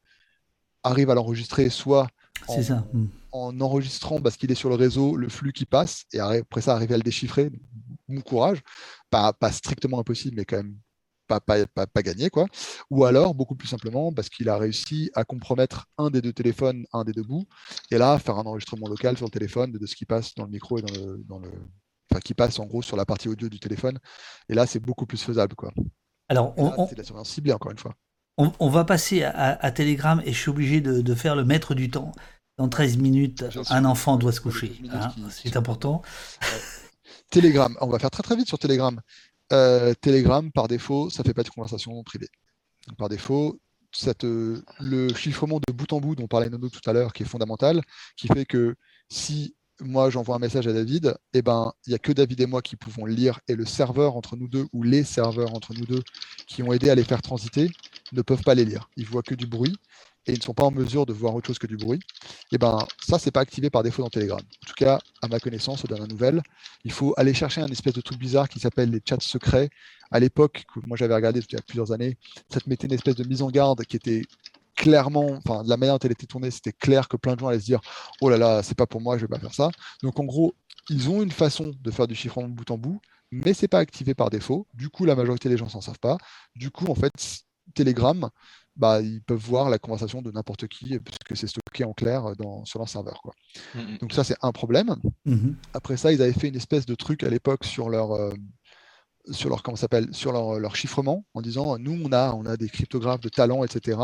arrive à l'enregistrer, soit en, hmm. en, enregistrant parce qu'il est sur le réseau le flux qui passe, et après ça arriver à le déchiffrer. Bon courage, pas, pas strictement impossible, mais quand même pas, pas, pas, gagné, quoi. Ou alors, beaucoup plus simplement, parce qu'il a réussi à compromettre un des deux téléphones, un des deux bouts, et là, faire un enregistrement local sur le téléphone de, ce qui passe dans le micro et dans le, dans le, qui passe en gros sur la partie audio du téléphone. Et là, c'est beaucoup plus faisable. Quoi. Alors, on, c'est la surveillance ciblée, encore une fois. On, va passer à, Telegram et je suis obligé de, faire le maître du temps. Dans 13 minutes, un enfant doit se coucher. Hein, c'est important. Telegram, on va faire très très vite sur Telegram. Euh, Telegram, par défaut, ça fait pas de conversation privée. Par défaut, cette, le chiffrement de bout en bout dont parlait Nono tout à l'heure, qui est fondamental, qui fait que si moi j'envoie un message à David, et eh ben il n'y a que David et moi qui pouvons lire et le serveur entre nous deux ou les serveurs entre nous deux qui ont aidé à les faire transiter ne peuvent pas les lire. Ils voient que du bruit et ils ne sont pas en mesure de voir autre chose que du bruit. Et eh ben ça c'est pas activé par défaut dans Telegram. En tout cas, à ma connaissance, dans la nouvelle, il faut aller chercher un espèce de truc bizarre qui s'appelle les chats secrets. À l'époque, que moi j'avais regardé il y a plusieurs années, ça te mettait une espèce de mise en garde qui était clairement, enfin, de la manière dont elle était tournée, c'était clair que plein de gens allaient se dire Oh là là, c'est pas pour moi, je vais pas faire ça. Donc, en gros, ils ont une façon de faire du chiffrement de bout en bout, mais c'est pas activé par défaut. Du coup, la majorité des gens s'en savent pas. Du coup, en fait, Telegram, bah, ils peuvent voir la conversation de n'importe qui, puisque c'est stocké en clair dans, sur leur serveur. Quoi. Mmh, mmh. Donc ça, c'est un problème. Mmh Après ça, ils avaient fait une espèce de truc à l'époque sur leur... Euh, sur leur comment s'appelle sur leur, leur, chiffrement en disant nous on a on a des cryptographes de talent etc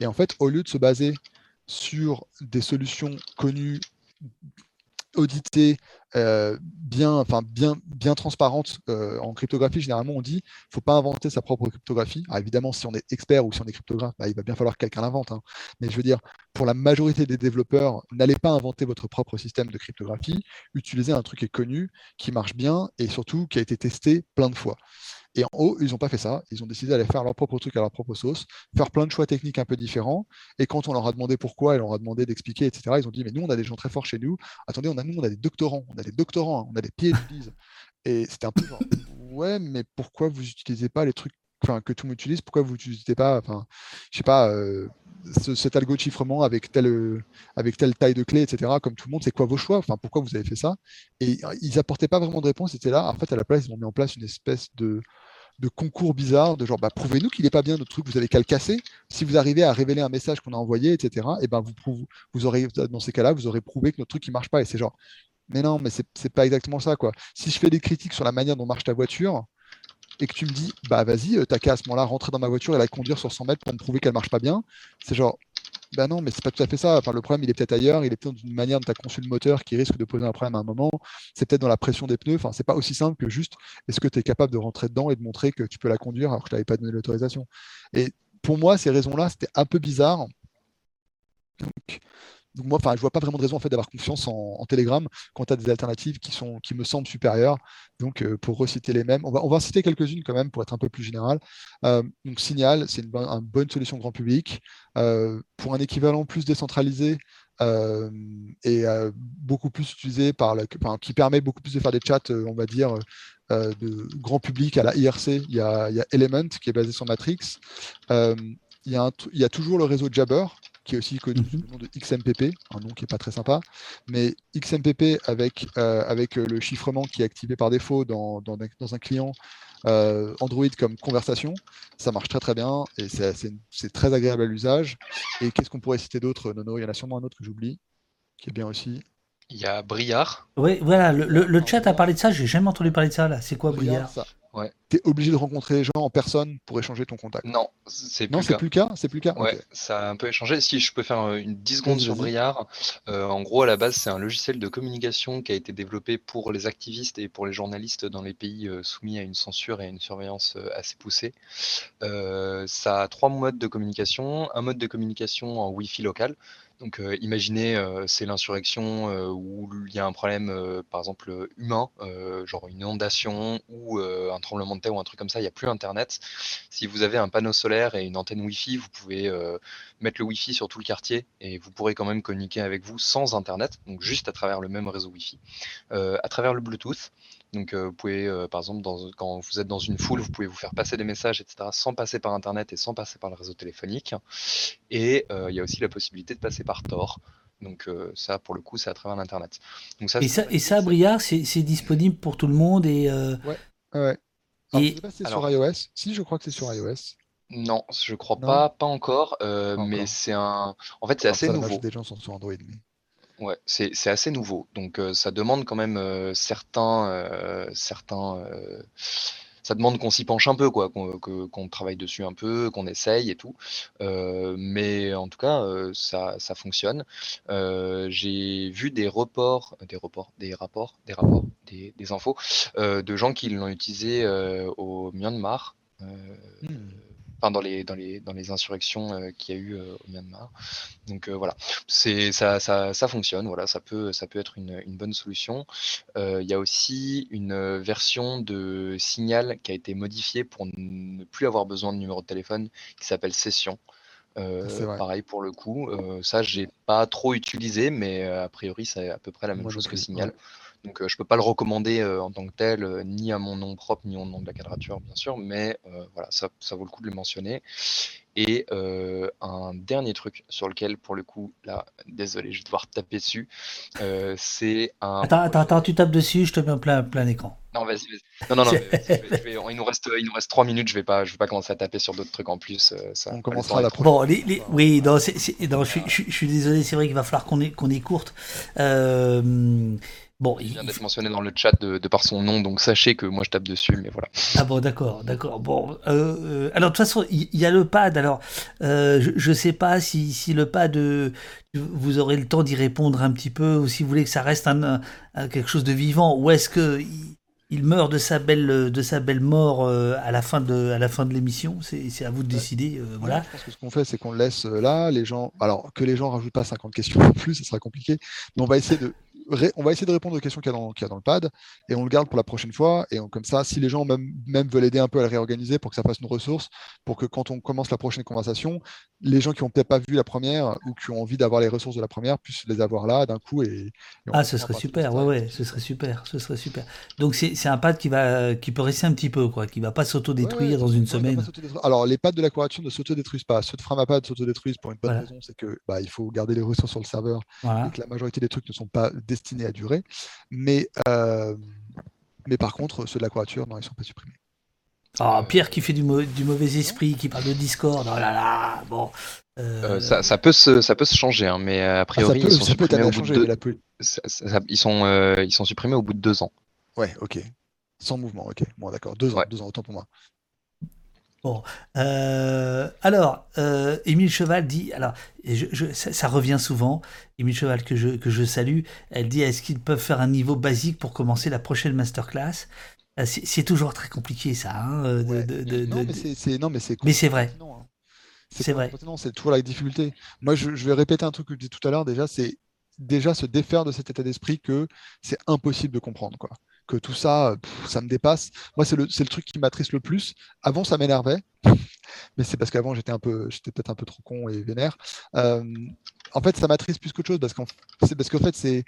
et en fait au lieu de se baser sur des solutions connues auditées, euh, bien, enfin bien, bien transparente euh, en cryptographie, généralement on dit ne faut pas inventer sa propre cryptographie. évidemment, si on est expert ou si on est cryptographe, bah, il va bien falloir que quelqu'un l'invente. Hein. Mais je veux dire, pour la majorité des développeurs, n'allez pas inventer votre propre système de cryptographie. Utilisez un truc qui est connu, qui marche bien et surtout qui a été testé plein de fois. Et en haut, ils n'ont pas fait ça. Ils ont décidé d'aller faire leur propre truc à leur propre sauce, faire plein de choix techniques un peu différents. Et quand on leur a demandé pourquoi, ils leur a demandé d'expliquer, etc., ils ont dit Mais nous, on a des gens très forts chez nous. Attendez, on a, nous, on a des doctorants, on a des doctorants, hein, on a des PhDs. Et c'était un peu genre Ouais, mais pourquoi vous n'utilisez pas les trucs que tout le monde utilise? Pourquoi vous n'utilisez pas, enfin, je sais pas, euh, cet algo de chiffrement avec telle, avec telle taille de clé, etc. Comme tout le monde, c'est quoi vos choix? Enfin, pourquoi vous avez fait ça? Et ils apportaient pas vraiment de réponse. C'était là. En fait, à la place, ils ont mis en place une espèce de de concours bizarres, de genre bah, prouvez-nous qu'il n'est pas bien notre truc, vous avez qu'à le casser. Si vous arrivez à révéler un message qu'on a envoyé, etc., et ben vous, vous aurez, dans ces cas-là, vous aurez prouvé que notre truc ne marche pas. Et c'est genre, mais non, mais c'est pas exactement ça. quoi. Si je fais des critiques sur la manière dont marche ta voiture, et que tu me dis, bah vas-y, euh, t'as qu'à à ce moment-là rentrer dans ma voiture et la conduire sur 100 mètres pour me prouver qu'elle marche pas bien, c'est genre, ben non, mais c'est pas tout à fait ça. Enfin, le problème, il est peut-être ailleurs. Il est peut-être dans une manière dont tu as conçu le moteur qui risque de poser un problème à un moment. C'est peut-être dans la pression des pneus. Enfin, c'est pas aussi simple que juste est-ce que tu es capable de rentrer dedans et de montrer que tu peux la conduire alors que je t'avais pas donné l'autorisation? Et pour moi, ces raisons-là, c'était un peu bizarre. Donc, donc moi, enfin, je vois pas vraiment de raison en fait d'avoir confiance en, Telegram quand tu as des alternatives qui sont, qui me semblent supérieures. Donc, euh, pour reciter les mêmes, on va, on va en citer quelques-unes quand même pour être un peu plus général. Euh, donc, Signal, c'est une, bonne solution grand public euh, pour un équivalent plus décentralisé. et beaucoup plus utilisé par qui permet beaucoup plus de faire des chats, on va dire, de grand public à la IRC. Il y, a, il y a Element qui est basé sur Matrix. il, y a il y a toujours le réseau Jabber qui est aussi connu sous le nom de XMPP, un nom qui n'est pas très sympa. Mais XMPP avec, euh, avec euh, le chiffrement qui est activé par défaut dans, dans, un client euh, Android comme conversation, ça marche très très bien et c'est très agréable à l'usage. Et qu'est-ce qu'on pourrait citer d'autre, Nono Il y en a sûrement un autre que j'oublie, qui est bien aussi. Il y a Briard. Oui, voilà, le, le, chat a parlé de ça, j'ai jamais entendu parler de ça là. C'est quoi Briard, Ouais. Tu es obligé de rencontrer les gens en personne pour échanger ton contact. Non, c'est plus, plus le cas. C'est plus le cas. Ouais, ça a un peu échangé. Si je peux faire euh, une 10 secondes sur Briard, euh, en gros, à la base, c'est un logiciel de communication qui a été développé pour les activistes et pour les journalistes dans les pays euh, soumis à une censure et à une surveillance assez poussée. ça a trois modes de communication. Un mode de communication en Wi-Fi local, donc imaginez, c'est l'insurrection où il y a un problème, par exemple, humain, genre une inondation ou un tremblement de terre ou un truc comme ça, il n'y a plus Internet. Si vous avez un panneau solaire et une antenne Wi-Fi, vous pouvez mettre le Wi-Fi sur tout le quartier et vous pourrez quand même communiquer avec vous sans Internet, donc juste à travers le même réseau Wi-Fi. à travers le Bluetooth, donc, vous pouvez, par exemple, quand vous êtes dans une foule, vous pouvez vous faire passer des messages, etc., sans passer par Internet et sans passer par le réseau téléphonique. Et il y a aussi la possibilité de passer par Tor. Donc ça, pour le coup, c'est à travers l'Internet. ça, et, ça, et ça, Briard, c'est disponible pour tout le monde et Ouais, ouais. Alors, sais pas si c'est sur iOS. Si, je crois que c'est sur iOS. Non, je crois pas, pas encore. mais c'est un. En fait, c'est assez nouveau. Des gens sont sur Android. Mais... Ouais, c'est assez nouveau. Donc ça demande quand même certains, certains ça demande qu'on s'y penche un peu, quoi, qu'on travaille dessus un peu, qu'on essaye et tout. mais en tout cas, ça, fonctionne. J'ai vu des reports, des reports, des rapports, des rapports, des, des infos de gens qui l'ont utilisé au Myanmar. Dans les, dans les, dans les insurrections euh, qu'il y a eu euh, au Myanmar. Donc euh, voilà, c'est ça, ça, ça, fonctionne, voilà, ça peut, ça peut être une, une bonne solution. Il y a aussi une version de Signal qui a été modifiée pour ne plus avoir besoin de numéro de téléphone qui s'appelle Session. pareil pour le coup, ça j'ai pas trop utilisé, mais a priori c'est à peu près la même chose que Signal. Donc je peux pas le recommander en tant que tel, ni à mon nom propre, ni au nom de la quadrature, bien sûr, mais voilà, ça, ça, vaut le coup de le mentionner. Et un dernier truc sur lequel, pour le coup, là, désolé, je vais devoir taper dessus, c'est un... Attends, attends, attends, tu tapes dessus, je te mets en plein, plein écran. Non, vas-y, vas-y. Non, non, non, il, nous reste, il nous reste 3 minutes, je vais pas, je vais pas commencer à taper sur d'autres trucs en plus. ça, On commencera la prochaine. Bon, les, les... oui, non, c'est, non je, je, je, suis désolé, c'est vrai qu'il va falloir qu'on ait, qu'on ait courte. Euh, Bon, il vient d'être mentionné dans le chat de, par son nom, donc sachez que moi je tape dessus, mais voilà. Ah bon, d'accord, d'accord. Bon, euh, euh, alors de toute façon, il y, a le pad. Alors, euh, je ne sais pas si, si le pad, vous aurez le temps d'y répondre un petit peu, ou si vous voulez que ça reste un, quelque chose de vivant, ou est-ce que il, meurt de sa belle, de sa belle mort à la fin de, à la fin de l'émission? C'est à vous de décider. voilà. je pense que ce qu'on fait, c'est qu'on laisse là les gens. Alors que les gens rajoutent pas 50 questions en plus, ce sera compliqué. Mais on va essayer de on va essayer de répondre aux questions qu'il y, a dans le pad et on le garde pour la prochaine fois. Et comme ça, si les gens même, même veulent aider un peu à le réorganiser pour que ça fasse une ressource, pour que quand on commence la prochaine conversation, les gens qui n'ont peut-être pas vu la première ou qui ont envie d'avoir les ressources de la première puissent les avoir là d'un coup. Et, ah, ce serait super, ouais, ouais, ce serait super, ce serait super. Donc c'est un pad qui, va, qui peut rester un petit peu, quoi, qui va pas s'autodétruire dans une semaine. Alors les pads de la couverture ne s'autodétruisent pas. Ceux de Framapad s'autodétruisent pour une bonne raison, c'est que bah, il faut garder les ressources sur le serveur et que la majorité des trucs ne sont pas destinés à durer. Mais, euh, mais par contre, ceux de la couverture, non, ils ne sont pas supprimés. Ah, Pierre qui fait du, du, mauvais esprit, qui parle de Discord, oh là là, bon. Euh, ça, ça, peut se, ça peut se changer, hein, mais a priori, ils, sont supprimés au bout de ils, sont, ils sont supprimés au bout de deux ans. Ouais, ok. Sans mouvement, ok. Bon, d'accord. Deux ans, deux ans, autant pour moi. Bon, euh, alors, euh, Émile Cheval dit, alors, je, ça, revient souvent, Émile Cheval que je, que je salue, elle dit, est-ce qu'ils peuvent faire un niveau basique pour commencer la prochaine masterclass? Euh, C'est toujours très compliqué ça. Hein, non, mais c'est Mais c'est vrai. C'est vrai. C'est toujours la difficulté. Moi, je, je, vais répéter un truc que je dis tout à l'heure déjà, c'est déjà se défaire de cet état d'esprit que c'est impossible de comprendre. Quoi que tout ça, ça me dépasse. Moi, c'est le, le, truc qui m'attriste le plus. Avant, ça m'énervait, mais c'est parce qu'avant, j'étais un peu, j'étais peut-être un peu trop con et vénère. Euh, en fait, ça m'attriste plus qu'autre chose parce qu'en c'est parce qu'en fait, c'est,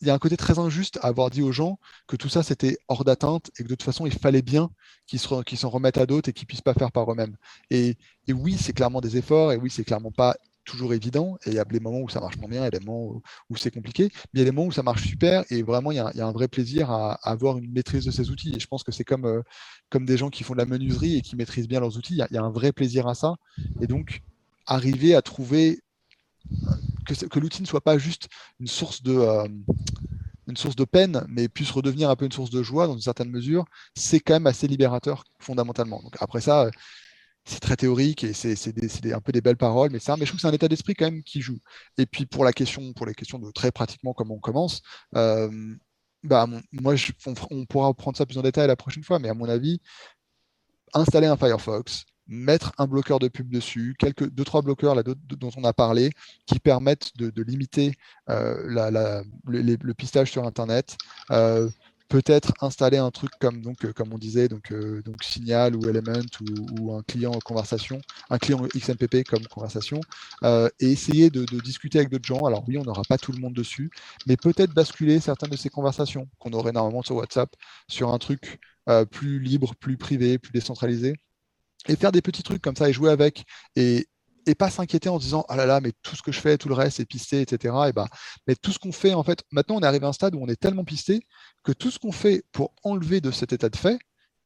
il y a un côté très injuste à avoir dit aux gens que tout ça c'était hors d'atteinte et que de toute façon il fallait bien qu'ils s'en remettent à d'autres et qu'ils puissent pas faire par eux-mêmes. Et, et oui, c'est clairement des efforts et oui, c'est clairement pas toujours évident. Et il y a des moments où ça marche moins bien, il y a des moments où, c'est compliqué. Mais il y a des moments où ça marche super. Et vraiment, il y a, un vrai plaisir à, avoir une maîtrise de ces outils. Et je pense que c'est comme, euh, comme des gens qui font de la menuiserie et qui maîtrisent bien leurs outils. Il y, a, un vrai plaisir à ça. Et donc, arriver à trouver que, que l'outil ne soit pas juste une source de. Euh, une source de peine, mais puisse redevenir un peu une source de joie dans une certaine mesure, c'est quand même assez libérateur fondamentalement. Donc après ça, c'est très théorique et c'est un peu des belles paroles, mais, ça, mais je trouve que c'est un état d'esprit quand même qui joue. Et puis pour la question, pour les questions de très pratiquement comment on commence, euh, bah, moi, on, pourra prendre ça plus en détail la prochaine fois, mais à mon avis, installer un Firefox, mettre un bloqueur de pub dessus, quelques deux trois bloqueurs dont on a parlé, qui permettent de, limiter euh, le, pistage sur Internet. Euh, peut-être installer un truc comme euh, on disait donc euh, donc Signal ou Element ou, un client conversation, un client XMPP comme conversation, euh, et essayer de, discuter avec d'autres gens. Alors oui, on n'aura pas tout le monde dessus, mais peut-être basculer certaines de ces conversations qu'on aurait normalement sur WhatsApp sur un truc plus libre, plus privé, plus décentralisé, et faire des petits trucs comme ça et jouer avec et pas s'inquiéter en se disant ah là là mais tout ce que je fais tout le reste est pisté etc et bah mais tout ce qu'on fait en fait maintenant on est arrivé à un stade où on est tellement pisté que tout ce qu'on fait pour enlever de cet état de fait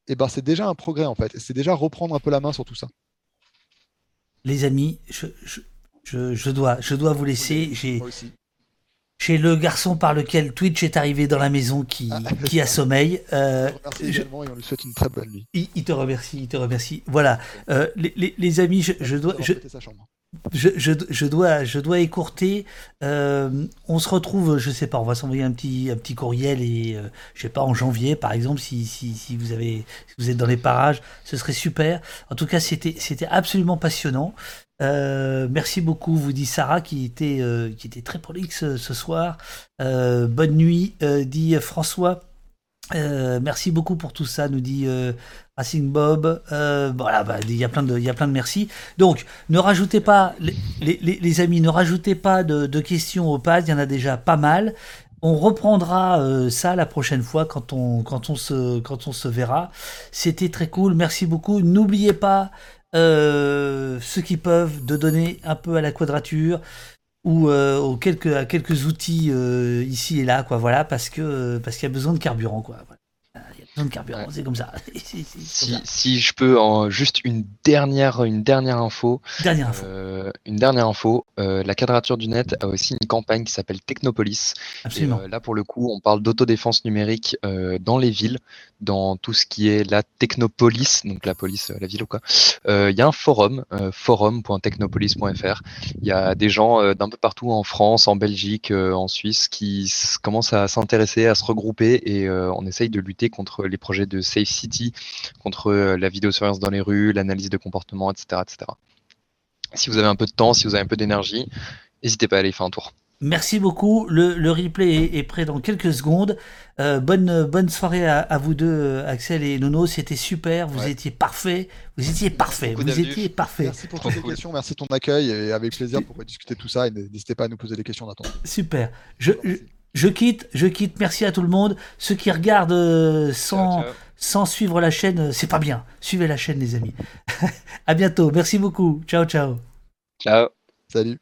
et bah c'est déjà un progrès en fait c'est déjà reprendre un peu la main sur tout ça. Les amis je, je, je, dois je dois vous laisser. J'ai chez le garçon par lequel Twitch est arrivé dans la maison qui, ah. qui a sommeil. Euh, je, et on lui souhaite une très bonne nuit. Il, te remercie, il te remercie. Voilà, euh, les, les, les, amis, je, je dois, je, je, dois, je écourter. Euh, on se retrouve, je sais pas, on va s'envoyer un petit, un courriel et euh, je sais pas en janvier par exemple si, si, vous avez, si vous êtes dans les parages, ce serait super. En tout cas, c'était, absolument passionnant. Euh, merci beaucoup, vous dit Sarah, qui était, euh, qui était très prolixe ce soir. bonne nuit, dit François. Merci beaucoup pour tout ça, nous dit Racing Bob. voilà, bah, il y a plein de, il y a plein de merci. Donc, ne rajoutez pas, les, les, les amis, ne rajoutez pas de, de, questions au pad, il y en a déjà pas mal. on reprendra euh, ça la prochaine fois quand on, quand on, se, quand on se verra. C'était très cool. Merci beaucoup. N'oubliez pas, euh, ceux qui peuvent, de donner un peu à la quadrature ou euh, quelques, à quelques outils ici et là, quoi. Voilà, parce que parce qu'il y a besoin de carburant, quoi de carburant, c'est comme ça. si, je peux, en juste une dernière, une dernière info. Dernière info. Euh, une dernière info. Euh, la quadrature du net a aussi une campagne qui s'appelle Technopolis. Absolument. Euh, là, pour le coup, on parle d'autodéfense numérique dans les villes, dans tout ce qui est la technopolis, donc la police, la ville ou quoi. Il y a un forum, forum.technopolis.fr. Il y a des gens d'un peu partout en France, en Belgique, en Suisse, qui commencent à s'intéresser, à se regrouper et on essaye de lutter contre les projets de Safe City, contre euh, la vidéosurveillance dans les rues, l'analyse de comportement, etc., etc. Si vous avez un peu de temps, si vous avez un peu d'énergie, n'hésitez pas à aller faire un tour. Merci beaucoup. Le, replay est, prêt dans quelques secondes. Euh, bonne, bonne soirée à, vous deux, Axel et Nono. C'était super. Vous étiez parfait. Vous étiez parfait. Vous étiez parfait. Merci pour toutes les questions. Merci de ton accueil. Et avec plaisir pour discuter de tout ça. Et n'hésitez pas à nous poser des questions d'attente. Super. je, je quitte, je quitte. Merci à tout le monde. Ceux qui regardent euh, sans, sans suivre la chaîne, euh, c'est pas bien. Suivez la chaîne, les amis. à bientôt. Merci beaucoup. Ciao, ciao. Ciao. Salut.